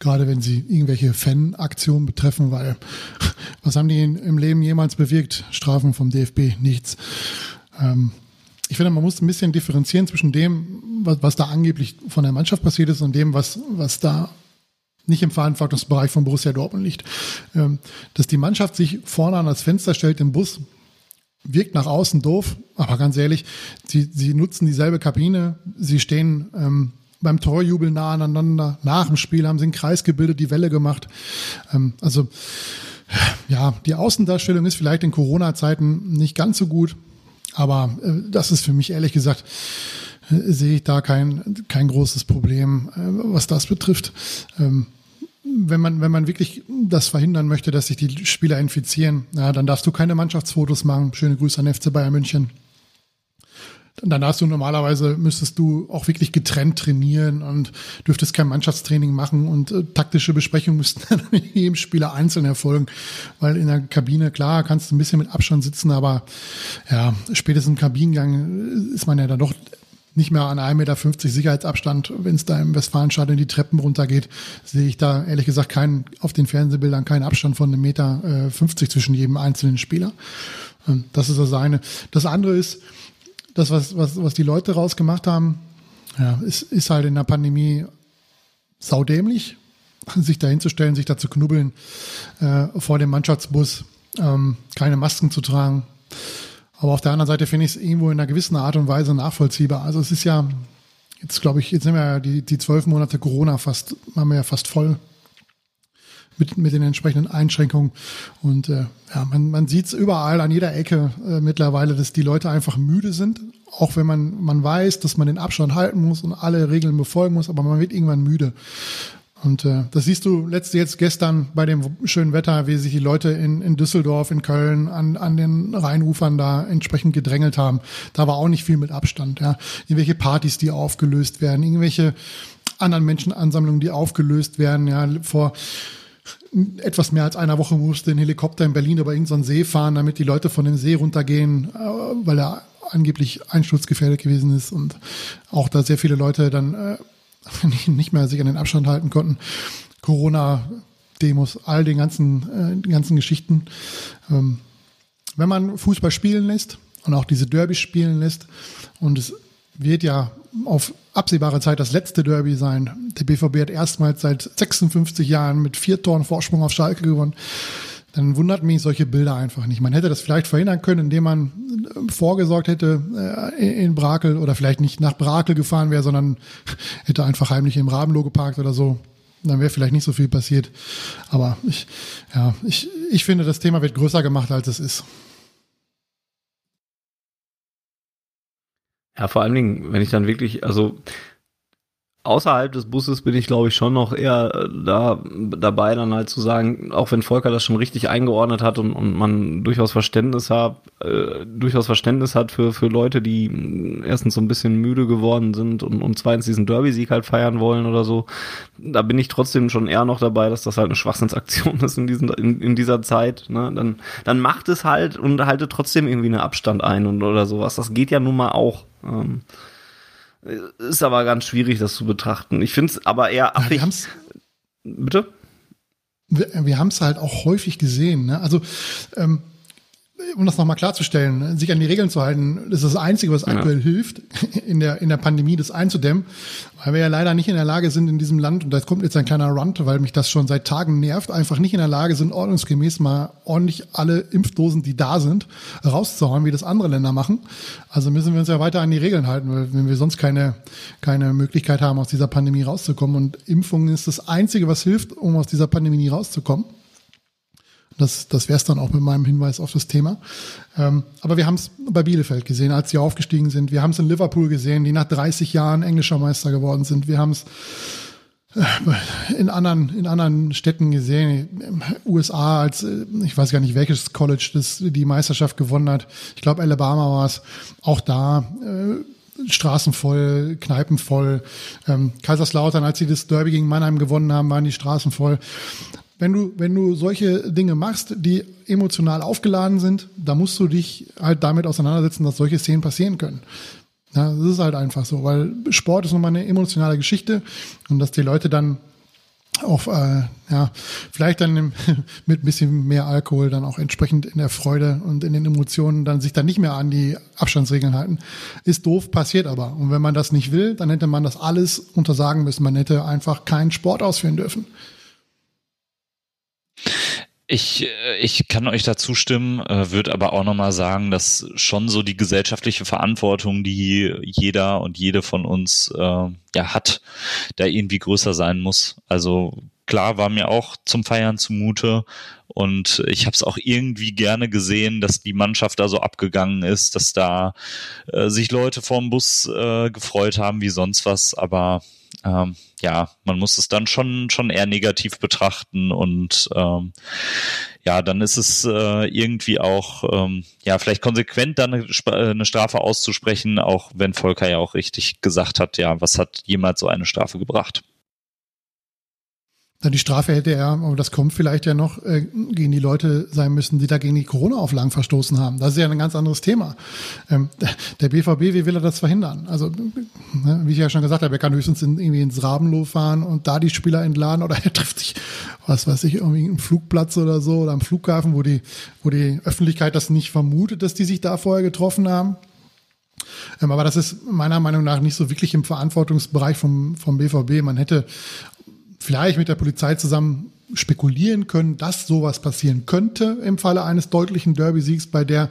Gerade wenn sie irgendwelche Fanaktionen betreffen, weil was haben die im Leben jemals bewirkt? Strafen vom DFB, nichts. Ähm, ich finde, man muss ein bisschen differenzieren zwischen dem, was, was da angeblich von der Mannschaft passiert ist und dem, was, was da nicht im Verantwortungsbereich von Borussia Dortmund liegt. Ähm, dass die Mannschaft sich vorne an das Fenster stellt im Bus, wirkt nach außen doof, aber ganz ehrlich, sie, sie nutzen dieselbe Kabine, sie stehen ähm, beim Torjubel nah aneinander, nach dem Spiel haben sie einen Kreis gebildet, die Welle gemacht. Ähm, also ja, die Außendarstellung ist vielleicht in Corona-Zeiten nicht ganz so gut, aber äh, das ist für mich ehrlich gesagt äh, sehe ich da kein, kein großes Problem, äh, was das betrifft. Wenn man, wenn man wirklich das verhindern möchte, dass sich die Spieler infizieren, ja, dann darfst du keine Mannschaftsfotos machen. Schöne Grüße an FC Bayern München. dann darfst du normalerweise, müsstest du auch wirklich getrennt trainieren und dürftest kein Mannschaftstraining machen und äh, taktische Besprechungen müssten dann mit jedem Spieler einzeln erfolgen, weil in der Kabine, klar, kannst du ein bisschen mit Abstand sitzen, aber ja, spätestens im Kabinengang ist man ja dann doch nicht mehr an 1,50 Meter Sicherheitsabstand, wenn es da im Westfalenstadion die Treppen runtergeht, sehe ich da ehrlich gesagt keinen, auf den Fernsehbildern keinen Abstand von einem Meter äh, 50 zwischen jedem einzelnen Spieler. Ähm, das ist das eine. Das andere ist, das, was, was, was die Leute rausgemacht haben, ja, ist, ist halt in der Pandemie saudämlich, sich da hinzustellen, sich da zu knubbeln, äh, vor dem Mannschaftsbus, ähm, keine Masken zu tragen. Aber auf der anderen Seite finde ich es irgendwo in einer gewissen Art und Weise nachvollziehbar. Also es ist ja, jetzt glaube ich, jetzt sind wir ja die, die zwölf Monate Corona fast, haben wir ja fast voll mit, mit den entsprechenden Einschränkungen. Und äh, ja, man, man sieht es überall an jeder Ecke äh, mittlerweile, dass die Leute einfach müde sind. Auch wenn man, man weiß, dass man den Abstand halten muss und alle Regeln befolgen muss, aber man wird irgendwann müde. Und äh, das siehst du letzte jetzt gestern bei dem schönen Wetter, wie sich die Leute in, in Düsseldorf, in Köln an, an den Rheinufern da entsprechend gedrängelt haben. Da war auch nicht viel mit Abstand. Ja. Irgendwelche Partys, die aufgelöst werden, irgendwelche anderen Menschenansammlungen, die aufgelöst werden. Ja. Vor etwas mehr als einer Woche musste ein Helikopter in Berlin über irgendeinen See fahren, damit die Leute von dem See runtergehen, äh, weil er angeblich einsturzgefährdet gewesen ist und auch da sehr viele Leute dann äh, nicht mehr sich an den Abstand halten konnten. Corona, Demos, all den ganzen, äh, ganzen Geschichten. Ähm, wenn man Fußball spielen lässt und auch diese Derbys spielen lässt und es wird ja auf absehbare Zeit das letzte Derby sein. Der BVB hat erstmals seit 56 Jahren mit vier Toren Vorsprung auf Schalke gewonnen. Dann wundert mich solche Bilder einfach nicht. Man hätte das vielleicht verhindern können, indem man äh, vorgesorgt hätte äh, in Brakel oder vielleicht nicht nach Brakel gefahren wäre, sondern hätte einfach heimlich im Rabenloh geparkt oder so. Dann wäre vielleicht nicht so viel passiert. Aber ich, ja, ich, ich finde, das Thema wird größer gemacht, als es ist. Ja, vor allen Dingen, wenn ich dann wirklich, also außerhalb des Busses bin ich, glaube ich, schon noch eher äh, da dabei, dann halt zu sagen, auch wenn Volker das schon richtig eingeordnet hat und, und man durchaus Verständnis hat, äh, durchaus Verständnis hat für, für Leute, die erstens so ein bisschen müde geworden sind und, und zweitens diesen Derby-Sieg halt feiern wollen oder so, da bin ich trotzdem schon eher noch dabei, dass das halt eine Schwachsinnsaktion ist in, diesen, in, in dieser Zeit. Ne? Dann, dann macht es halt und haltet trotzdem irgendwie einen Abstand ein und oder sowas. Das geht ja nun mal auch. Ähm, ist aber ganz schwierig, das zu betrachten. Ich finde es aber eher affig. Ja, Bitte? Wir, wir haben es halt auch häufig gesehen. Ne? Also ähm, um das nochmal klarzustellen, sich an die Regeln zu halten, das ist das Einzige, was aktuell ja. hilft, in der, in der Pandemie das einzudämmen, weil wir ja leider nicht in der Lage sind in diesem Land, und da kommt jetzt ein kleiner Rant, weil mich das schon seit Tagen nervt, einfach nicht in der Lage sind, ordnungsgemäß mal ordentlich alle Impfdosen, die da sind, rauszuhauen, wie das andere Länder machen. Also müssen wir uns ja weiter an die Regeln halten, weil wenn wir sonst keine, keine Möglichkeit haben, aus dieser Pandemie rauszukommen. Und Impfungen ist das Einzige, was hilft, um aus dieser Pandemie rauszukommen. Das, das wäre es dann auch mit meinem Hinweis auf das Thema. Ähm, aber wir haben es bei Bielefeld gesehen, als sie aufgestiegen sind. Wir haben es in Liverpool gesehen, die nach 30 Jahren englischer Meister geworden sind. Wir haben es äh, in anderen, in anderen Städten gesehen, USA als, äh, ich weiß gar nicht welches College das die Meisterschaft gewonnen hat. Ich glaube Alabama war es. Auch da äh, Straßen voll, Kneipen voll. Ähm, Kaiserslautern, als sie das Derby gegen Mannheim gewonnen haben, waren die Straßen voll wenn du, wenn du solche Dinge machst, die emotional aufgeladen sind, da musst du dich halt damit auseinandersetzen, dass solche Szenen passieren können. Ja, das ist halt einfach so, weil Sport ist nochmal eine emotionale Geschichte und dass die Leute dann auch, äh, ja, vielleicht dann mit ein bisschen mehr Alkohol dann auch entsprechend in der Freude und in den Emotionen dann sich dann nicht mehr an die Abstandsregeln halten, ist doof, passiert aber. Und wenn man das nicht will, dann hätte man das alles untersagen müssen. Man hätte einfach keinen Sport ausführen dürfen. Ich, äh, ich kann euch da zustimmen, äh, würde aber auch nochmal sagen, dass schon so die gesellschaftliche Verantwortung, die jeder und jede von uns äh, ja hat, da irgendwie größer sein muss. Also klar war mir auch zum Feiern zumute und ich habe es auch irgendwie gerne gesehen, dass die Mannschaft da so abgegangen ist, dass da äh, sich Leute vorm Bus äh, gefreut haben wie sonst was, aber ähm, ja, man muss es dann schon, schon eher negativ betrachten und ähm, ja, dann ist es äh, irgendwie auch, ähm, ja, vielleicht konsequent dann eine, eine Strafe auszusprechen, auch wenn Volker ja auch richtig gesagt hat, ja, was hat jemals so eine Strafe gebracht? Die Strafe hätte er, aber das kommt vielleicht ja noch, äh, gegen die Leute sein müssen, die da gegen die Corona-Auflagen verstoßen haben. Das ist ja ein ganz anderes Thema. Ähm, der BVB, wie will er das verhindern? Also, ne, wie ich ja schon gesagt habe, er kann höchstens in, irgendwie ins Rabenloh fahren und da die Spieler entladen oder er trifft sich, was weiß ich, irgendwie einen Flugplatz oder so oder am Flughafen, wo die, wo die Öffentlichkeit das nicht vermutet, dass die sich da vorher getroffen haben. Ähm, aber das ist meiner Meinung nach nicht so wirklich im Verantwortungsbereich vom, vom BVB. Man hätte vielleicht mit der Polizei zusammen spekulieren können, dass sowas passieren könnte im Falle eines deutlichen Derby-Siegs bei der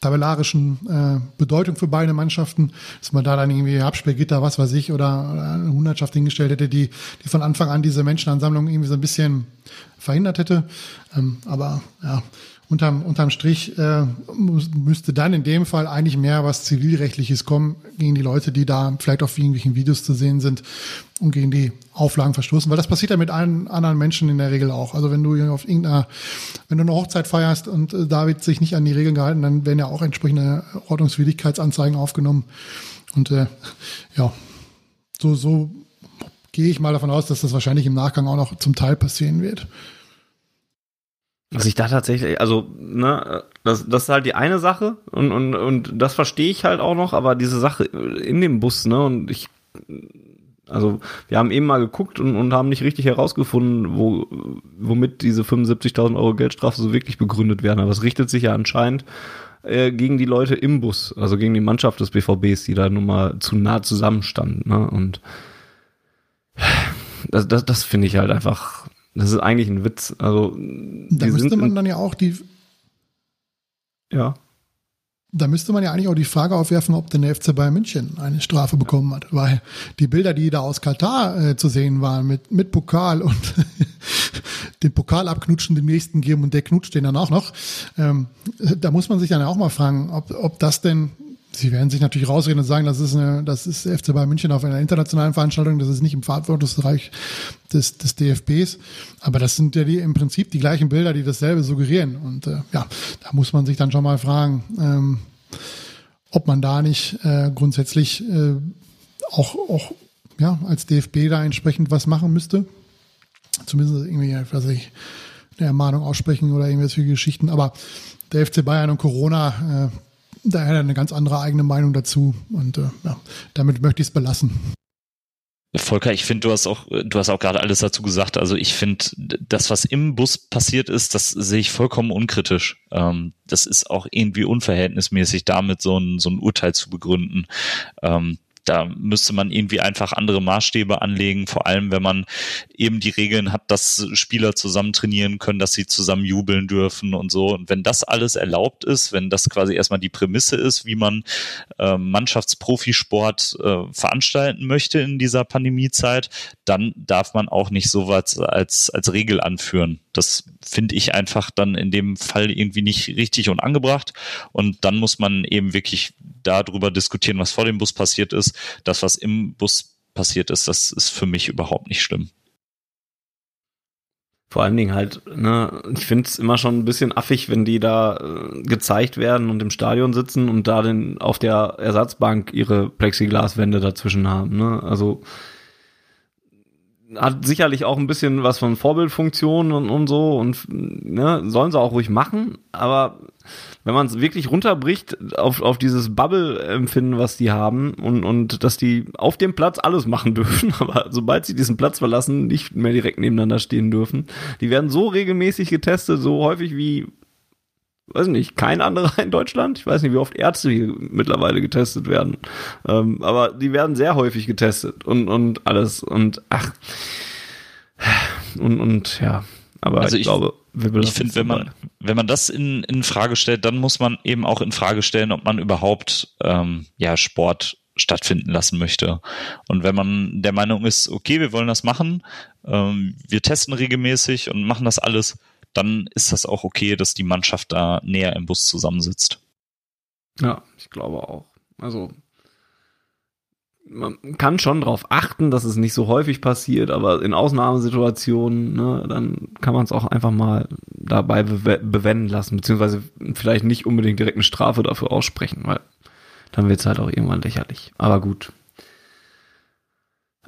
tabellarischen äh, Bedeutung für beide Mannschaften, dass man da dann irgendwie Absperrgitter, was weiß ich, oder, eine Hundertschaft hingestellt hätte, die, die von Anfang an diese Menschenansammlung irgendwie so ein bisschen verhindert hätte. Ähm, aber ja, unterm, unterm Strich äh, müsste dann in dem Fall eigentlich mehr was Zivilrechtliches kommen gegen die Leute, die da vielleicht auf irgendwelchen Videos zu sehen sind und gegen die Auflagen verstoßen. Weil das passiert ja mit allen anderen Menschen in der Regel auch. Also wenn du auf irgendeiner, wenn du eine Hochzeit feierst und äh, da wird sich nicht an die Regeln gehalten, dann werden ja auch entsprechende Ordnungswidrigkeitsanzeigen aufgenommen. Und äh, ja, so, so gehe ich mal davon aus, dass das wahrscheinlich im Nachgang auch noch zum Teil passieren wird. Was ich da tatsächlich, also, ne, das, das ist halt die eine Sache und, und, und das verstehe ich halt auch noch, aber diese Sache in dem Bus, ne, und ich, also, wir haben eben mal geguckt und, und haben nicht richtig herausgefunden, wo, womit diese 75.000 Euro Geldstrafe so wirklich begründet werden, aber es richtet sich ja anscheinend äh, gegen die Leute im Bus, also gegen die Mannschaft des BVBs, die da nun mal zu nah zusammenstanden, ne, und das, das, das finde ich halt einfach, das ist eigentlich ein Witz. Also, da müsste man dann ja auch die. Ja. Da müsste man ja eigentlich auch die Frage aufwerfen, ob denn der FC Bayern München eine Strafe bekommen hat. Weil die Bilder, die da aus Katar äh, zu sehen waren, mit, mit Pokal und den Pokal abknutschen, den nächsten geben und der knutscht den dann auch noch, ähm, da muss man sich dann auch mal fragen, ob, ob das denn Sie werden sich natürlich rausreden und sagen, das ist eine, das ist FC Bayern München auf einer internationalen Veranstaltung, das ist nicht im Verantwortungsbereich des, des DFBs. Aber das sind ja die, im Prinzip die gleichen Bilder, die dasselbe suggerieren. Und äh, ja, da muss man sich dann schon mal fragen, ähm, ob man da nicht äh, grundsätzlich äh, auch, auch ja, als DFB da entsprechend was machen müsste. Zumindest irgendwie, weiß ich, eine Ermahnung aussprechen oder irgendwelche Geschichten. Aber der FC Bayern und Corona, äh, da hat er eine ganz andere eigene Meinung dazu und äh, ja, damit möchte ich es belassen. Volker, ich finde, du hast auch, du hast auch gerade alles dazu gesagt. Also ich finde, das, was im Bus passiert ist, das sehe ich vollkommen unkritisch. Ähm, das ist auch irgendwie unverhältnismäßig, damit so ein, so ein Urteil zu begründen. Ähm, da müsste man irgendwie einfach andere Maßstäbe anlegen, vor allem wenn man eben die Regeln hat, dass Spieler zusammen trainieren können, dass sie zusammen jubeln dürfen und so. Und wenn das alles erlaubt ist, wenn das quasi erstmal die Prämisse ist, wie man äh, Mannschaftsprofisport äh, veranstalten möchte in dieser Pandemiezeit, dann darf man auch nicht sowas als, als Regel anführen. Das finde ich einfach dann in dem Fall irgendwie nicht richtig und angebracht. Und dann muss man eben wirklich darüber diskutieren, was vor dem Bus passiert ist. Das, was im Bus passiert ist, das ist für mich überhaupt nicht schlimm. Vor allen Dingen halt, ne, ich finde es immer schon ein bisschen affig, wenn die da äh, gezeigt werden und im Stadion sitzen und da dann auf der Ersatzbank ihre Plexiglaswände dazwischen haben. Ne? Also hat sicherlich auch ein bisschen was von Vorbildfunktion und, und so und ne, sollen sie auch ruhig machen, aber wenn man es wirklich runterbricht auf, auf dieses Bubble-Empfinden, was die haben und, und dass die auf dem Platz alles machen dürfen, aber sobald sie diesen Platz verlassen, nicht mehr direkt nebeneinander stehen dürfen. Die werden so regelmäßig getestet, so häufig wie weiß nicht, kein anderer in Deutschland. Ich weiß nicht, wie oft Ärzte hier mittlerweile getestet werden. Ähm, aber die werden sehr häufig getestet und, und alles. Und ach. Und, und ja. Aber also ich, ich glaube, ich finde, wenn man, wenn man das in, in Frage stellt, dann muss man eben auch in Frage stellen, ob man überhaupt ähm, ja Sport stattfinden lassen möchte. Und wenn man der Meinung ist, okay, wir wollen das machen, ähm, wir testen regelmäßig und machen das alles, dann ist das auch okay, dass die Mannschaft da näher im Bus zusammensitzt. Ja, ich glaube auch. Also man kann schon darauf achten, dass es nicht so häufig passiert, aber in Ausnahmesituationen, ne, dann kann man es auch einfach mal dabei bew bewenden lassen, beziehungsweise vielleicht nicht unbedingt direkt eine Strafe dafür aussprechen, weil dann wird es halt auch irgendwann lächerlich. Aber gut.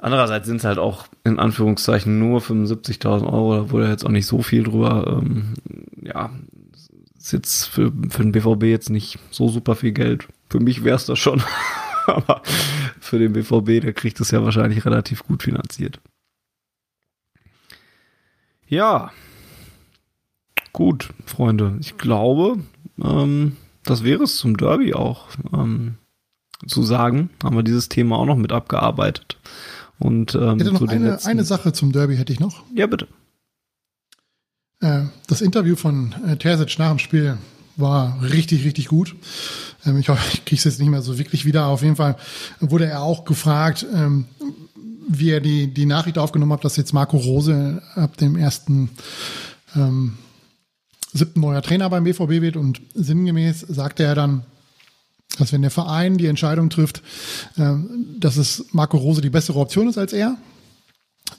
Andererseits sind es halt auch in Anführungszeichen nur 75.000 Euro, da wurde jetzt auch nicht so viel drüber. Ähm, ja, ist jetzt für, für den BVB jetzt nicht so super viel Geld. Für mich wäre es das schon. Aber für den BVB, der kriegt es ja wahrscheinlich relativ gut finanziert. Ja. Gut, Freunde. Ich glaube, ähm, das wäre es zum Derby auch. Ähm, zu sagen, haben wir dieses Thema auch noch mit abgearbeitet. Und ähm, hätte noch eine, letzten... eine Sache zum Derby hätte ich noch. Ja, bitte. Äh, das Interview von äh, Terzic nach dem Spiel war richtig, richtig gut. Ähm, ich hoffe, ich kriege es jetzt nicht mehr so wirklich wieder. Auf jeden Fall wurde er auch gefragt, ähm, wie er die, die Nachricht aufgenommen hat, dass jetzt Marco Rose ab dem ersten ähm, siebten neuer Trainer beim BVB wird. Und sinngemäß sagte er dann, dass wenn der Verein die Entscheidung trifft, äh, dass es Marco Rose die bessere Option ist als er,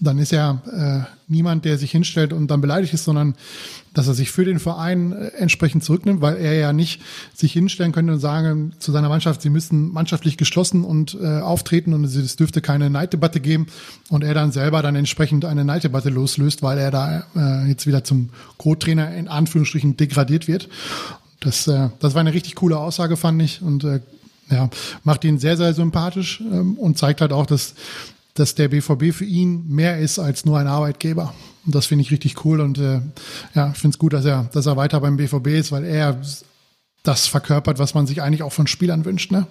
dann ist er äh, niemand, der sich hinstellt und dann beleidigt ist, sondern dass er sich für den Verein äh, entsprechend zurücknimmt, weil er ja nicht sich hinstellen könnte und sagen zu seiner Mannschaft, sie müssen mannschaftlich geschlossen und äh, auftreten und es dürfte keine Neiddebatte geben und er dann selber dann entsprechend eine Neiddebatte loslöst, weil er da jetzt wieder zum Co-Trainer in Anführungsstrichen degradiert wird. Das, äh, das war eine richtig coole Aussage, fand ich und äh, ja, macht ihn sehr, sehr sympathisch ähm, und zeigt halt auch, dass dass der BVB für ihn mehr ist als nur ein Arbeitgeber. Und das finde ich richtig cool und äh, ja, ich finde es gut, dass er, dass er weiter beim BVB ist, weil er das verkörpert, was man sich eigentlich auch von Spielern wünscht, ne?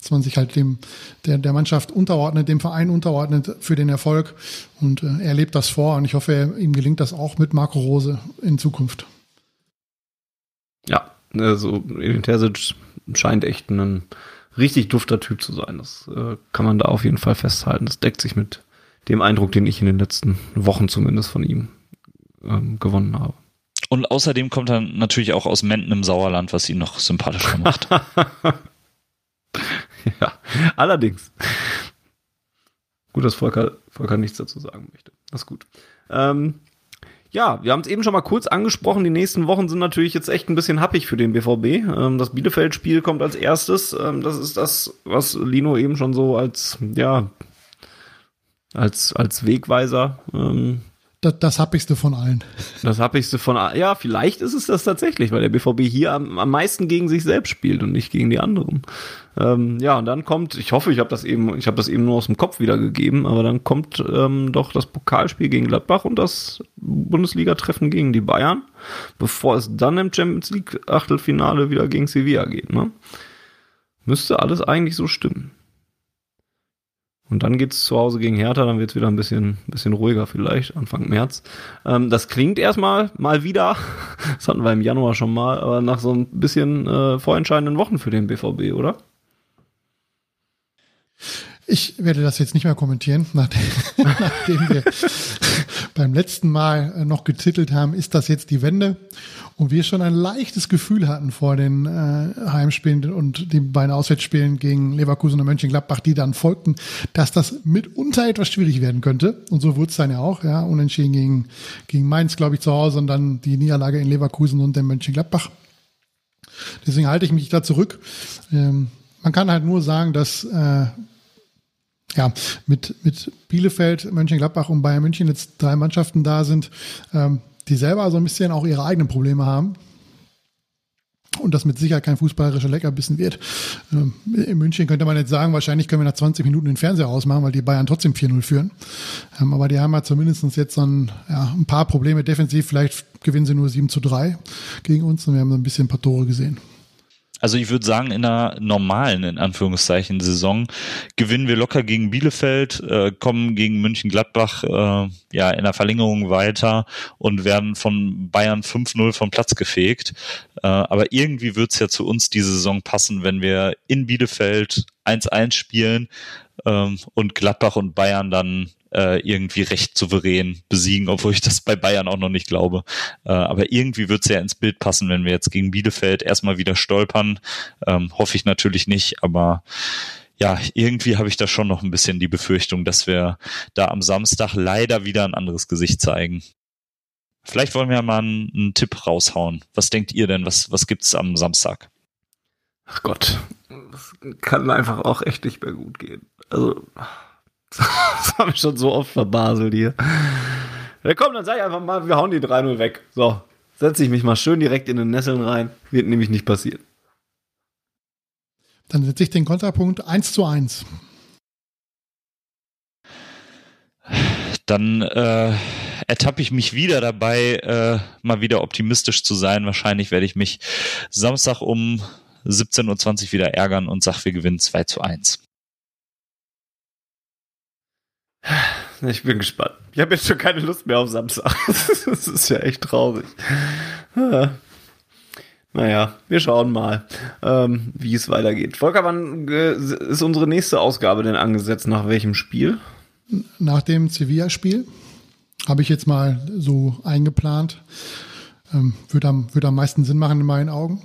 Dass man sich halt dem der, der Mannschaft unterordnet, dem Verein unterordnet für den Erfolg. Und äh, er lebt das vor und ich hoffe, ihm gelingt das auch mit Marco Rose in Zukunft. Ja, also Edin Terzic scheint echt ein richtig dufter Typ zu sein. Das äh, kann man da auf jeden Fall festhalten. Das deckt sich mit dem Eindruck, den ich in den letzten Wochen zumindest von ihm ähm, gewonnen habe. Und außerdem kommt er natürlich auch aus Menden im Sauerland, was ihn noch sympathischer macht. ja, allerdings. Gut, dass Volker, Volker nichts dazu sagen möchte. Das ist gut. Ähm, ja, wir haben es eben schon mal kurz angesprochen. Die nächsten Wochen sind natürlich jetzt echt ein bisschen happig für den BVB. Ähm, das Bielefeld-Spiel kommt als erstes. Ähm, das ist das, was Lino eben schon so als, ja, als, als Wegweiser ähm, das, das happigste von allen. Das happigste von allen. Ja, vielleicht ist es das tatsächlich, weil der BVB hier am, am meisten gegen sich selbst spielt und nicht gegen die anderen. Ähm, ja, und dann kommt, ich hoffe, ich habe das eben, ich habe das eben nur aus dem Kopf wiedergegeben, aber dann kommt ähm, doch das Pokalspiel gegen Gladbach und das Bundesliga-Treffen gegen die Bayern, bevor es dann im Champions League Achtelfinale wieder gegen Sevilla geht. Ne? Müsste alles eigentlich so stimmen. Und dann geht's zu Hause gegen Hertha, dann wird's wieder ein bisschen, bisschen ruhiger vielleicht, Anfang März. Ähm, das klingt erstmal mal wieder, das hatten wir im Januar schon mal, aber nach so ein bisschen äh, vorentscheidenden Wochen für den BVB, oder? Ich werde das jetzt nicht mehr kommentieren, nachdem, nachdem wir beim letzten Mal äh, noch getitelt haben, ist das jetzt die Wende? Und wir schon ein leichtes Gefühl hatten vor den äh, Heimspielen und den beiden Auswärtsspielen gegen Leverkusen und Mönchengladbach, die dann folgten, dass das mitunter etwas schwierig werden könnte. Und so wurde es dann ja auch, ja, unentschieden gegen, gegen Mainz, glaube ich, zu Hause und dann die Niederlage in Leverkusen und in Mönchengladbach. Deswegen halte ich mich da zurück. Ähm, man kann halt nur sagen, dass äh, ja, mit, mit Bielefeld, Mönchengladbach und Bayern München jetzt drei Mannschaften da sind, ähm, die selber so ein bisschen auch ihre eigenen Probleme haben. Und das mit Sicherheit kein fußballerischer Leckerbissen wird. Ähm, in München könnte man jetzt sagen, wahrscheinlich können wir nach 20 Minuten den Fernseher ausmachen, weil die Bayern trotzdem 4-0 führen. Ähm, aber die haben ja zumindest jetzt so ein, ja, ein paar Probleme defensiv. Vielleicht gewinnen sie nur 7 zu 3 gegen uns und wir haben so ein bisschen ein paar Tore gesehen. Also ich würde sagen, in einer normalen, in Anführungszeichen, Saison gewinnen wir locker gegen Bielefeld, äh, kommen gegen München-Gladbach äh, ja in der Verlängerung weiter und werden von Bayern 5-0 vom Platz gefegt. Äh, aber irgendwie wird es ja zu uns diese Saison passen, wenn wir in Bielefeld 1-1 spielen ähm, und Gladbach und Bayern dann äh, irgendwie recht souverän besiegen, obwohl ich das bei Bayern auch noch nicht glaube. Äh, aber irgendwie wird es ja ins Bild passen, wenn wir jetzt gegen Bielefeld erstmal wieder stolpern. Ähm, hoffe ich natürlich nicht, aber ja, irgendwie habe ich da schon noch ein bisschen die Befürchtung, dass wir da am Samstag leider wieder ein anderes Gesicht zeigen. Vielleicht wollen wir mal einen, einen Tipp raushauen. Was denkt ihr denn? Was, was gibt's am Samstag? Ach Gott, das kann einfach auch echt nicht mehr gut gehen. Also, das habe ich schon so oft verbaselt hier. Ja, komm, dann sag ich einfach mal, wir hauen die 3-0 weg. So, setze ich mich mal schön direkt in den Nesseln rein. Wird nämlich nicht passieren. Dann setze ich den Kontrapunkt 1 zu 1. Dann äh, ertappe ich mich wieder dabei, äh, mal wieder optimistisch zu sein. Wahrscheinlich werde ich mich Samstag um 17.20 Uhr wieder ärgern und sage, wir gewinnen 2 zu 1. Ich bin gespannt. Ich habe jetzt schon keine Lust mehr auf Samstag. Das ist ja echt traurig. Naja, wir schauen mal, ähm, wie es weitergeht. Volker, wann äh, ist unsere nächste Ausgabe denn angesetzt? Nach welchem Spiel? Nach dem Sevilla-Spiel habe ich jetzt mal so eingeplant. Ähm, würde, am, würde am meisten Sinn machen in meinen Augen.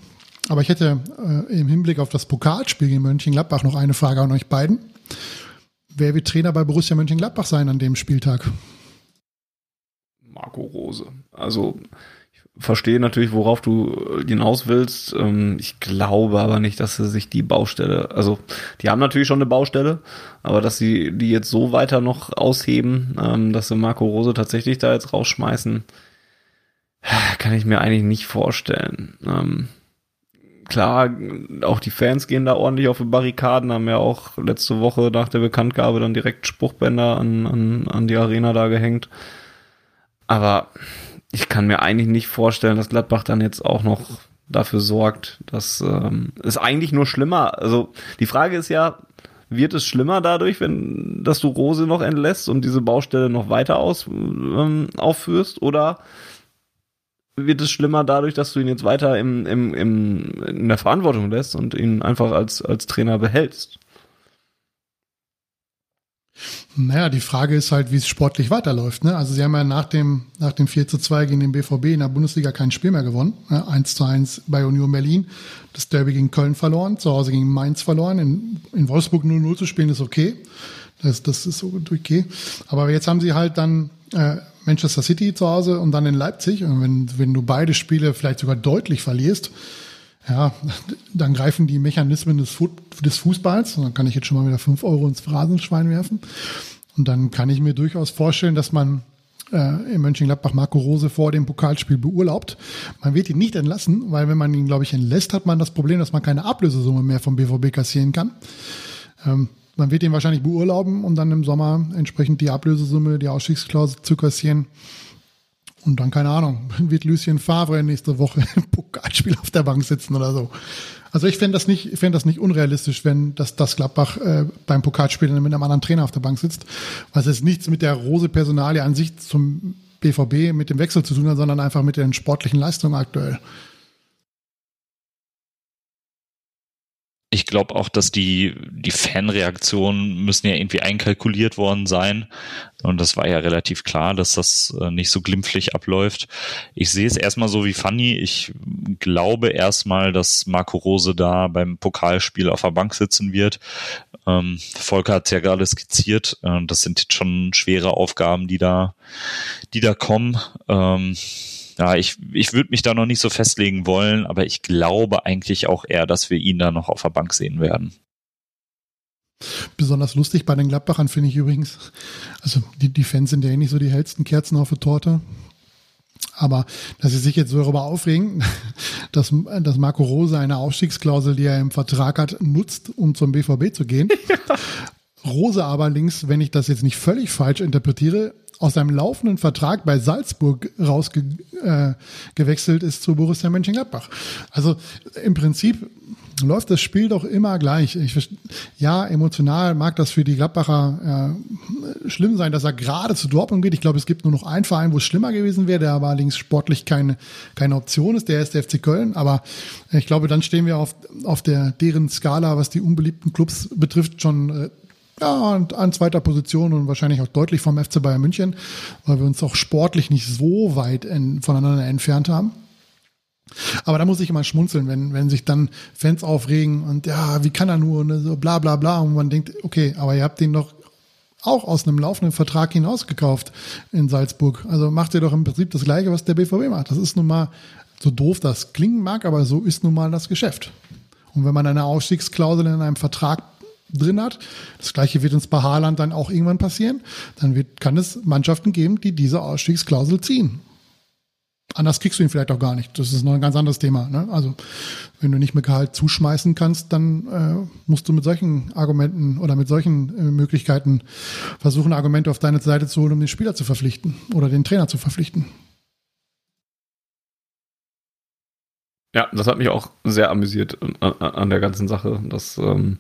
Aber ich hätte äh, im Hinblick auf das Pokalspiel in Mönchengladbach noch eine Frage an euch beiden. Wer wird Trainer bei Borussia Mönchengladbach sein an dem Spieltag? Marco Rose. Also ich verstehe natürlich, worauf du hinaus willst. Ähm, ich glaube aber nicht, dass sie sich die Baustelle, also die haben natürlich schon eine Baustelle, aber dass sie die jetzt so weiter noch ausheben, ähm, dass sie Marco Rose tatsächlich da jetzt rausschmeißen, kann ich mir eigentlich nicht vorstellen. Klar, auch die Fans gehen da ordentlich auf die Barrikaden, haben ja auch letzte Woche nach der Bekanntgabe dann direkt Spruchbänder an, an, an die Arena da gehängt. Aber ich kann mir eigentlich nicht vorstellen, dass Gladbach dann jetzt auch noch dafür sorgt, dass ähm, es eigentlich nur schlimmer. Also die Frage ist ja, wird es schlimmer dadurch, wenn dass du Rose noch entlässt und diese Baustelle noch weiter aus, ähm, aufführst? Oder wird es schlimmer dadurch, dass du ihn jetzt weiter im, im, im, in der Verantwortung lässt und ihn einfach als, als Trainer behältst? Naja, die Frage ist halt, wie es sportlich weiterläuft. Ne? Also sie haben ja nach dem, nach dem 4 zu 2 gegen den BVB in der Bundesliga kein Spiel mehr gewonnen. Ne? 1 zu 1 bei Union Berlin. Das Derby gegen Köln verloren, zu Hause gegen Mainz verloren. In, in Wolfsburg 0-0 zu spielen ist okay. Das, das ist so okay. Aber jetzt haben sie halt dann äh, Manchester City zu Hause und dann in Leipzig. Und wenn, wenn du beide Spiele vielleicht sogar deutlich verlierst, ja, dann greifen die Mechanismen des, des Fußballs. Und dann kann ich jetzt schon mal wieder fünf Euro ins Phrasenschwein werfen. Und dann kann ich mir durchaus vorstellen, dass man äh, in Mönchengladbach Marco Rose vor dem Pokalspiel beurlaubt. Man wird ihn nicht entlassen, weil wenn man ihn, glaube ich, entlässt, hat man das Problem, dass man keine Ablösesumme mehr vom BVB kassieren kann. Ähm, man wird ihn wahrscheinlich beurlauben und dann im Sommer entsprechend die Ablösesumme, die Ausstiegsklausel zu kassieren. Und dann, keine Ahnung, wird Lucien Favre nächste Woche im Pokalspiel auf der Bank sitzen oder so. Also ich fände das nicht, ich fände das nicht unrealistisch, wenn das, das Gladbach äh, beim Pokalspiel mit einem anderen Trainer auf der Bank sitzt. Was jetzt nichts mit der Rose-Personalie an sich zum BVB mit dem Wechsel zu tun hat, sondern einfach mit den sportlichen Leistungen aktuell. Ich glaube auch, dass die, die Fanreaktionen müssen ja irgendwie einkalkuliert worden sein. Und das war ja relativ klar, dass das äh, nicht so glimpflich abläuft. Ich sehe es erstmal so wie Fanny. Ich glaube erstmal, dass Marco Rose da beim Pokalspiel auf der Bank sitzen wird. Ähm, Volker hat es ja gerade skizziert. Äh, das sind jetzt schon schwere Aufgaben, die da, die da kommen. Ähm, ja, ich, ich würde mich da noch nicht so festlegen wollen, aber ich glaube eigentlich auch eher, dass wir ihn da noch auf der Bank sehen werden. Besonders lustig bei den Gladbachern finde ich übrigens, also die, die Fans sind ja eh nicht so die hellsten Kerzen auf der Torte. Aber dass sie sich jetzt so darüber aufregen, dass, dass Marco Rose eine Aufstiegsklausel, die er im Vertrag hat, nutzt, um zum BVB zu gehen. Ja. Rose aber links, wenn ich das jetzt nicht völlig falsch interpretiere, aus seinem laufenden Vertrag bei Salzburg rausgewechselt äh, ist zu Borussia Mönchengladbach. Also im Prinzip läuft das Spiel doch immer gleich. Ich, ja, emotional mag das für die Gladbacher äh, schlimm sein, dass er gerade zu Dortmund geht. Ich glaube, es gibt nur noch einen Verein, wo es schlimmer gewesen wäre, der aber allerdings sportlich keine, keine Option ist, der ist der FC Köln. Aber ich glaube, dann stehen wir auf, auf der deren Skala, was die unbeliebten Clubs betrifft, schon äh, ja, an zweiter Position und wahrscheinlich auch deutlich vom FC Bayern München, weil wir uns auch sportlich nicht so weit in, voneinander entfernt haben. Aber da muss ich immer schmunzeln, wenn, wenn sich dann Fans aufregen und ja, wie kann er nur und so bla bla bla und man denkt, okay, aber ihr habt den doch auch aus einem laufenden Vertrag hinausgekauft in Salzburg. Also macht ihr doch im Prinzip das Gleiche, was der BVB macht. Das ist nun mal so doof das klingen mag, aber so ist nun mal das Geschäft. Und wenn man eine Ausstiegsklausel in einem Vertrag drin hat, das gleiche wird uns bei Haaland dann auch irgendwann passieren, dann wird, kann es Mannschaften geben, die diese Ausstiegsklausel ziehen. Anders kriegst du ihn vielleicht auch gar nicht. Das ist noch ein ganz anderes Thema. Ne? Also wenn du nicht mehr Gehalt zuschmeißen kannst, dann äh, musst du mit solchen Argumenten oder mit solchen äh, Möglichkeiten versuchen, Argumente auf deine Seite zu holen, um den Spieler zu verpflichten oder den Trainer zu verpflichten. Ja, das hat mich auch sehr amüsiert an, an der ganzen Sache. Das, ähm,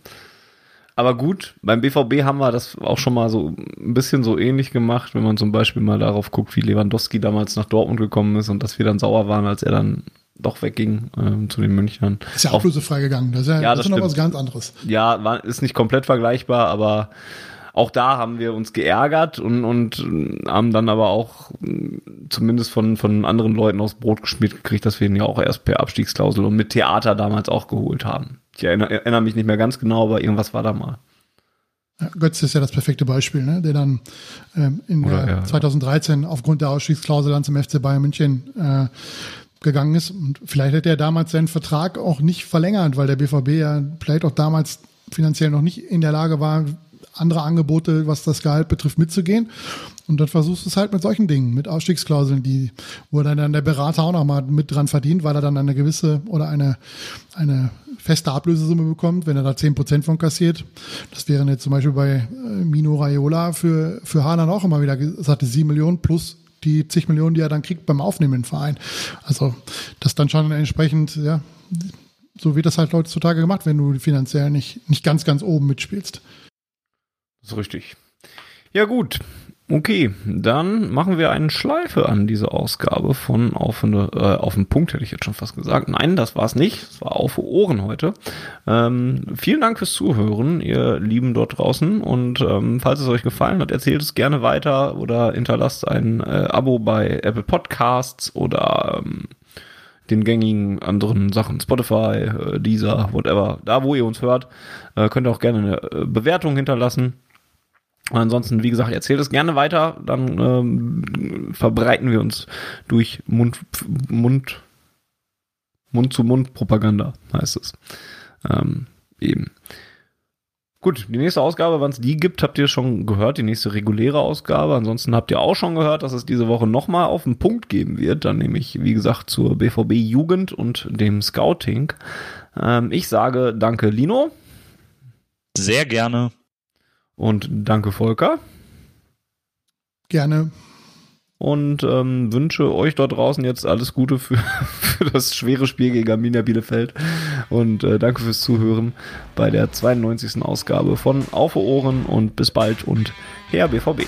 aber gut, beim BVB haben wir das auch schon mal so ein bisschen so ähnlich gemacht, wenn man zum Beispiel mal darauf guckt, wie Lewandowski damals nach Dortmund gekommen ist und dass wir dann sauer waren, als er dann doch wegging ähm, zu den Münchnern. Ist ja ablösefrei gegangen. Das ist ja, ja das das ist noch was ganz anderes. Ja, war, ist nicht komplett vergleichbar, aber auch da haben wir uns geärgert und, und haben dann aber auch mh, zumindest von, von anderen Leuten aus Brot geschmiert gekriegt, dass wir ihn ja auch erst per Abstiegsklausel und mit Theater damals auch geholt haben. Ich erinnere, erinnere mich nicht mehr ganz genau, aber irgendwas war da mal. Ja, Götz ist ja das perfekte Beispiel, ne? der dann ähm, in Oder, der ja. 2013 aufgrund der Ausstiegsklausel dann zum FC Bayern München äh, gegangen ist. Und vielleicht hätte er damals seinen Vertrag auch nicht verlängert, weil der BVB ja vielleicht auch damals finanziell noch nicht in der Lage war, andere Angebote, was das Gehalt betrifft, mitzugehen. Und dann versuchst du es halt mit solchen Dingen, mit Ausstiegsklauseln, die, wo dann der Berater auch nochmal mit dran verdient, weil er dann eine gewisse oder eine, eine feste Ablösesumme bekommt, wenn er da zehn Prozent von kassiert. Das wären jetzt zum Beispiel bei äh, Mino Raiola für, für Haaland auch immer wieder gesagt, sieben Millionen plus die zig Millionen, die er dann kriegt beim Aufnehmen im Verein. Also das dann schon entsprechend, ja, so wird das halt heutzutage gemacht, wenn du finanziell nicht, nicht ganz, ganz oben mitspielst. Ist richtig. Ja, gut. Okay, dann machen wir eine Schleife an diese Ausgabe von auf, eine, äh, auf den Punkt, hätte ich jetzt schon fast gesagt. Nein, das war es nicht. Es war auf Ohren heute. Ähm, vielen Dank fürs Zuhören, ihr Lieben dort draußen. Und ähm, falls es euch gefallen hat, erzählt es gerne weiter oder hinterlasst ein äh, Abo bei Apple Podcasts oder ähm, den gängigen anderen Sachen, Spotify, äh, Deezer, whatever. Da, wo ihr uns hört, äh, könnt ihr auch gerne eine äh, Bewertung hinterlassen. Ansonsten, wie gesagt, erzählt es gerne weiter, dann ähm, verbreiten wir uns durch Mund, Mund, Mund-zu-Mund-Propaganda, heißt es. Ähm, eben. Gut, die nächste Ausgabe, wann es die gibt, habt ihr schon gehört, die nächste reguläre Ausgabe. Ansonsten habt ihr auch schon gehört, dass es diese Woche nochmal auf den Punkt geben wird. Dann nämlich, wie gesagt, zur BVB Jugend und dem Scouting. Ähm, ich sage danke, Lino. Sehr gerne. Und danke, Volker. Gerne. Und ähm, wünsche euch dort draußen jetzt alles Gute für, für das schwere Spiel gegen Arminia Bielefeld. Und äh, danke fürs Zuhören bei der 92. Ausgabe von Auf Ohren und bis bald und her BVB.